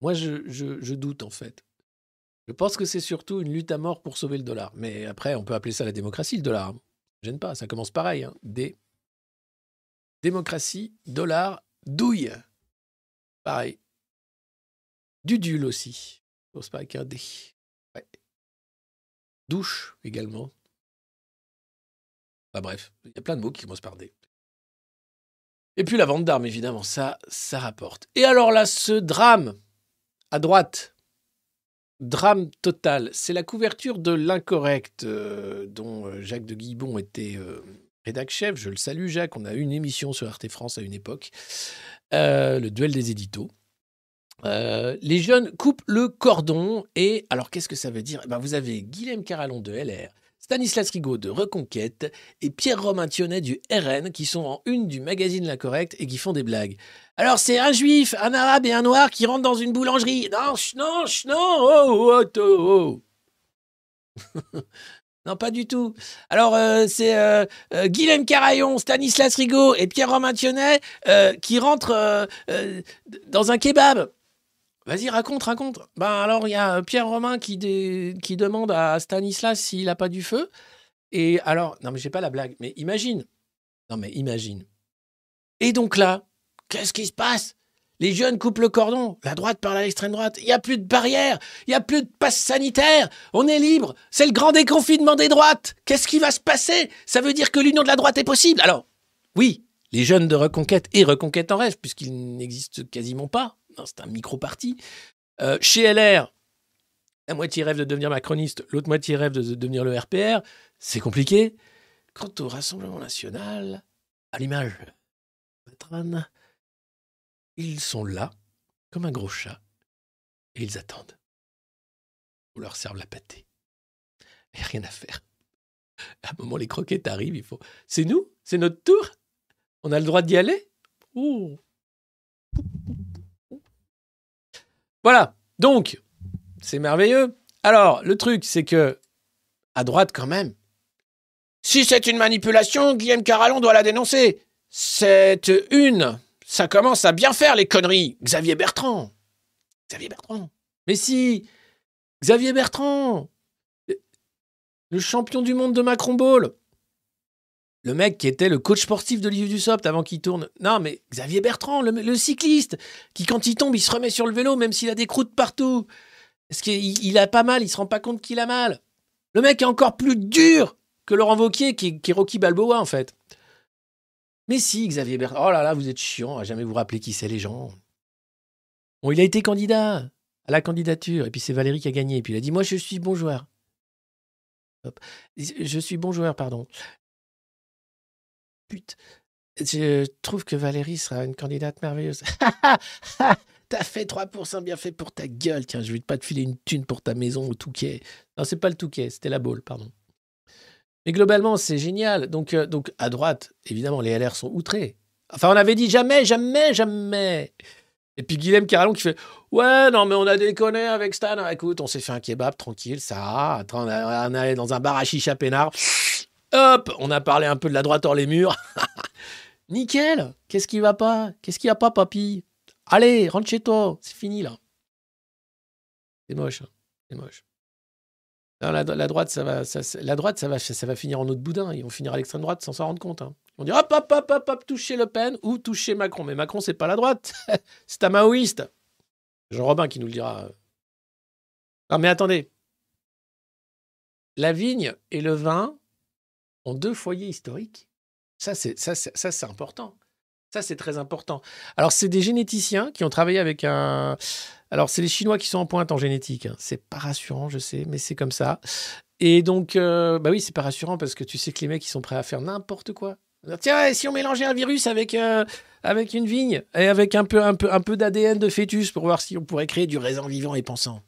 Moi, je, doute, en fait. Je pense que c'est surtout une lutte à mort pour sauver le dollar. Mais après, on peut appeler ça la démocratie, le dollar. Ça me gêne pas, ça commence pareil. hein. Des démocratie, dollar, douille. Pareil. Dudule aussi. Ça commence pas D. Douche également. Bah bref, il y a plein de mots qui commencent par D. Et puis la vente d'armes, évidemment, ça, ça rapporte. Et alors là, ce drame, à droite, drame total, c'est la couverture de l'incorrect euh, dont euh, Jacques de Guibon était euh, Je le salue, Jacques. On a eu une émission sur Arte France à une époque, euh, le duel des éditos. Euh, les jeunes coupent le cordon et alors qu'est-ce que ça veut dire? Eh ben, Vous avez Guilhem Carallon de LR, Stanislas Rigaud de Reconquête et Pierre-Romain Thionnet du RN qui sont en une du magazine L'Incorrect et qui font des blagues. Alors c'est un juif, un arabe et un noir qui rentrent dans une boulangerie. Non, non, non, oh, oh, oh, oh. *laughs* non, pas du tout. Alors euh, c'est euh, euh, Carayon, Stanislas Rigaud et Pierre-Romain Thionnet euh, qui rentrent dans un kebab. Vas-y, raconte, raconte. Ben alors, il y a Pierre Romain qui, dé- qui demande à Stanislas s'il n'a pas du feu. Et alors, non, mais j'ai pas la blague, mais imagine. Non, mais imagine. Et donc là, qu'est-ce qui se passe? Les jeunes coupent le cordon. La droite parle à l'extrême droite. Il n'y a plus de barrière. Il n'y a plus de passe sanitaire. On est libre. C'est le grand déconfinement des droites. Qu'est-ce qui va se passer? Ça veut dire que l'union de la droite est possible? Alors, oui, les jeunes de Reconquête et Reconquête en rêve, puisqu'ils n'existent quasiment pas. Non, c'est un micro-parti. Euh, chez LR, la moitié rêve de devenir macroniste, l'autre moitié rêve de, de devenir le RPR. C'est compliqué. Quant au Rassemblement national, à l'image ils sont là, comme un gros chat, et ils attendent. On leur serve la pâtée. Et rien à faire. À un moment, les croquettes arrivent, il faut. C'est nous? C'est notre tour? On a le droit d'y aller. Voilà. Donc, c'est merveilleux. Alors, le truc, c'est que, à droite quand même, si c'est une manipulation, Guillaume Carallon doit la dénoncer. C'est une. Ça commence à bien faire les conneries. Xavier Bertrand. Xavier Bertrand. Mais si, Xavier Bertrand, le champion du monde de Macron Ball. Le mec qui était le coach sportif d'Olivier Dussopt avant qu'il tourne. Non, mais Xavier Bertrand, le, cycliste, qui quand il tombe, il se remet sur le vélo, même s'il a des croûtes partout. Parce qu'il il a pas mal, il se rend pas compte qu'il a mal. Le mec est encore plus dur que Laurent Vauquier, qui, qui est Rocky Balboa, en fait. Mais si, Xavier Bertrand. Oh là là, vous êtes chiant, à jamais vous rappeler qui c'est, les gens. Bon, il a été candidat à la candidature, et puis c'est Valérie qui a gagné. Et puis il a dit Moi, je suis bon joueur. Je suis bon joueur, pardon. Putain. Je trouve que Valérie sera une candidate merveilleuse. *laughs* T'as fait 3% bien fait pour ta gueule. Tiens, je vais pas te filer une thune pour ta maison au Touquet. Non, c'est pas le Touquet, c'était la Baule, pardon. Mais globalement, c'est génial. Donc, euh, donc, à droite, évidemment, les LR sont outrés. Enfin, on avait dit jamais, jamais, jamais. Et puis Guilhem Carallon qui fait Ouais, non, mais on a déconné avec Stan. Écoute, on s'est fait un kebab tranquille, ça. Attends, on a- allé dans un bar à chicha peinard. Hop, on a parlé un peu de la droite hors les murs. *laughs* Nickel. Qu'est-ce qui va pas? Qu'est-ce qui va pas, papy? Allez, rentre chez toi. C'est fini, là. C'est moche. hein. C'est moche. Non, la, droite, ça va, la droite, ça va, ça va finir en autre boudin. Ils vont finir à l'extrême droite sans s'en rendre compte. hein. Ils vont dire hop, hop, hop, hop, hop, toucher Le Pen ou toucher Macron. Mais Macron, c'est pas la droite. *laughs* c'est un maoïste. Jean Robin qui nous le dira. Non, mais attendez. La vigne et le vin ont deux foyers historiques. Ça, c'est important. Ça, c'est très important. Alors, c'est des généticiens qui ont travaillé avec un. Alors, c'est les Chinois qui sont en pointe en génétique. hein. C'est pas rassurant, je sais, mais c'est comme ça. Et donc, euh, bah oui, c'est pas rassurant parce que tu sais que les mecs, ils sont prêts à faire n'importe quoi. Tiens, si on mélangeait un virus avec, euh, avec une vigne et avec un peu, un peu, un peu d'ADN de fœtus pour voir si on pourrait créer du raisin vivant et pensant?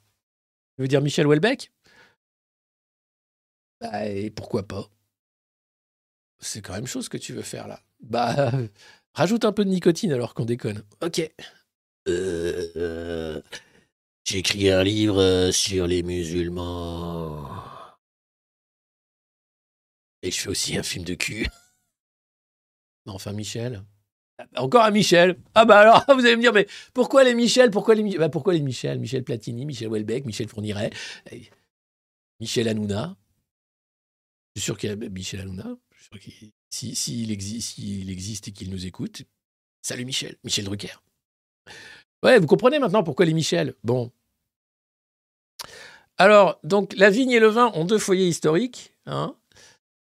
Tu veux dire Michel Houellebecq? Bah, et pourquoi pas? C'est quand même chose que tu veux faire là. Bah, rajoute un peu de nicotine alors qu'on déconne. Ok. Euh, euh, J'ai écrit un livre euh, sur les musulmans. Et je fais aussi un film de cul. *laughs* Non, enfin, Michel. Encore un Michel. Ah bah alors, *laughs* vous allez me dire, mais pourquoi les Michel Pourquoi les, bah, pourquoi les Michel? Michel Platini, Michel Houellebecq, Michel Fourniret, Michel Hanouna. Je suis sûr qu'il y a Michel Hanouna. Sûr qu'il- si- S'il existe, s'il existe et qu'il nous écoute, salut Michel, Michel Drucker. Ouais, vous comprenez maintenant pourquoi les Michel? Bon. Alors, donc, la vigne et le vin ont deux foyers historiques. hein.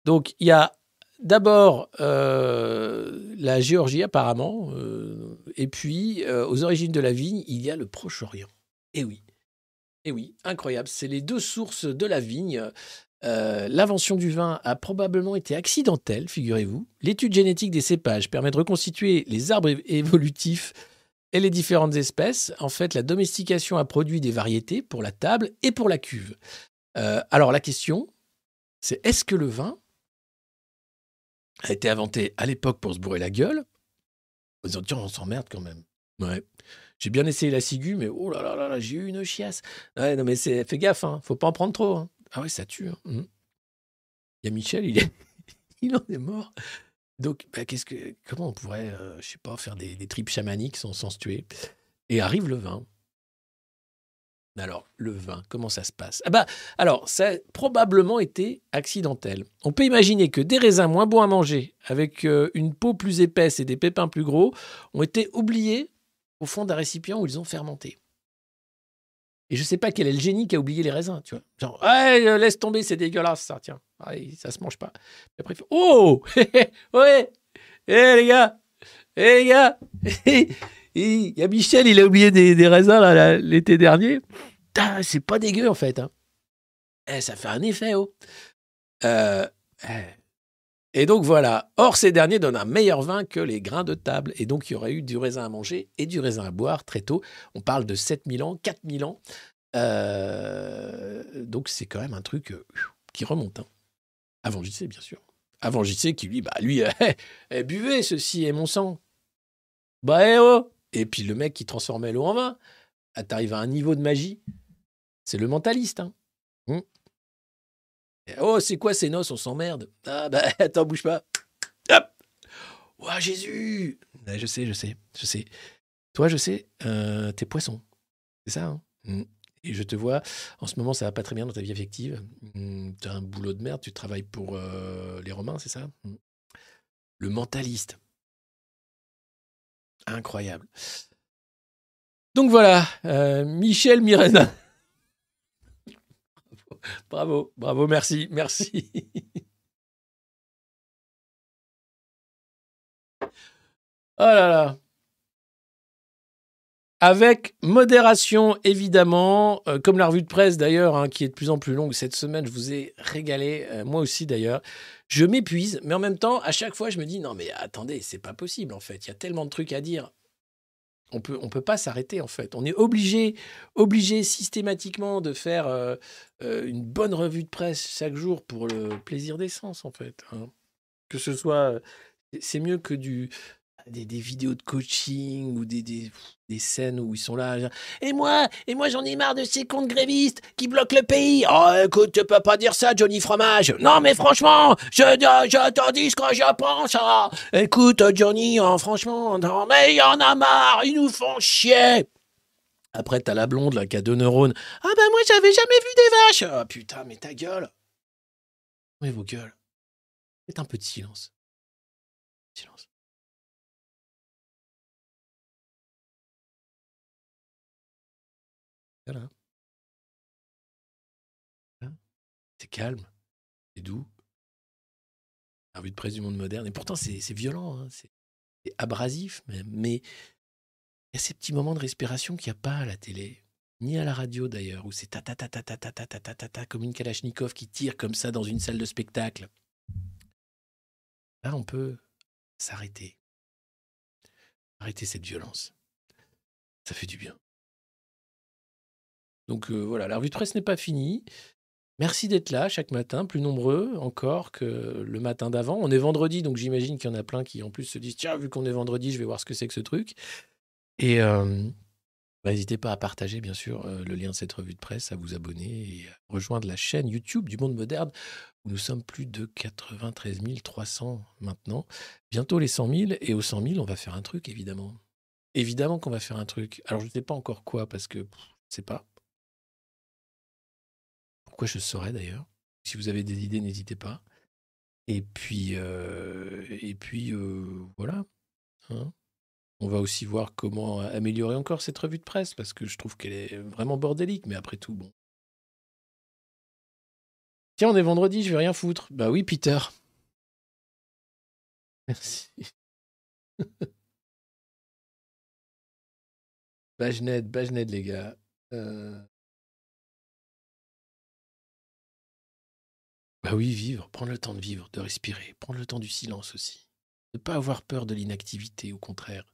Donc, il y a d'abord, euh, la Géorgie apparemment, euh, et puis euh, aux origines de la vigne, il y a le Proche-Orient. Eh oui, eh oui, incroyable. C'est les deux sources de la vigne. Euh, L'invention du vin a probablement été accidentelle, figurez-vous. L'étude génétique des cépages permet de reconstituer les arbres évolutifs et les différentes espèces. En fait, la domestication a produit des variétés pour la table et pour la cuve. Euh, alors la question, c'est est-ce que le vin a été inventé à l'époque pour se bourrer la gueule? En disant, tiens, on s'emmerde quand même. Ouais. J'ai bien essayé la ciguë, mais oh là là là, là, j'ai eu une chiasse. Ouais, non, mais c'est, fais gaffe, hein, faut pas en prendre trop. hein. Ah ouais, ça tue. hein. Mhm. Il y a Michel, il, est, *laughs* il en est mort. Donc, bah, qu'est-ce que, comment on pourrait, euh, je sais pas, faire des, des tripes chamaniques sans, sans se tuer? Et arrive le vin. Alors, le vin, comment ça se passe? Ah bah, Alors, ça a probablement été accidentel. On peut imaginer que des raisins moins bons à manger, avec euh, une peau plus épaisse et des pépins plus gros, ont été oubliés au fond d'un récipient où ils ont fermenté. Et je sais pas quel est le génie qui a oublié les raisins, tu vois. Genre, ouais, euh, laisse tomber, c'est dégueulasse, ça, tiens. Ah, ça se mange pas. Après, il fait, oh *laughs* Ouais Eh les gars Eh les gars *laughs* Il y a Michel, il a oublié des, des raisins là, l'été dernier. C'est pas dégueu en fait. hein. Eh, ça fait un effet, oh. Euh, eh. Et donc voilà. Or, ces derniers donnent un meilleur vin que les grains de table. Et donc, il y aurait eu du raisin à manger et du raisin à boire très tôt. On parle de 7000 ans, 4000 ans. Euh, donc, c'est quand même un truc euh, qui remonte. hein. Avant JC, bien sûr. Avant JC, qui lui, bah, lui, *laughs* euh, buvez, ceci est mon sang. Bah, eh oh Et puis le mec qui transformait l'eau en vin. Ah, T'arrives à un niveau de magie. C'est le mentaliste. Hein. Hmm. Oh, c'est quoi ces noces? On s'emmerde. Ah, bah, *laughs* attends, bouge pas. Hop Ouah, Jésus Je sais, je sais, je sais. Toi, je sais, euh, t'es poisson. C'est ça, hein? Hmm. Et je te vois, en ce moment, ça va pas très bien dans ta vie affective. Hmm, T'as un boulot de merde, tu travailles pour euh, les Romains, c'est ça? Hmm. Le mentaliste. Incroyable. Donc voilà, euh, Michel Mirena. *laughs* Bravo, bravo, merci, merci. *laughs* Oh là là. Avec modération, évidemment, euh, comme la revue de presse d'ailleurs, hein, qui est de plus en plus longue cette semaine, je vous ai régalé, euh, moi aussi d'ailleurs. Je m'épuise, mais en même temps, à chaque fois, je me dis non mais attendez, c'est pas possible en fait. Il y a tellement de trucs à dire. On peut, on peut pas s'arrêter en fait. On est obligé, obligé systématiquement de faire euh, euh, une bonne revue de presse chaque jour pour le plaisir des sens en fait. hein. Que ce soit, euh, c'est mieux que du des, des vidéos de coaching ou des, des, des scènes où ils sont là. Et moi, et moi j'en ai marre de ces comptes grévistes qui bloquent le pays. Oh écoute, tu peux pas dire ça, Johnny Fromage. Non mais franchement, je, je, dis ce que je pense. ah. Écoute, Johnny, hein, franchement, non mais il y en a marre, ils nous font chier. Après, t'as la blonde là qui a deux neurones. Ah ben moi j'avais jamais vu des vaches. Ah putain, mais ta gueule. Oui, vos gueules. Faites un peu de. Silence. C'est calme, c'est doux. La revue de presse du monde moderne. Et pourtant, c'est violent, hein, c'est abrasif même. Mais il y a ces petits moments de respiration qu'il n'y a pas à la télé, ni à la radio d'ailleurs, où c'est ta ta ta ta ta comme une Kalachnikov qui tire comme ça dans une salle de spectacle. Là, on peut s'arrêter. Arrêter cette violence. Ça fait du bien. Donc euh, voilà, la revue de presse n'est pas finie. Merci d'être là chaque matin, plus nombreux encore que le matin d'avant. On est vendredi, donc j'imagine qu'il y en a plein qui en plus se disent Tiens, vu qu'on est vendredi, je vais voir ce que c'est que ce truc. Et euh, bah, n'hésitez pas à partager, bien sûr, euh, le lien de cette revue de presse, à vous abonner et à rejoindre la chaîne YouTube du Monde Moderne, où nous sommes plus de 93 300 maintenant. Bientôt les 100 000, et aux 100 000, on va faire un truc, évidemment. Évidemment qu'on va faire un truc. Alors, je ne sais pas encore quoi, parce que je ne sais pas. Pourquoi je saurais d'ailleurs Si vous avez des idées, n'hésitez pas. Et puis, euh, et puis euh, voilà. hein. On va aussi voir comment améliorer encore cette revue de presse, parce que je trouve qu'elle est vraiment bordélique, mais après tout, bon. Tiens, on est vendredi, je vais rien foutre. Bah oui, Peter. Merci. *laughs* Bajned, Bajned, les gars. Euh, Bah oui, vivre, prendre le temps de vivre, de respirer, prendre le temps du silence aussi. Ne pas avoir peur de l'inactivité, au contraire.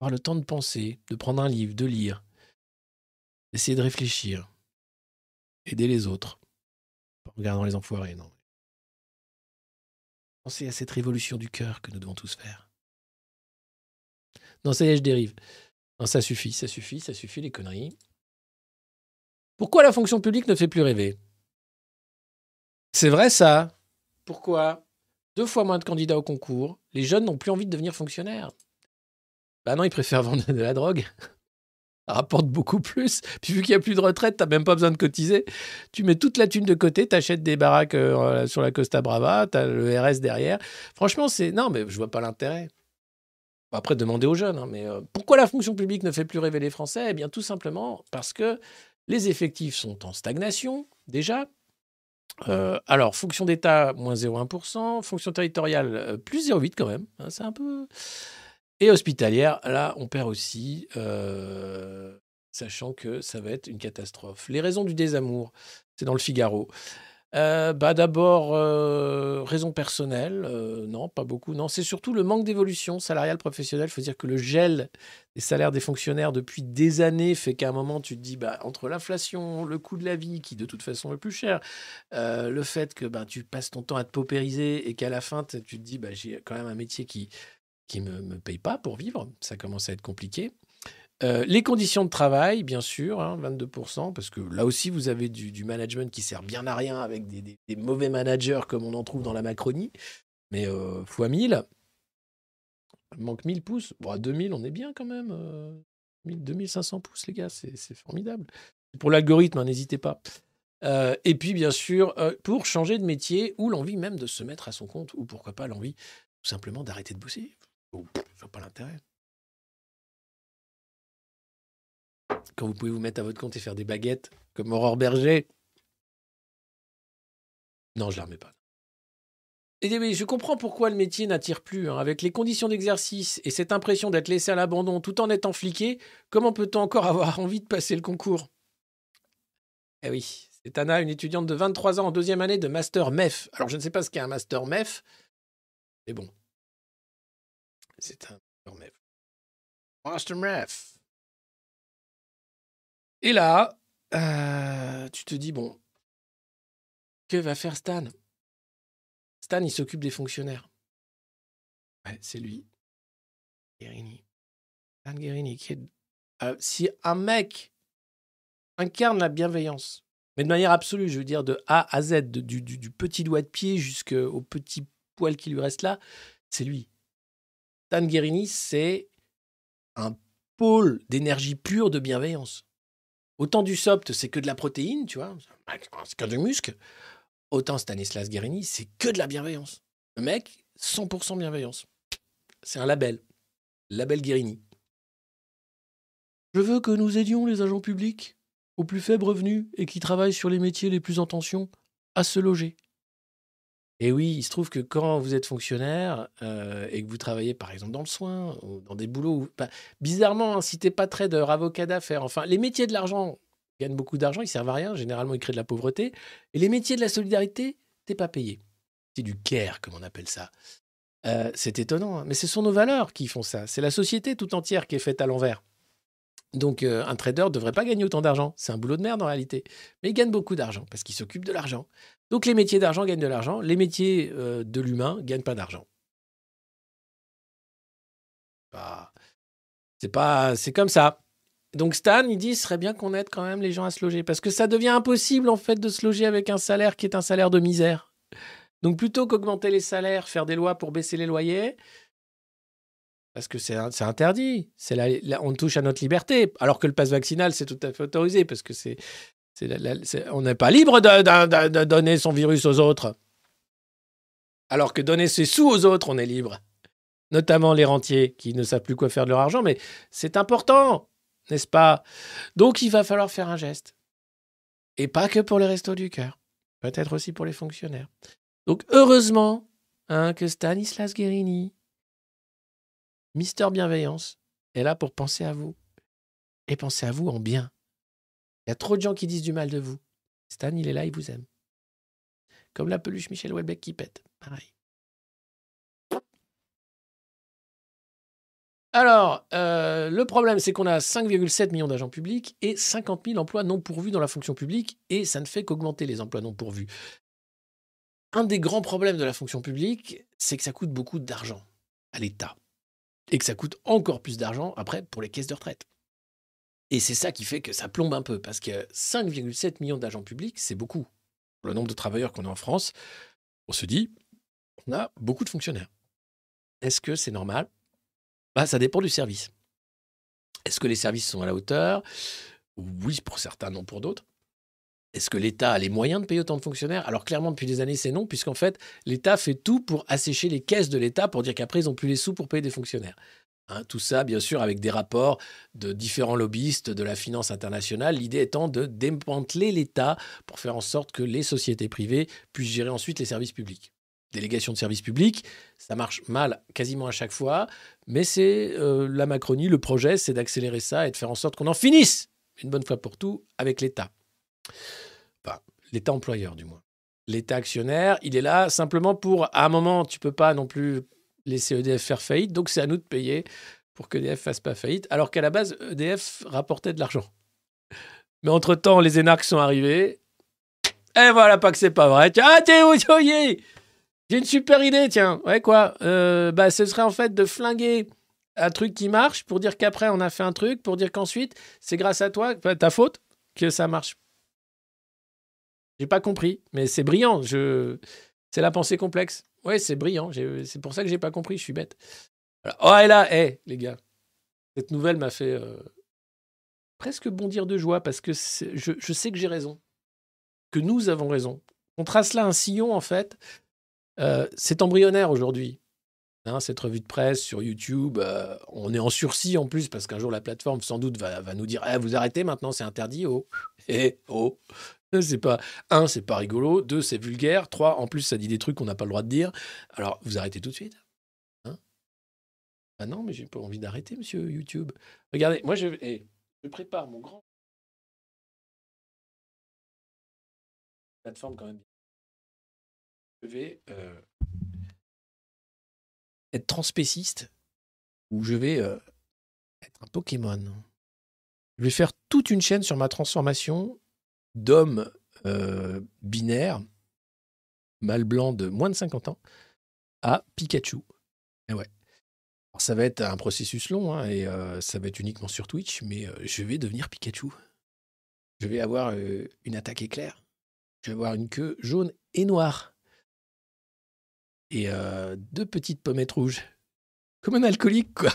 Avoir le temps de penser, de prendre un livre, de lire, d'essayer de réfléchir, aider les autres. En regardant les enfoirés, non. Pensez à cette révolution du cœur que nous devons tous faire. Non, ça y est, je dérive. Non, ça suffit, ça suffit, ça suffit les conneries. Pourquoi la fonction publique ne fait plus rêver? C'est vrai ça. Pourquoi? Deux fois moins de candidats au concours. Les jeunes n'ont plus envie de devenir fonctionnaires. Bah non, ils préfèrent *laughs* vendre de la drogue. Ça rapporte beaucoup plus. Puis vu qu'il n'y a plus de retraite, t'as même pas besoin de cotiser. Tu mets toute la thune de côté, t'achètes des baraques euh, sur la Costa Brava, t'as le RS derrière. Franchement, c'est... Non, mais je vois pas l'intérêt. Après, demandez aux jeunes. hein, mais euh, pourquoi la fonction publique ne fait plus rêver les Français? Eh bien, tout simplement parce que les effectifs sont en stagnation, déjà. Euh, alors, fonction d'État, moins 0,1%. Fonction territoriale, euh, plus 0,8 quand même. hein, c'est un peu... Et hospitalière, là, on perd aussi, euh, sachant que ça va être une catastrophe. Les raisons du désamour, c'est dans le Figaro. Euh, bah D'abord, euh, raison personnelle, euh, non, pas beaucoup. Non, c'est surtout le manque d'évolution salariale professionnelle. Il faut dire que le gel des salaires des fonctionnaires depuis des années fait qu'à un moment, tu te dis, bah, entre l'inflation, le coût de la vie, qui de toute façon est plus cher, le fait que bah, tu passes ton temps à te paupériser et qu'à la fin, tu te dis, bah, j'ai quand même un métier qui qui ne me, me paye pas pour vivre, ça commence à être compliqué. Euh, les conditions de travail, bien sûr, hein, 22%, parce que là aussi, vous avez du, management qui sert bien à rien avec des, mauvais managers comme on en trouve dans la Macronie, mais euh, fois 1000. Il manque 1000 pouces. Bon, à 2000, on est bien quand même. euh, 1000, 2500 pouces, les gars, c'est formidable. Pour l'algorithme, hein, n'hésitez pas. Euh, et puis, bien sûr, euh, pour changer de métier ou l'envie même de se mettre à son compte, ou pourquoi pas l'envie tout simplement d'arrêter de bosser. Oh, je vois pas l'intérêt. Quand vous pouvez vous mettre à votre compte et faire des baguettes comme Aurore Berger. Non, je la remets pas. Et oui, je comprends pourquoi le métier n'attire plus. hein. Avec les conditions d'exercice et cette impression d'être laissé à l'abandon tout en étant fliqué, comment peut-on encore avoir *laughs* envie de passer le concours? Eh oui, c'est Anna, une étudiante de 23 ans en deuxième année de master MEF. Alors, je ne sais pas ce qu'est un master MEF, mais bon. C'est un master MEF. Master MEF. Et là, euh, tu te dis, bon, que va faire Stan? Stan, il s'occupe des fonctionnaires. Ouais, c'est lui. Guérini. Stan Guérini. Qui est... Euh, si un mec incarne la bienveillance, mais de manière absolue, je veux dire de A à Z, du petit doigt de pied jusqu'au petit poil qui lui reste là, c'est lui. Stan Guérini, c'est un pôle d'énergie pure de bienveillance. Autant du sopt, c'est que de la protéine, tu vois, c'est que du muscle. Autant Stanislas Guérini, c'est que de la bienveillance. Le mec, 100% bienveillance. C'est un label. Label Guérini. Je veux que nous aidions les agents publics aux plus faibles revenus et qui travaillent sur les métiers les plus en tension à se loger. Et oui, il se trouve que quand vous êtes fonctionnaire euh, et que vous travaillez par exemple dans le soin, ou dans des boulots bah, bizarrement, hein, si t'es pas trader, avocat d'affaires, enfin, les métiers de l'argent gagnent beaucoup d'argent, ils servent à rien, généralement ils créent de la pauvreté. Et les métiers de la solidarité, t'es pas payé. C'est du care, comme on appelle ça. Euh, c'est étonnant, hein, mais ce sont nos valeurs qui font ça. C'est la société tout entière qui est faite à l'envers. Donc euh, un trader ne devrait pas gagner autant d'argent. C'est un boulot de merde en réalité. Mais il gagne beaucoup d'argent parce qu'il s'occupe de l'argent. Donc les métiers d'argent gagnent de l'argent. Les métiers euh, de l'humain ne gagnent pas d'argent. Bah, c'est pas, c'est comme ça. Donc Stan, il dit, ce serait bien qu'on aide quand même les gens à se loger parce que ça devient impossible en fait de se loger avec un salaire qui est un salaire de misère. Donc plutôt qu'augmenter les salaires, faire des lois pour baisser les loyers, parce que c'est interdit. On touche à notre liberté. Alors que le pass vaccinal, c'est tout à fait autorisé parce que c'est, on n'est pas libre de donner son virus aux autres. Alors que donner ses sous aux autres, on est libre. Notamment les rentiers qui ne savent plus quoi faire de leur argent, mais c'est important, n'est-ce pas? Donc il va falloir faire un geste. Et pas que pour les restos du cœur. Peut-être aussi pour les fonctionnaires. Donc heureusement, hein, que Stanislas Guérini, Mister Bienveillance, est là pour penser à vous. Et penser à vous en bien. Il y a trop de gens qui disent du mal de vous. Stan, il est là, il vous aime. Comme la peluche Michel Houellebecq qui pète. Pareil. Alors, euh, le problème, c'est qu'on a 5,7 millions d'agents publics et 50 000 emplois non pourvus dans la fonction publique, et ça ne fait qu'augmenter les emplois non pourvus. Un des grands problèmes de la fonction publique, c'est que ça coûte beaucoup d'argent à l'État, et que ça coûte encore plus d'argent après pour les caisses de retraite. Et c'est ça qui fait que ça plombe un peu, parce que 5,7 millions d'agents publics, c'est beaucoup. Le nombre de travailleurs qu'on a en France, on se dit, on a beaucoup de fonctionnaires. Est-ce que c'est normal? Bah, Ça dépend du service. Est-ce que les services sont à la hauteur? Oui, pour certains, non pour d'autres. Est-ce que l'État a les moyens de payer autant de fonctionnaires? Alors clairement, depuis des années, c'est non, puisqu'en fait, l'État fait tout pour assécher les caisses de l'État pour dire qu'après, ils n'ont plus les sous pour payer des fonctionnaires. Hein, tout ça, bien sûr, avec des rapports de différents lobbyistes de la finance internationale, l'idée étant de démanteler l'État pour faire en sorte que les sociétés privées puissent gérer ensuite les services publics. Délégation de services publics, ça marche mal quasiment à chaque fois, mais c'est euh, la Macronie, le projet, c'est d'accélérer ça et de faire en sorte qu'on en finisse une bonne fois pour tout avec l'État. Enfin, l'État employeur du moins. L'État actionnaire, il est là simplement pour, à un moment, tu peux pas non plus laisser EDF faire faillite, donc c'est à nous de payer pour que EDF fasse pas faillite, alors qu'à la base, EDF rapportait de l'argent. Mais entre-temps, les énarques sont arrivés. Et voilà, pas que c'est pas vrai. Ah, Théo, j'ai une super idée, tiens. Ouais, quoi? Euh, Bah, ce serait en fait de flinguer un truc qui marche pour dire qu'après, on a fait un truc, pour dire qu'ensuite, c'est grâce à toi, ta faute, que ça marche. J'ai pas compris, mais c'est brillant. Je... C'est la pensée complexe. Ouais, c'est brillant. C'est pour ça que j'ai pas compris. Je suis bête. Oh, et là, hé, les gars. Cette nouvelle m'a fait euh, presque bondir de joie parce que je, je, sais que j'ai raison. Que nous avons raison. On trace là un sillon, en fait. Euh, c'est embryonnaire aujourd'hui. Hein, cette revue de presse sur YouTube, euh, on est en sursis en plus parce qu'un jour la plateforme sans doute va, va nous dire eh, vous arrêtez maintenant, c'est interdit. Oh, *laughs* eh, oh. C'est pas un, c'est pas rigolo. Deux, c'est vulgaire. Trois, en plus, ça dit des trucs qu'on n'a pas le droit de dire. Alors, vous arrêtez tout de suite. Hein? Ah non, mais j'ai pas envie d'arrêter, monsieur YouTube. Regardez, moi, je, eh, je prépare mon grand plateforme quand même. Je vais euh, être transpéciste ou je vais euh, être un Pokémon. Je vais faire toute une chaîne sur ma transformation d'homme euh, binaire, mâle blanc de moins de 50 ans, à Pikachu. Et ouais. Alors, ça va être un processus long hein, et euh, ça va être uniquement sur Twitch, mais euh, je vais devenir Pikachu. Je vais avoir une attaque éclair. Je vais avoir une queue jaune et noire. Et deux petites pommettes rouges. Comme un alcoolique, quoi.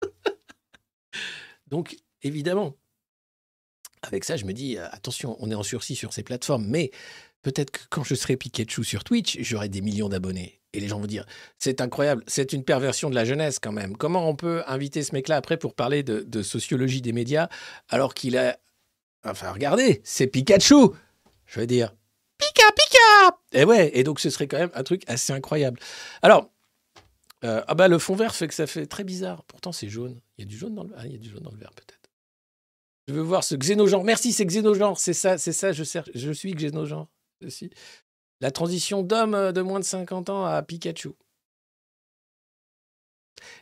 *laughs* Donc, évidemment, avec ça, je me dis, euh, attention, on est en sursis sur ces plateformes, mais peut-être que quand je serai Pikachu sur Twitch, j'aurai des millions d'abonnés. Et les gens vont dire, c'est incroyable, c'est une perversion de la jeunesse quand même. Comment on peut inviter ce mec-là après pour parler de, sociologie des médias alors qu'il a... Enfin, regardez, c'est Pikachu Je veux dire, Pika, Pika Et ouais, et donc ce serait quand même un truc assez incroyable. Alors, euh, ah bah le fond vert fait que ça fait très bizarre. Pourtant, c'est jaune. Il y a du jaune dans le, ah, il y a du jaune dans le vert peut-être. Je veux voir ce xénogenre. Merci, c'est xénogenre. C'est ça, c'est ça, je, je suis xénogenre. La transition d'homme euh, de moins de 50 ans à Pikachu.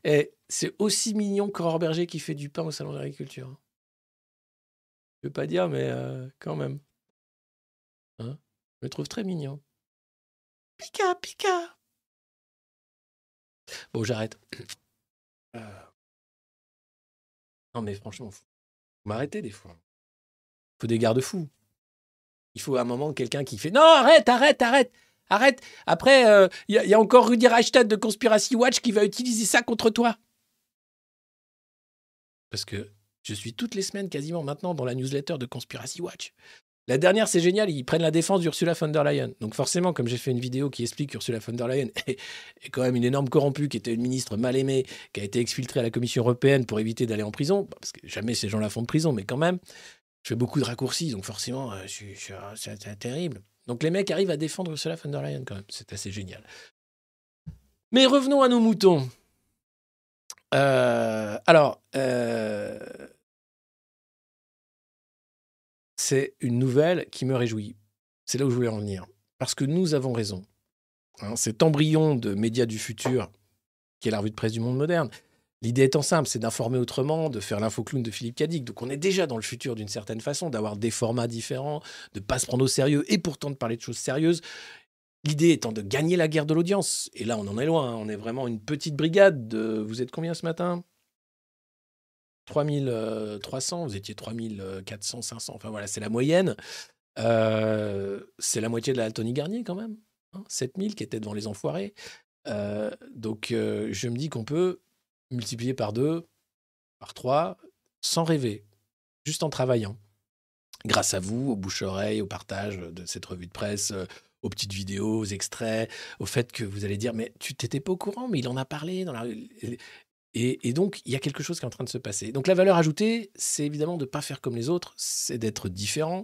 Et c'est aussi mignon qu'Aurore Berger qui fait du pain au salon de l'agriculture. Hein. Je veux pas dire, mais euh, quand même. Hein je le trouve très mignon. Pika, Pika. Bon, j'arrête. Euh. Non, mais franchement, m'arrêter des fois. Il faut des garde-fous. Il faut à un moment quelqu'un qui fait Non, arrête, arrête, arrête, arrête. Après, il euh, y, a encore Rudy Reichstadt de Conspiracy Watch qui va utiliser ça contre toi. Parce que je suis toutes les semaines quasiment maintenant dans la newsletter de Conspiracy Watch. La dernière, c'est génial, ils prennent la défense d'Ursula von der Leyen. Donc forcément, comme j'ai fait une vidéo qui explique qu'Ursula von der Leyen *laughs* est, quand même une énorme corrompue, qui était une ministre mal aimée, qui a été exfiltrée à la Commission européenne pour éviter d'aller en prison, parce que jamais ces gens-là font de prison, mais quand même, je fais beaucoup de raccourcis, donc forcément, euh, c'est terrible. Donc les mecs arrivent à défendre Ursula von der Leyen quand même. C'est assez génial. Mais revenons à nos moutons. Euh, alors, euh, c'est une nouvelle qui me réjouit. C'est là où je voulais en venir. Parce que nous avons raison. Hein, cet embryon de médias du futur, qui est la revue de presse du monde moderne, l'idée étant simple, c'est d'informer autrement, de faire l'infoclown de Philippe Cadic. Donc on est déjà dans le futur d'une certaine façon, d'avoir des formats différents, de ne pas se prendre au sérieux et pourtant de parler de choses sérieuses. L'idée étant de gagner la guerre de l'audience. Et là, on en est loin. hein. On est vraiment une petite brigade. De... Vous êtes combien ce matin? 3300, vous étiez 3400, 500. Enfin voilà, c'est la moyenne. Euh, c'est la moitié de la Tony Garnier quand même. hein, 7000 qui étaient devant les enfoirés. Euh, donc euh, je me dis qu'on peut multiplier par deux, par trois, sans rêver, juste en travaillant. Grâce à vous, au bouche-oreille, au partage de cette revue de presse, euh, aux petites vidéos, aux extraits, au fait que vous allez dire, mais tu t'étais pas au courant, mais il en a parlé dans la... Et, donc, il y a quelque chose qui est en train de se passer. Donc, la valeur ajoutée, c'est évidemment de ne pas faire comme les autres, c'est d'être différent,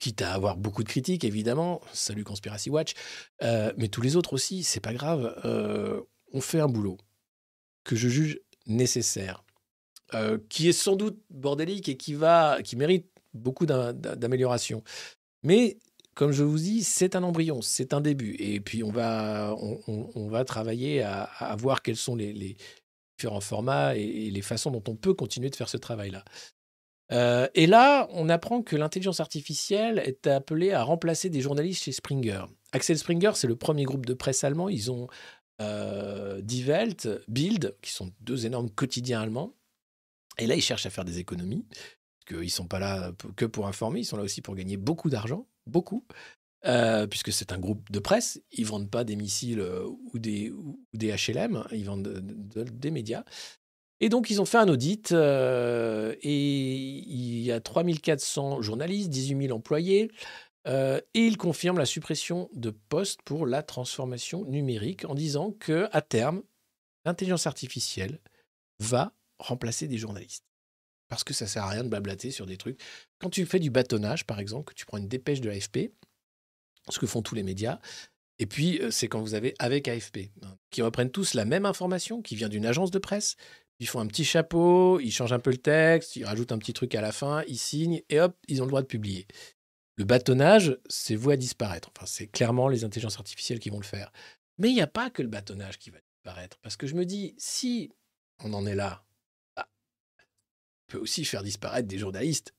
quitte à avoir beaucoup de critiques, évidemment. Salut Conspiracy Watch. Euh, mais tous les autres aussi, c'est pas grave. Euh, on fait un boulot que je juge nécessaire, euh, qui est sans doute bordélique et qui, va, qui mérite beaucoup d'am- d'amélioration. Mais comme je vous dis, c'est un embryon, c'est un début. Et puis, on va, on, va travailler à, voir quels sont les différents formats et, les façons dont on peut continuer de faire ce travail-là. Euh, et là, on apprend que l'intelligence artificielle est appelée à remplacer des journalistes chez Springer. Axel Springer, c'est le premier groupe de presse allemand. Ils ont euh, Die Welt, Bild, qui sont deux énormes quotidiens allemands. Et là, ils cherchent à faire des économies. Parce qu'ils ne sont pas là que pour informer, ils sont là aussi pour gagner beaucoup d'argent, beaucoup. Euh, puisque c'est un groupe de presse, ils vendent pas des missiles euh, ou des, HLM, ils vendent de- de- de- des médias. Et donc, ils ont fait un audit euh, et il y a 3400 journalistes, 18 000 employés, et ils confirment la suppression de postes pour la transformation numérique en disant que à terme, l'intelligence artificielle va remplacer des journalistes. Parce que ça sert à rien de blablater sur des trucs. Quand tu fais du bâtonnage, par exemple, que tu prends une dépêche de l'AFP, ce que font tous les médias, et puis euh, c'est quand vous avez avec AFP, hein, qui reprennent tous la même information qui vient d'une agence de presse, ils font un petit chapeau, ils changent un peu le texte, ils rajoutent un petit truc à la fin, ils signent, et hop, ils ont le droit de publier. Le bâtonnage, c'est voué à disparaître. Enfin, c'est clairement les intelligences artificielles qui vont le faire. Mais il n'y a pas que le bâtonnage qui va disparaître. Parce que je me dis, si on en est là, bah, on peut aussi faire disparaître des journalistes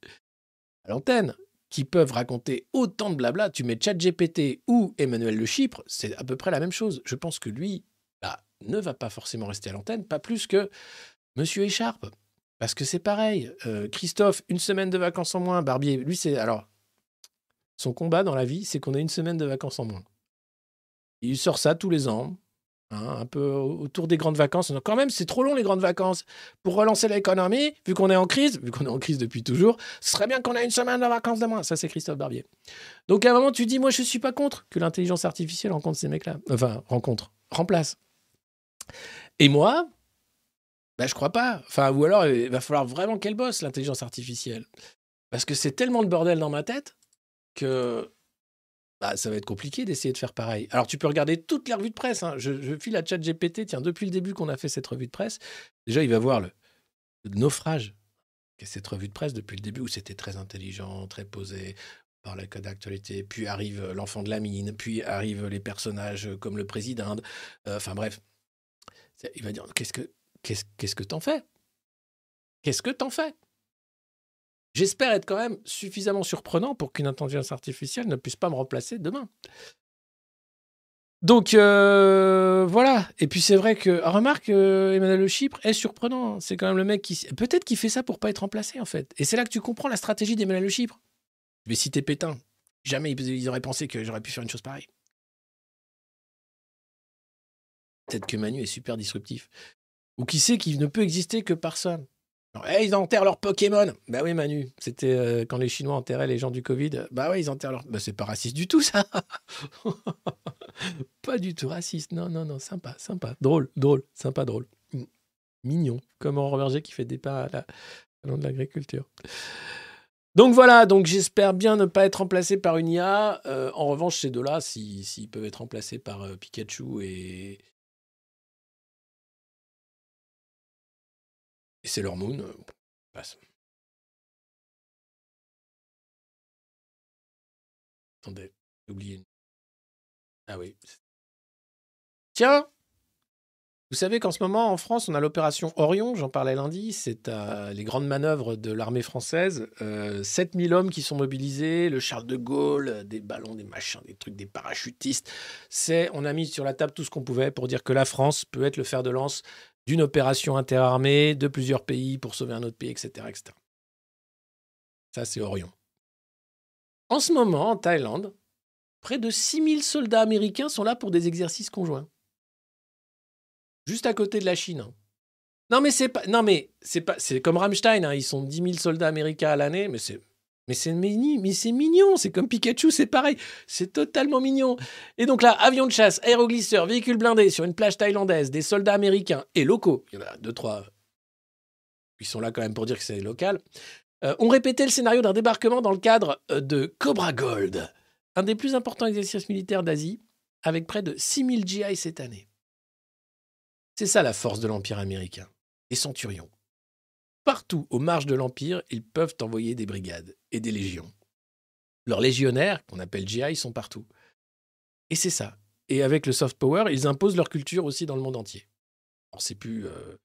à l'antenne qui peuvent raconter autant de blabla. Tu mets ChatGPT ou Emmanuel Le Chypre, c'est à peu près la même chose. Je pense que lui bah, ne va pas forcément rester à l'antenne, pas plus que Monsieur Écharpe. Parce que c'est pareil. Euh, Christophe, une semaine de vacances en moins. Barbier, lui, c'est. Alors, son combat dans la vie, c'est qu'on a une semaine de vacances en moins. Il sort ça tous les ans, hein, un peu autour des grandes vacances. Quand même, c'est trop long les grandes vacances. Pour relancer l'économie, vu qu'on est en crise, vu qu'on est en crise depuis toujours, ce serait bien qu'on ait une semaine de vacances de moins. Ça, c'est Christophe Barbier. Donc, à un moment, tu dis, moi, je suis pas contre que l'intelligence artificielle rencontre ces mecs-là. Enfin, rencontre, remplace. Et moi, bah, je crois pas. Enfin, ou alors, il va falloir vraiment qu'elle bosse, l'intelligence artificielle. Parce que c'est tellement de bordel dans ma tête que bah, ça va être compliqué d'essayer de faire pareil. Alors, tu peux regarder toutes les revues de presse. hein. Je, je file à ChatGPT, tiens, depuis le début qu'on a fait cette revue de presse, déjà, il va voir le, naufrage qu'est cette revue de presse depuis le début où c'était très intelligent, très posé, par le code d'actualité. Puis arrive l'enfant de la mine, puis arrivent les personnages comme le président. Euh, Enfin, bref. Il va dire Qu'est-ce que qu'est-ce que t'en fais? Qu'est-ce que t'en fais? J'espère être quand même suffisamment surprenant pour qu'une intelligence artificielle ne puisse pas me remplacer demain. Donc euh, voilà. Et puis c'est vrai que remarque, euh, Emmanuel Le Chypre est surprenant. C'est quand même le mec qui peut-être qu'il fait ça pour pas être remplacé en fait. Et c'est là que tu comprends la stratégie d'Emmanuel Le Chypre. Je vais citer Pétain. Jamais ils auraient pensé que j'aurais pu faire une chose pareille. Peut-être que Manu est super disruptif. Ou qui sait qu'il ne peut exister que par ça. Hey, ils enterrent leurs Pokémon. Bah oui, Manu. C'était euh, quand les Chinois enterraient les gens du Covid. Bah oui, ils enterrent leurs. Bah c'est pas raciste du tout, ça. *laughs* pas du tout raciste. Non, non, non. Sympa, sympa. Drôle, drôle. Sympa, drôle. Mignon. Comme Aurore Berger qui fait des pas à la salon de l'agriculture. Donc voilà, donc j'espère bien ne pas être remplacé par une IA. Euh, en revanche, ces deux-là, s'ils s'ils peuvent être remplacés par euh, Pikachu et, et Sailor Moon, euh. Attendez, j'ai oublié. Ah oui. Tiens, vous savez qu'en ce moment, en France, on a l'opération Orion, j'en parlais lundi, c'est euh, les grandes manœuvres de l'armée française. Euh, 7000 hommes qui sont mobilisés, le Charles de Gaulle, euh, des ballons, des machins, des trucs, des parachutistes. C'est, on a mis sur la table tout ce qu'on pouvait pour dire que la France peut être le fer de lance d'une opération interarmée de plusieurs pays pour sauver un autre pays, etc. etc. Ça, c'est Orion. En ce moment, en Thaïlande, près de 6000 soldats américains sont là pour des exercices conjoints juste à côté de la Chine. hein. Non mais c'est pas, non mais c'est pas, c'est comme Rammstein, hein, ils sont 10 000 soldats américains à l'année, mais c'est, mais c'est mignon, c'est comme Pikachu, c'est pareil, c'est totalement mignon. Et donc là, avion de chasse, aéroglisseur, véhicule blindé sur une plage thaïlandaise, des soldats américains et locaux, il y en a deux trois, ils sont là quand même pour dire que c'est local, euh, ont répété le scénario d'un débarquement dans le cadre euh, de Cobra Gold, un des plus importants exercices militaires d'Asie, avec près de 6000 GI cette année. C'est ça la force de l'Empire américain. Les centurions. Partout aux marges de l'Empire, ils peuvent envoyer des brigades et des légions. Leurs légionnaires, qu'on appelle GI, sont partout. Et c'est ça. Et avec le soft power, ils imposent leur culture aussi dans le monde entier. Alors, c'est plus euh,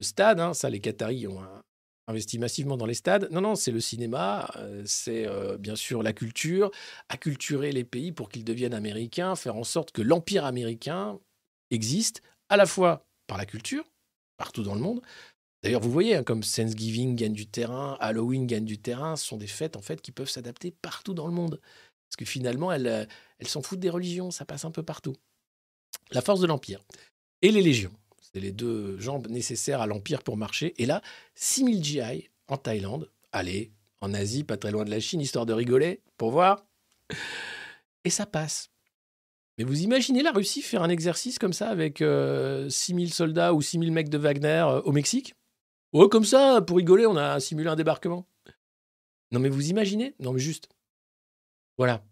le stade, hein, ça, les Qataris ont euh, investi massivement dans les stades. Non, non, c'est le cinéma, euh, c'est euh, bien sûr la culture, acculturer les pays pour qu'ils deviennent américains, faire en sorte que l'Empire américain existe à la fois par la culture, partout dans le monde. D'ailleurs, vous voyez, hein, comme Thanksgiving gagne du terrain, Halloween gagne du terrain, ce sont des fêtes en fait qui peuvent s'adapter partout dans le monde. Parce que finalement, elles, euh, elles s'en foutent des religions, ça passe un peu partout. La force de l'Empire et les légions, c'est les deux jambes nécessaires à l'Empire pour marcher. Et là, 6000 GI en Thaïlande, allez, en Asie, pas très loin de la Chine, histoire de rigoler, pour voir. Et ça passe. Mais vous imaginez la Russie faire un exercice comme ça avec euh, 6000 soldats ou 6000 mecs de Wagner euh, au Mexique? Ouais, comme ça, pour rigoler, on a simulé un débarquement. Non, mais vous imaginez? Non, mais juste. Voilà.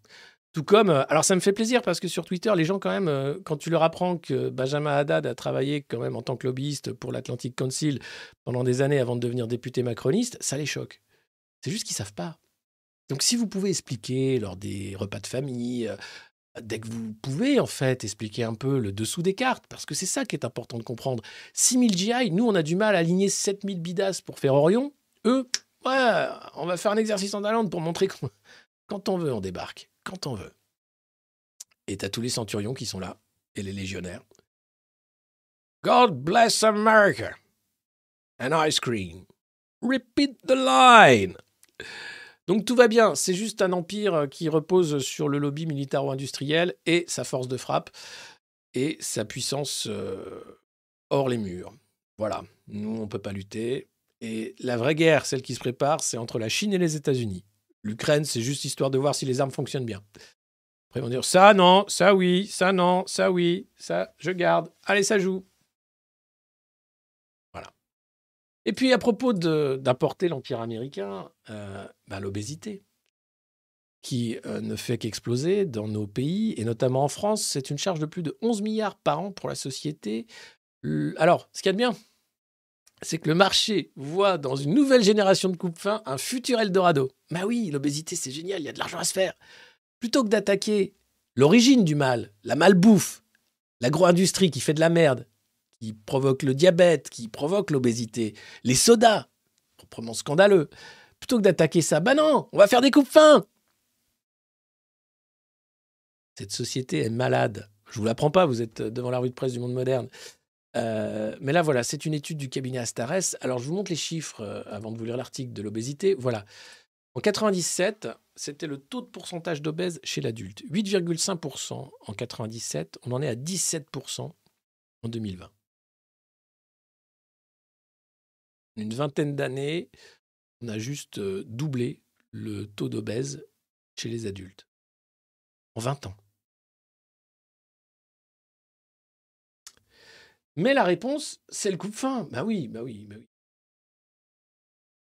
Tout comme. euh, alors, ça me fait plaisir parce que sur Twitter, les gens, quand même, euh, quand tu leur apprends que Benjamin Haddad a travaillé quand même en tant que lobbyiste pour l'Atlantic Council pendant des années avant de devenir député macroniste, ça les choque. C'est juste qu'ils savent pas. Donc, si vous pouvez expliquer lors des repas de famille, euh, dès que vous pouvez, en fait, expliquer un peu le dessous des cartes, parce que c'est ça qui est important de comprendre. 6000 GI, nous, on a du mal à aligner 7000 bidas pour faire Orion. Eux, ouais, on va faire un exercice en Thaïlande pour montrer que *laughs* quand on veut, on débarque. Quand on veut. Et t'as tous les centurions qui sont là, et les légionnaires. God bless America. An ice cream. Repeat the line. Donc tout va bien, c'est juste un empire qui repose sur le lobby militaro-industriel et sa force de frappe et sa puissance euh, hors les murs. Voilà, nous on ne peut pas lutter. Et la vraie guerre, celle qui se prépare, c'est entre la Chine et les États-Unis. L'Ukraine, c'est juste histoire de voir si les armes fonctionnent bien. Après, ils vont dire ça non, ça oui, ça non, ça oui, ça je garde. Allez, ça joue. Et puis à propos d'importer l'Empire américain, euh, bah, l'obésité, qui euh, ne fait qu'exploser dans nos pays, et notamment en France, c'est une charge de plus de 11 milliards par an pour la société. Alors, ce qu'il y a de bien, c'est que le marché voit dans une nouvelle génération de coupe-fin un futur Eldorado. Bah oui, l'obésité, c'est génial, il y a de l'argent à se faire. Plutôt que d'attaquer l'origine du mal, la malbouffe, l'agro-industrie qui fait de la merde, qui provoque le diabète, qui provoque l'obésité, les sodas, proprement scandaleux, plutôt que d'attaquer ça, bah non, on va faire des coupes-fins. Cette société est malade. Je vous l'apprends pas, vous êtes devant la rue de presse du monde moderne. Euh, mais là, voilà, c'est une étude du cabinet Astares. Alors, je vous montre les chiffres euh, avant de vous lire l'article de l'obésité. Voilà. En 97, c'était le taux de pourcentage d'obèses chez l'adulte. 8,5% en 97. On en est à 17% en 2020. Une vingtaine d'années, on a juste doublé le taux d'obèses chez les adultes. En 20 ans. Mais la réponse, c'est le coupe-fin. Bah oui, bah oui, bah oui.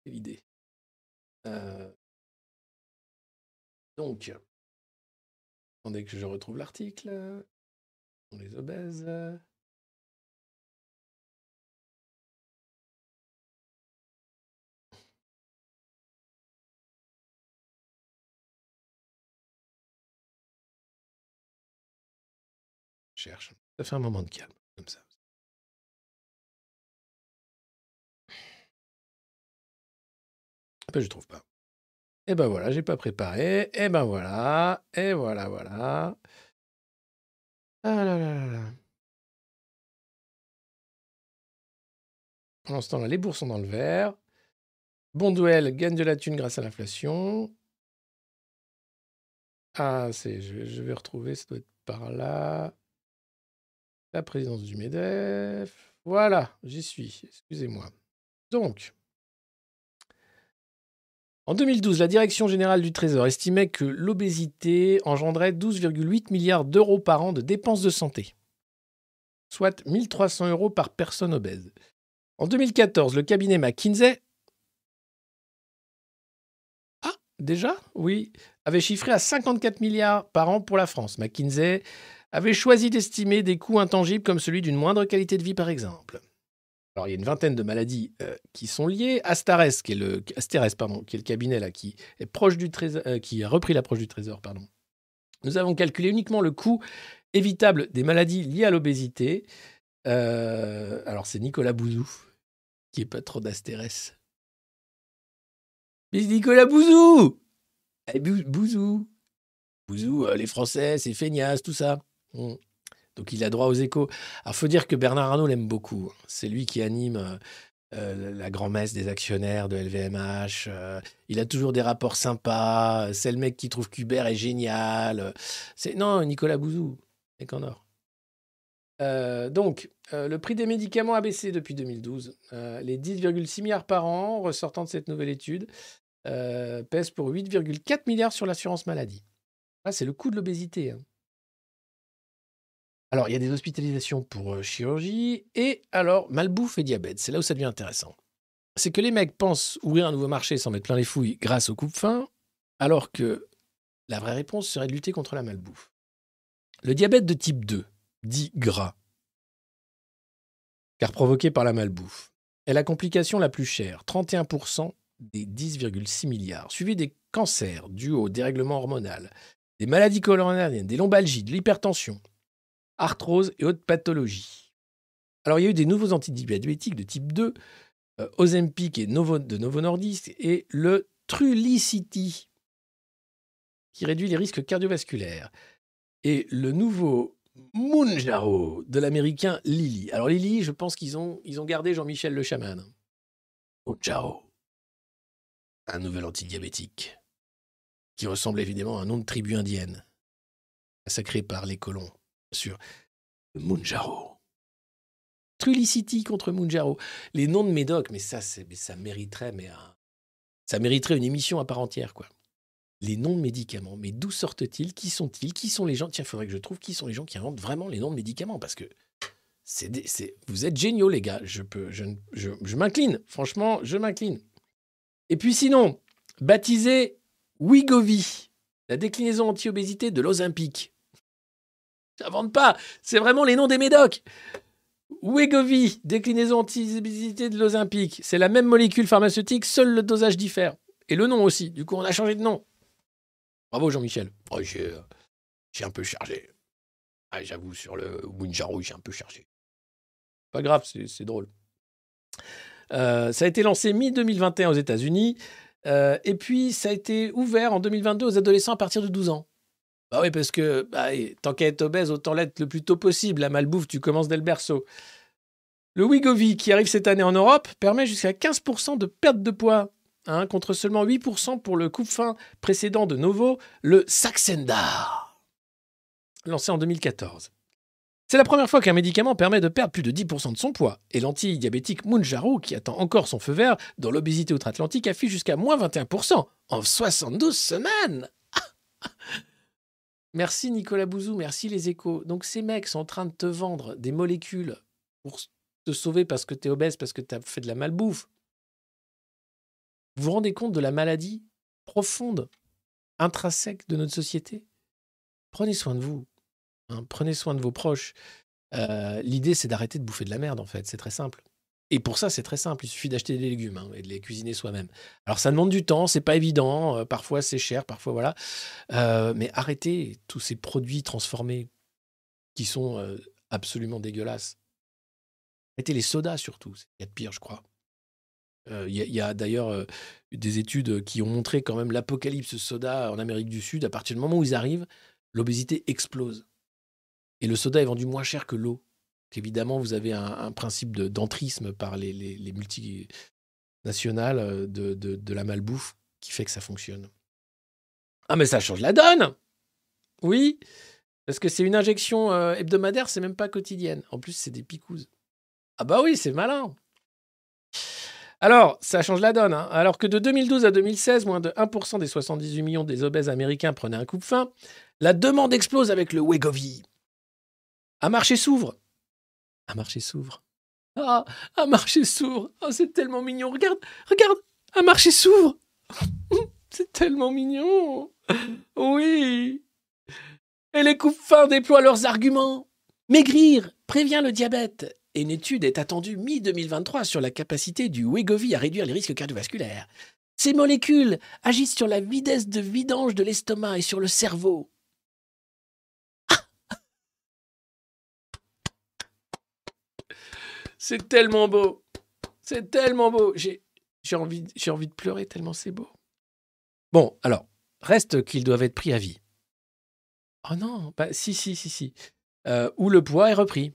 C'est l'idée. Euh, Donc, attendez que je retrouve l'article. Pour les obèses. Ça fait un moment de calme, comme ça. Ah ben, je trouve pas. Et ben voilà, j'ai pas préparé. Et ben voilà. Et voilà, voilà. Ah là là là là. Ce temps-là, les bourses sont dans le vert. Bonduel gagne de la thune grâce à l'inflation. Ah, c'est, je vais retrouver, ça doit être par là. La présidence du MEDEF. Voilà, j'y suis. Excusez-moi. Donc, en 2012, la Direction générale du Trésor estimait que l'obésité engendrait 12,8 milliards d'euros par an de dépenses de santé, soit 1300 euros par personne obèse. En 2014, le cabinet McKinsey, ah, déjà, oui, avait chiffré à 54 milliards par an pour la France. McKinsey avait choisi d'estimer des coûts intangibles comme celui d'une moindre qualité de vie, par exemple. Alors, il y a une vingtaine de maladies euh, qui sont liées. Astares, qui est le, Asteres, pardon, qui est le cabinet là, qui est proche du euh, qui a repris l'approche du trésor, pardon. Nous avons calculé uniquement le coût évitable des maladies liées à l'obésité. Euh, alors, c'est Nicolas Bouzou, qui est patron d'Asteres. Mais Nicolas Bouzou Eh, Bou- Bouzou Bouzou, les Français, c'est feignasse, tout ça. Mm. Donc il a droit aux échos. Alors faut dire que Bernard Arnault l'aime beaucoup. C'est lui qui anime euh, euh, la grand-messe des actionnaires de LVMH. euh, il a toujours des rapports sympas. C'est le mec qui trouve qu'Hubert est génial. C'est non Nicolas Bouzou, mec en or. Donc, le prix des médicaments a baissé depuis 2012. Euh, les 10,6 milliards par an ressortant de cette nouvelle étude pèsent pour 8,4 milliards sur l'assurance maladie. Ah, c'est le coût de l'obésité. hein. Alors, il y a des hospitalisations pour chirurgie et alors malbouffe et diabète. C'est là où ça devient intéressant. C'est que les mecs pensent ouvrir un nouveau marché sans mettre plein les fouilles grâce au coupe-faim, alors que la vraie réponse serait de lutter contre la malbouffe. Le diabète de type 2, dit gras, car provoqué par la malbouffe, est la complication la plus chère, 31% des 10,6 milliards, suivi des cancers dus au dérèglement hormonal, des maladies coronariennes, des lombalgies, de l'hypertension, arthrose et autres pathologies. Alors, il y a eu des nouveaux antidiabétiques de type 2, euh, Ozempic et Novo, de Novo Nordisk, et le Trulicity, qui réduit les risques cardiovasculaires. Et le nouveau Mounjaro de l'américain Lilly. Alors, Lilly, je pense qu'ils ont, gardé Jean-Michel le chaman. Mounjaro. Un nouvel antidiabétique, qui ressemble évidemment à un nom de tribu indienne, massacré par les colons sur Munjaro. Trulicity contre Munjaro. Les noms de médocs, mais ça, ça mériterait, mais ça mériterait une émission à part entière, quoi. Les noms de médicaments, mais d'où sortent-ils? Qui sont-ils? Qui sont les gens? Tiens, il faudrait que je trouve qui sont les gens qui inventent vraiment les noms de médicaments, parce que c'est, c'est- vous êtes géniaux, les gars. Je peux, je, ne- je, je m'incline. Franchement, je m'incline. Et puis sinon, baptisé Wigovi, la déclinaison anti-obésité de l'Ozempic. J'invente pas, c'est vraiment les noms des médocs. Wegovy, déclinaison anti-obésité de l'Ozempic. C'est la même molécule pharmaceutique, seul le dosage diffère. Et le nom aussi. Du coup, on a changé de nom. Bravo Jean-Michel. Oh, j'ai, euh, j'ai un peu chargé. Ah, j'avoue, sur le Mounjaro, j'ai un peu chargé. Pas grave, c'est, c'est drôle. Euh, ça a été lancé mi-2021 aux États-Unis. euh, et puis, ça a été ouvert en 2022 aux adolescents à partir de 12 ans. Bah oui, parce que bah, tant qu'à être obèse, autant l'être le plus tôt possible. La malbouffe, tu commences dès le berceau. Le Wegovy, qui arrive cette année en Europe, permet jusqu'à 15% de perte de poids, hein, contre seulement 8% pour le coupe-faim précédent de Novo, le Saxenda, lancé en 2014. C'est la première fois qu'un médicament permet de perdre plus de 10% de son poids. Et l'anti-diabétique Mounjaro, qui attend encore son feu vert dans l'obésité outre-Atlantique, affiche jusqu'à moins 21% en 72 semaines. *laughs* Merci Nicolas Bouzou, merci les échos. Donc ces mecs sont en train de te vendre des molécules pour te sauver parce que tu es obèse, parce que tu as fait de la malbouffe. Vous vous rendez compte de la maladie profonde intrinsèque de notre société? Prenez soin de vous. hein, prenez soin de vos proches. Euh, L'idée, c'est d'arrêter de bouffer de la merde, en fait. C'est très simple. Et pour ça, c'est très simple. Il suffit d'acheter des légumes hein, et de les cuisiner soi-même. Alors, ça demande du temps, c'est pas évident. euh, parfois, c'est cher, parfois, voilà. Euh, mais arrêtez tous ces produits transformés qui sont euh, absolument dégueulasses. Arrêtez les sodas, surtout. Qu'il y a de pire, je crois. Il y a, il a d'ailleurs des études qui ont montré quand même l'apocalypse soda en Amérique du Sud. À partir du moment où ils arrivent, l'obésité explose. Et le soda est vendu moins cher que l'eau. Donc, Évidemment, vous avez un, principe de- d'entrisme par les, les, les multinationales euh, de, de, de la malbouffe qui fait que ça fonctionne. Ah, mais ça change la donne Oui, parce que c'est une injection euh, hebdomadaire, c'est même pas quotidienne. En plus, c'est des picouses. Ah bah oui, c'est malin. Alors, ça change la donne. hein. Alors que de 2012 à 2016, moins de 1% des 78 millions des obèses américains prenaient un coupe-faim, la demande explose avec le Wegovy. Un marché s'ouvre. Un marché s'ouvre. Ah, un marché s'ouvre. Oh, c'est tellement mignon. Regarde, regarde, un marché s'ouvre. *laughs* c'est tellement mignon. Oui. Et les coupe-faim déploient leurs arguments. Maigrir prévient le diabète. Et une étude est attendue mi-2023 sur la capacité du Wegovy à réduire les risques cardiovasculaires. Ces molécules agissent sur la vitesse de vidange de l'estomac et sur le cerveau. C'est tellement beau. C'est tellement beau. J'ai envie, envie de pleurer tellement c'est beau. Bon, alors, reste qu'ils doivent être pris à vie. Oh non, bah si, si, si, si. Euh, où le poids est repris.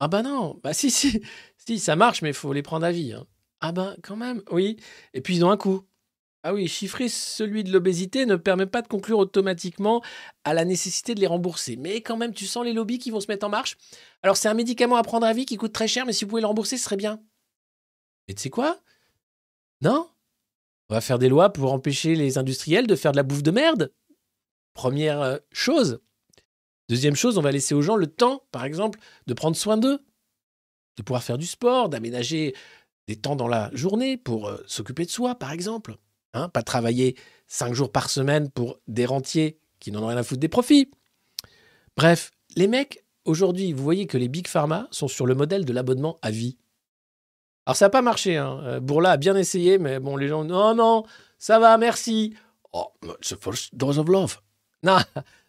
Ah bah non, bah si, si, *laughs* si, ça marche, mais il faut les prendre à vie. hein. Ah bah quand même, oui. Et puis ils ont un coût. Ah oui, chiffrer celui de l'obésité ne permet pas de conclure automatiquement à la nécessité de les rembourser. Mais quand même, tu sens les lobbies qui vont se mettre en marche. Alors c'est un médicament à prendre à vie qui coûte très cher, mais si vous pouvez le rembourser, ce serait bien. Et tu sais quoi? Non? On va faire des lois pour empêcher les industriels de faire de la bouffe de merde. Première euh, chose. Deuxième chose, on va laisser aux gens le temps, par exemple, de prendre soin d'eux, de pouvoir faire du sport, d'aménager des temps dans la journée pour euh, s'occuper de soi, par exemple. Hein, pas travailler cinq jours par semaine pour des rentiers qui n'en ont rien à foutre des profits. Bref, les mecs, aujourd'hui, vous voyez que les big pharma sont sur le modèle de l'abonnement à vie. Alors ça n'a pas marché. Hein. Euh, Bourla a bien essayé, mais bon, les gens, non, non, ça va, merci. Oh, c'est first dose of love. *laughs* Non,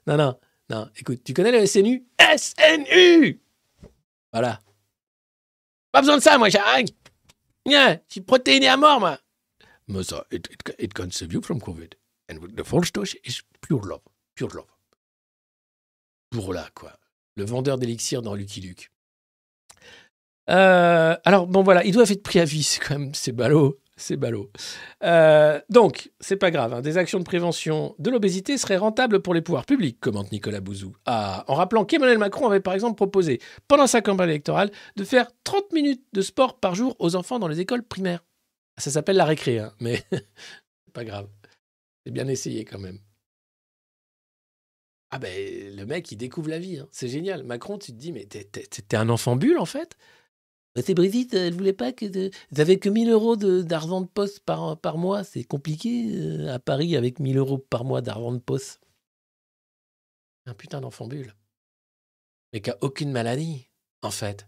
non, non, non. Écoute, tu connais le SNU SNU Voilà. Pas besoin de ça, moi, j'arrête. Viens, je suis protéiné à mort, moi. Ça, it, it, it can save you from COVID. And the first dose is pure love. Pure love. Bourla, quoi. Le vendeur d'élixir dans Lucky Luke. Euh, alors, bon, voilà, ils doivent être pris à vie, quand même, c'est ballot, c'est ballot. Euh, donc, c'est pas grave, hein, des actions de prévention de l'obésité seraient rentables pour les pouvoirs publics, commente Nicolas Bouzou. Ah, en rappelant qu'Emmanuel Macron avait par exemple proposé, pendant sa campagne électorale, de faire 30 minutes de sport par jour aux enfants dans les écoles primaires. Ça s'appelle la récré, hein, mais c'est *laughs* pas grave. C'est bien essayé quand même. Ah ben, le mec, il découvre la vie, hein. c'est génial. Macron, tu te dis, mais t'es- t'es t'es un enfant bulle, en fait Bah, C'est Brigitte, elle voulait pas que... de- Vous avez que 1000 euros de- d'argent de, poste par, par mois, c'est compliqué euh, à Paris avec 1000 euros par mois d'argent de poste. Un putain d'enfant bulle. Mais qui a aucune maladie, en fait.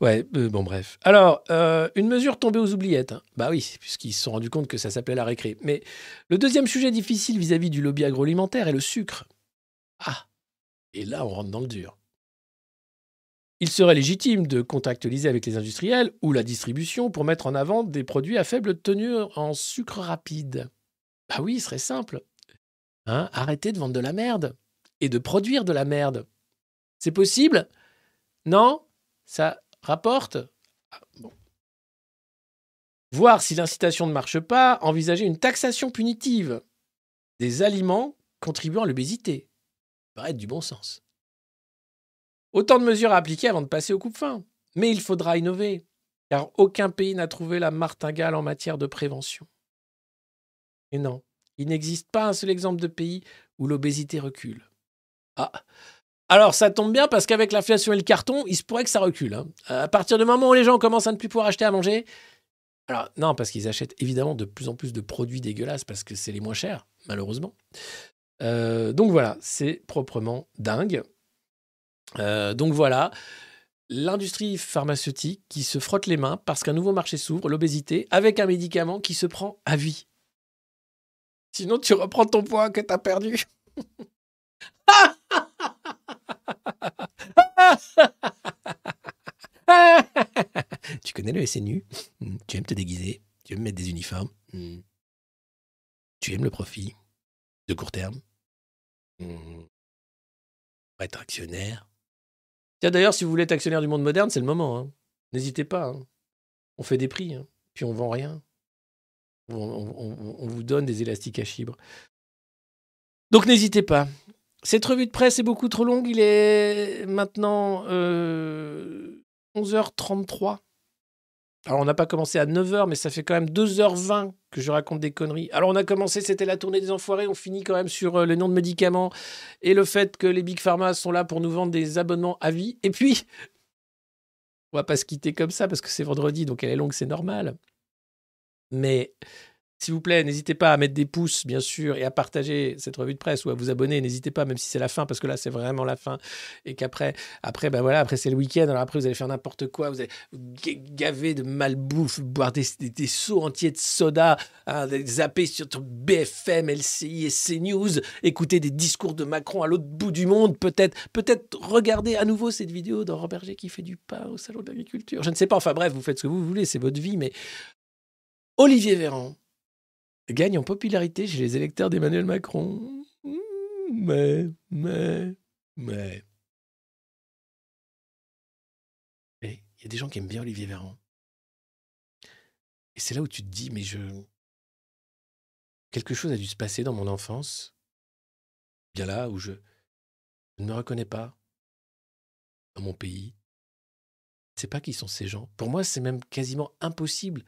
Ouais, euh, bon bref. Alors, euh, une mesure tombée aux oubliettes. hein. Bah oui, puisqu'ils se sont rendus compte que ça s'appelait la récré. Mais le deuxième sujet difficile vis-à-vis du lobby agroalimentaire est le sucre. Ah, et là on rentre dans le dur. Il serait légitime de contractualiser avec les industriels ou la distribution pour mettre en avant des produits à faible tenue en sucre rapide. Bah oui, ce serait simple. Hein, arrêtez de vendre de la merde et de produire de la merde. C'est possible? Non? Ça rapporte Ah. Voir si l'incitation ne marche pas, envisager une taxation punitive des aliments contribuant à l'obésité. Paraît du bon sens. Autant de mesures à appliquer avant de passer au coupe-fin. Mais il faudra innover, car aucun pays n'a trouvé la martingale en matière de prévention. Et non, il n'existe pas un seul exemple de pays où l'obésité recule. Ah, alors ça tombe bien parce qu'avec l'inflation et le carton, il se pourrait que ça recule. hein. À partir du moment où les gens commencent à ne plus pouvoir acheter à manger, alors non, parce qu'ils achètent évidemment de plus en plus de produits dégueulasses parce que c'est les moins chers, malheureusement. Euh, donc voilà, c'est proprement dingue. Euh, donc voilà, l'industrie pharmaceutique qui se frotte les mains parce qu'un nouveau marché s'ouvre, l'obésité, avec un médicament qui se prend à vie. Sinon, tu reprends ton poids que tu as perdu. *laughs* tu connais le SNU Hmm, Tu aimes te déguiser Tu aimes mettre des uniformes Hmm. Tu aimes le profit de court terme Hmm. Être actionnaire Tiens, d'ailleurs, si vous voulez être actionnaire du monde moderne, c'est le moment. hein. N'hésitez pas. hein. On fait des prix, hein. puis on vend rien. On, vous donne des élastiques à chibre. Donc n'hésitez pas. Cette revue de presse est beaucoup trop longue. Il est maintenant euh, 11h33. Alors on n'a pas commencé à 9h, mais ça fait quand même 2h20 que je raconte des conneries. Alors on a commencé, c'était la tournée des enfoirés, on finit quand même sur euh, les noms de médicaments et le fait que les Big Pharma sont là pour nous vendre des abonnements à vie. Et puis, on va pas se quitter comme ça parce que c'est vendredi, donc elle est longue, c'est normal. Mais s'il vous plaît, n'hésitez pas à mettre des pouces, bien sûr, et à partager cette revue de presse ou à vous abonner. N'hésitez pas, même si c'est la fin, parce que là, c'est vraiment la fin. Et qu'après, après, ben voilà, après, c'est le week-end. Alors après, vous allez faire n'importe quoi. Vous allez gaver de malbouffe, boire des, des, seaux entiers de soda, hein, zapper sur BFM, LCI et CNews, écouter des discours de Macron à l'autre bout du monde, peut-être, peut-être regarder à nouveau cette vidéo d'Aurore Berger qui fait du pain au salon de l'agriculture. Je ne sais pas. Enfin bref, vous faites ce que vous voulez, c'est votre vie, mais Olivier Véran gagne en popularité chez les électeurs d'Emmanuel Macron. Mmh, Mais, mais, mais. Il y a des gens qui aiment bien Olivier Véran. Et c'est là où tu te dis, mais je. Quelque chose a dû se passer dans mon enfance. Bien là où je, je ne me reconnais pas dans mon pays. Je ne sais pas qui sont ces gens. Pour moi, c'est même quasiment impossible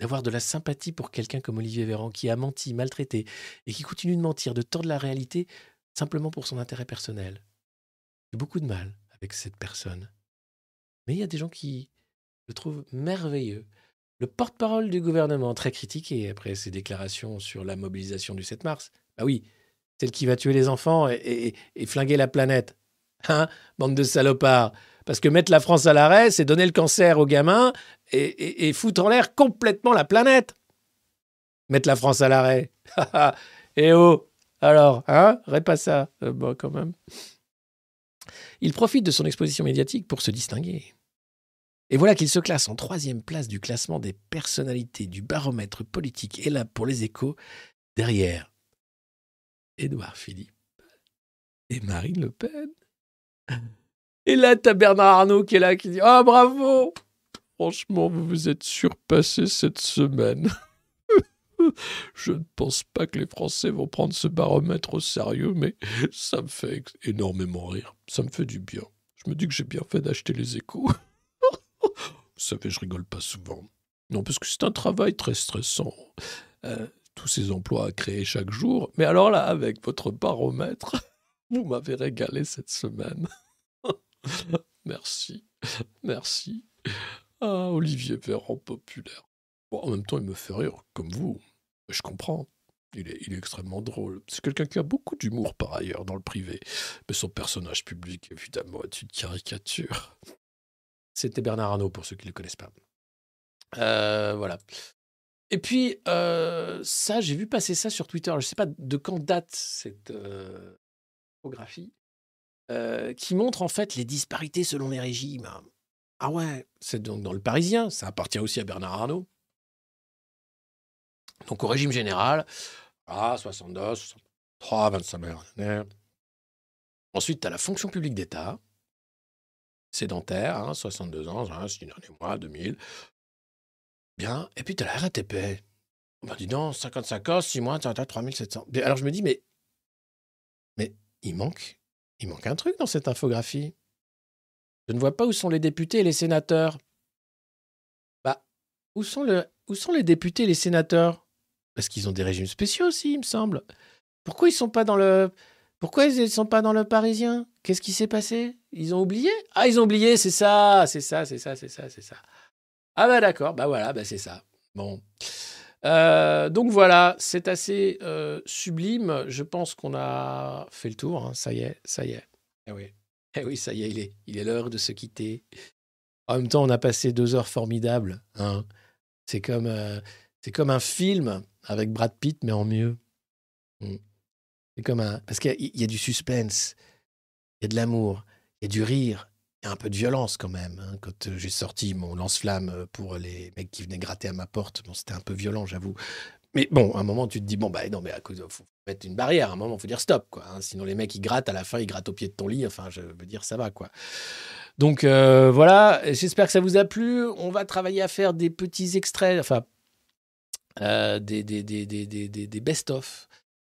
d'avoir de la sympathie pour quelqu'un comme Olivier Véran qui a menti, maltraité et qui continue de mentir, de tordre la réalité simplement pour son intérêt personnel. J'ai beaucoup de mal avec cette personne. Mais il y a des gens qui le trouvent merveilleux. Le porte-parole du gouvernement, très critiqué après ses déclarations sur la mobilisation du 7 mars. Bah oui, celle qui va tuer les enfants et, flinguer la planète. Hein, bande de salopards. Parce que mettre la France à l'arrêt, c'est donner le cancer aux gamins et, foutre en l'air complètement la planète. Mettre la France à l'arrêt. *laughs* Eh oh Alors, hein Répas ça. Euh, bon, quand même. Il profite de son exposition médiatique pour se distinguer. Et voilà qu'il se classe en troisième place du classement des personnalités du baromètre politique et là pour les échos, derrière Édouard Philippe et Marine Le Pen. Et là, t'as Bernard Arnault qui est là, qui dit Ah, bravo Franchement, vous vous êtes surpassé cette semaine. *laughs* Je ne pense pas que les Français vont prendre ce baromètre au sérieux, mais ça me fait énormément rire. Ça me fait du bien. Je me dis que j'ai bien fait d'acheter les échos. *laughs* Vous savez, je rigole pas souvent. Non, parce que c'est un travail très stressant. Euh, tous ces emplois à créer chaque jour. Mais alors là, avec votre baromètre, *laughs* vous m'avez régalé cette semaine. Merci. *laughs* Merci. Ah, Olivier Véran populaire. En même temps, il me fait rire, comme vous. Je comprends. Il est, extrêmement drôle. C'est quelqu'un qui a beaucoup d'humour par ailleurs dans le privé. Mais son personnage public, évidemment, est une caricature. C'était Bernard Arnault, pour ceux qui ne le connaissent pas. Euh, voilà. Et puis, euh, ça, j'ai vu passer ça sur Twitter. Je ne sais pas de quand date cette euh, infographie, euh, qui montre en fait les disparités selon les régimes. Ah ouais, c'est donc dans le Parisien, ça appartient aussi à Bernard Arnault. Donc au régime général, ah, 62, 63, 25 millionnaires. Ensuite, tu as la fonction publique d'État, sédentaire, hein, 62 ans, hein, six derniers mois, 2000. Bien. Et puis, tu as la RATP. Ben, dis donc, 55 ans, 6 mois, tu as 3700. Mais Alors, je me dis, mais, mais il manque, il manque un truc dans cette infographie. Je ne vois pas où sont les députés et les sénateurs. Bah, où sont, le, où sont les députés et les sénateurs? Parce qu'ils ont des régimes spéciaux aussi, il me semble. Pourquoi ils sont pas dans le Pourquoi ils ne sont pas dans le Parisien? Qu'est-ce qui s'est passé? Ils ont oublié? Ah, ils ont oublié, c'est ça, c'est ça, c'est ça, c'est ça, c'est ça. Ah bah d'accord, bah voilà, bah c'est ça. Bon. Euh, donc voilà, c'est assez euh, sublime. Je pense qu'on a fait le tour. hein. Ça y est, ça y est. Eh oui, eh oui, ça y est, il est, il est l'heure de se quitter. En même temps, on a passé deux heures formidables. hein. C'est comme, euh, c'est comme un film avec Brad Pitt, mais en mieux. Mm. C'est comme un, parce qu'il y y a du suspense, il y a de l'amour, il y a du rire, un peu de violence quand même. hein. Quand euh, j'ai sorti mon lance-flamme euh, pour les mecs qui venaient gratter à ma porte, bon, c'était un peu violent, j'avoue. Mais bon, à un moment, tu te dis, bon, bah non, mais à cause, faut mettre une barrière. À un moment, faut dire stop, quoi. hein. Sinon, les mecs, ils grattent à la fin, ils grattent au pied de ton lit. Enfin, je veux dire, ça va, quoi. Donc euh, voilà, j'espère que ça vous a plu. On va travailler à faire des petits extraits, enfin, euh, des, des, des- des best-of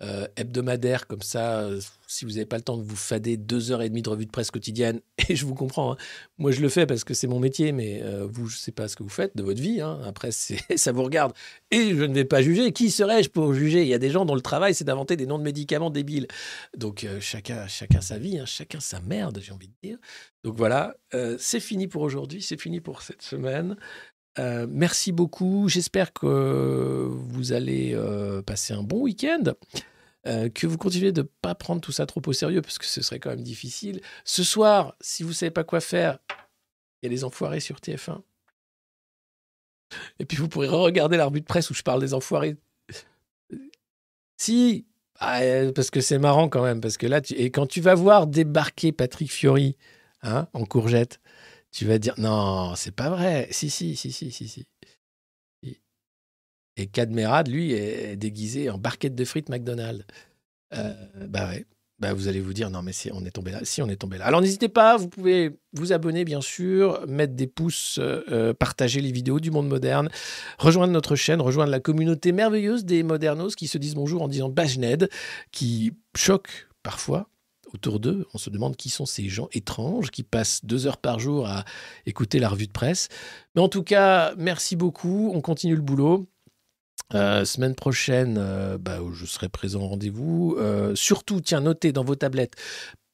euh, hebdomadaires, comme ça, euh, si vous n'avez pas le temps de vous fader deux heures et demie de revue de presse quotidienne, *laughs* et je vous comprends, hein. moi je le fais parce que c'est mon métier, mais euh, vous, je ne sais pas ce que vous faites de votre vie, hein. après *laughs* ça vous regarde, et je ne vais pas juger. Qui serais-je pour juger? Il y a des gens dont le travail c'est d'inventer des noms de médicaments débiles. Donc chacun, chacun sa vie, hein, chacun sa merde, j'ai envie de dire. Donc voilà, c'est fini pour aujourd'hui, c'est fini pour cette semaine. Euh, merci beaucoup. J'espère que vous allez euh, passer un bon week-end. euh, que vous continuez de ne pas prendre tout ça trop au sérieux parce que ce serait quand même difficile. Ce soir, si vous ne savez pas quoi faire, il y a les enfoirés sur TF1. Et puis vous pourrez regarder la revue de presse où je parle des enfoirés. Si, ah, parce que c'est marrant quand même, parce que là, et quand tu vas voir débarquer Patrick Fiori hein, en courgette, tu vas dire non, c'est pas vrai. Si, si, si, si, si, si. Et Cadmerade, lui, est déguisé en barquette de frites McDonald's. Euh, bah ouais. Bah vous allez vous dire non mais on est tombé là, si on est tombé là. Alors n'hésitez pas, vous pouvez vous abonner bien sûr, mettre des pouces, euh, partager les vidéos du monde moderne, rejoindre notre chaîne, rejoindre la communauté merveilleuse des modernos qui se disent bonjour en disant Bajned, qui choquent parfois autour d'eux. On se demande qui sont ces gens étranges qui passent deux heures par jour à écouter la revue de presse. Mais en tout cas, merci beaucoup. On continue le boulot. Euh, semaine prochaine, euh, bah, je serai présent au rendez-vous. Euh, surtout, tiens, notez dans vos tablettes,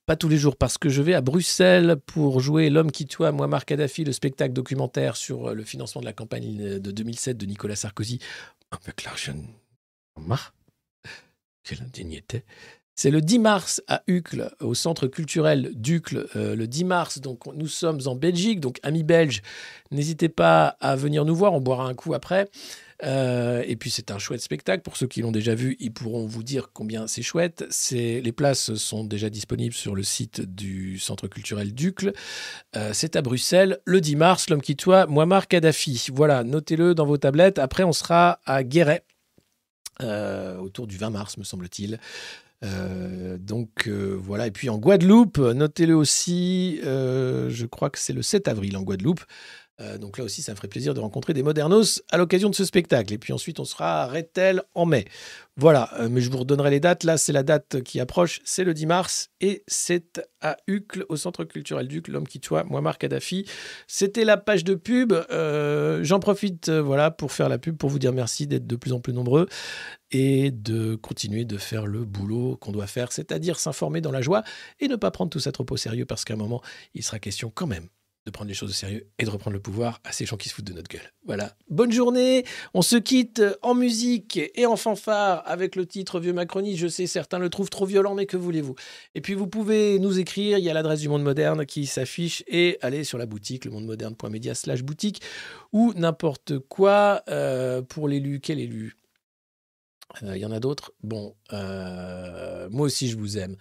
pas tous les jours, parce que je vais à Bruxelles pour jouer L'homme qui tue Muammar Kadhafi, le spectacle documentaire sur le financement de la campagne de 2007 de Nicolas Sarkozy avec l'argent de Muammar. Quelle indignité. C'est le 10 mars à Uccle, au centre culturel d'Uccle. Euh, le 10 mars, donc nous sommes en Belgique, donc amis belges, n'hésitez pas à venir nous voir, on boira un coup après. Euh, et puis c'est un chouette spectacle. Pour ceux qui l'ont déjà vu, ils pourront vous dire combien c'est chouette. Les places sont déjà disponibles sur le site du Centre culturel d'Uccle. Euh, c'est à Bruxelles le 10 mars. L'homme qui tue Muammar Kadhafi. Voilà, notez-le dans vos tablettes. Après, on sera à Guéret autour du 20 mars, me semble-t-il. Euh, donc euh, voilà, et puis en Guadeloupe, notez-le aussi, euh, je crois que c'est le 7 avril en Guadeloupe. Euh, donc là aussi, ça me ferait plaisir de rencontrer des modernos à l'occasion de ce spectacle. Et puis ensuite, on sera à Rethel en mai. Voilà, euh, mais je vous redonnerai les dates. Là, c'est la date qui approche, c'est le 10 mars et c'est à Uccle, au Centre culturel d'Uccle, l'homme qui tue Muammar Kadhafi. C'était la page de pub. Euh, J'en profite voilà, pour faire la pub, pour vous dire merci d'être de plus en plus nombreux et de continuer de faire le boulot qu'on doit faire, c'est-à-dire s'informer dans la joie et ne pas prendre tout ça trop au sérieux parce qu'à un moment, il sera question quand même de prendre les choses au sérieux et de reprendre le pouvoir à ces gens qui se foutent de notre gueule. Voilà. Bonne journée. On se quitte en musique et en fanfare avec le titre Vieux Macronie. Je sais, certains le trouvent trop violent, mais que voulez-vous? Et puis, vous pouvez nous écrire. Il y a l'adresse du Monde Moderne qui s'affiche et aller sur la boutique, lemondemoderne.media slash boutique ou n'importe quoi euh, pour l'élu. Quel élu? Euh, Il y en a d'autres? Bon, euh, moi aussi, je vous aime.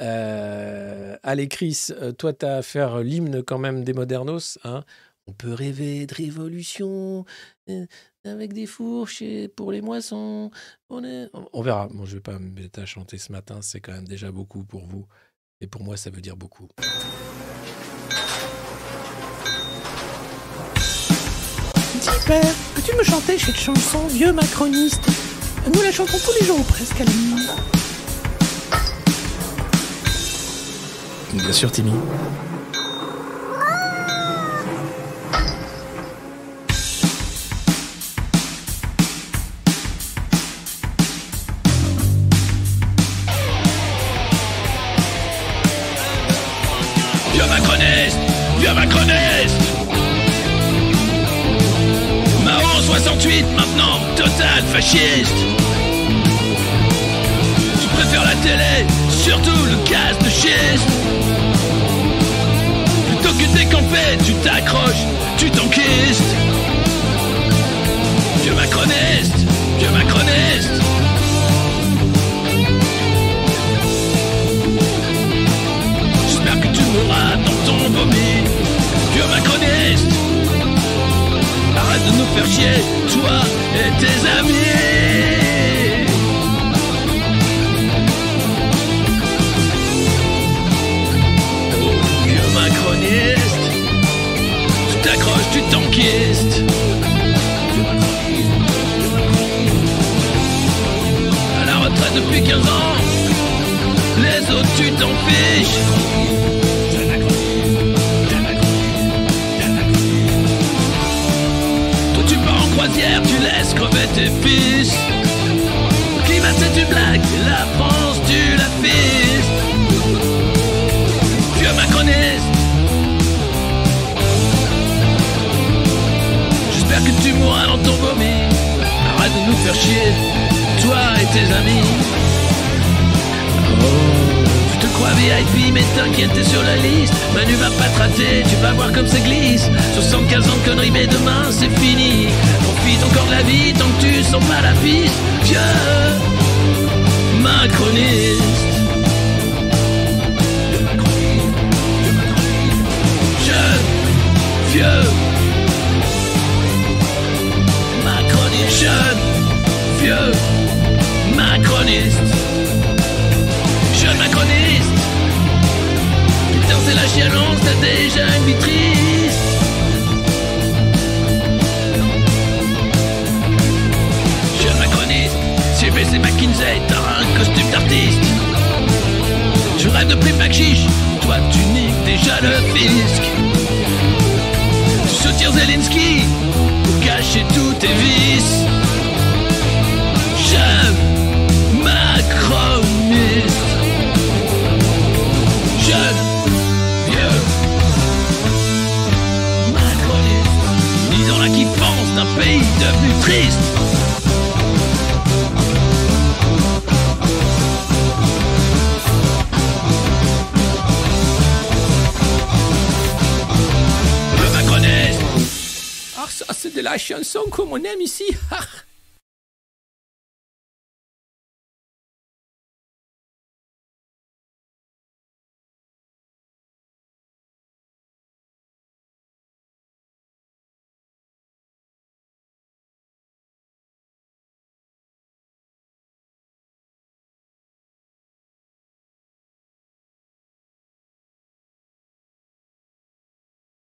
Euh, allez, Chris, euh, toi, tu as à faire l'hymne quand même des modernos. Hein On peut rêver de révolution euh, avec des fourches pour les moissons. On, est... on, verra. Bon, je vais pas me mettre à chanter ce matin. C'est quand même déjà beaucoup pour vous. Et pour moi, ça veut dire beaucoup. Dis, père, peux-tu me chanter cette chanson, vieux macroniste? Nous la chantons tous les jours ou presque à la nuit. Bien sûr, Timmy. Vieux macroniste Vieux macroniste Marron 68 maintenant Total fasciste. Tu préfères la télé, surtout le gaz de schiste. Tu t'accroches, tu t'enquistes. Vieux macroniste, vieux macroniste. J'espère que tu mourras dans ton vomi, vieux macroniste. Arrête de nous faire chier, toi et tes amis. Depuis 15 ans, les autres tu t'en fiches. Tu pars en croisière, tu laisses crever tes fils. Climat c'est une blague, la France tu la fistes. Vieux macroniste. J'espère que tu mourras dans ton vomi. Arrête de nous faire chier, toi et tes amis. Oh, tu te crois VIP, mais t'inquiète, t'es sur la liste. Manu va pas te rater, tu vas voir comme ça glisse. 75 ans de conneries, mais demain c'est fini. Profite encore de la vie tant que tu sens pas la piste. Vieux macroniste. Jeune, vieux macroniste. Jeune, vieux macroniste. Jeune macroniste Putain c'est la chialance, t'as déjà une vie triste Jeune macroniste J'ai baissé McKinsey, t'as un costume d'artiste. Je rêve de bac chiche Toi tu niques déjà le fisc. Soutiens Zelensky Pour cacher tous tes vices. Jeune pays devenu triste. Le Ah, ça, c'est de la chanson comme on aime ici. *laughs*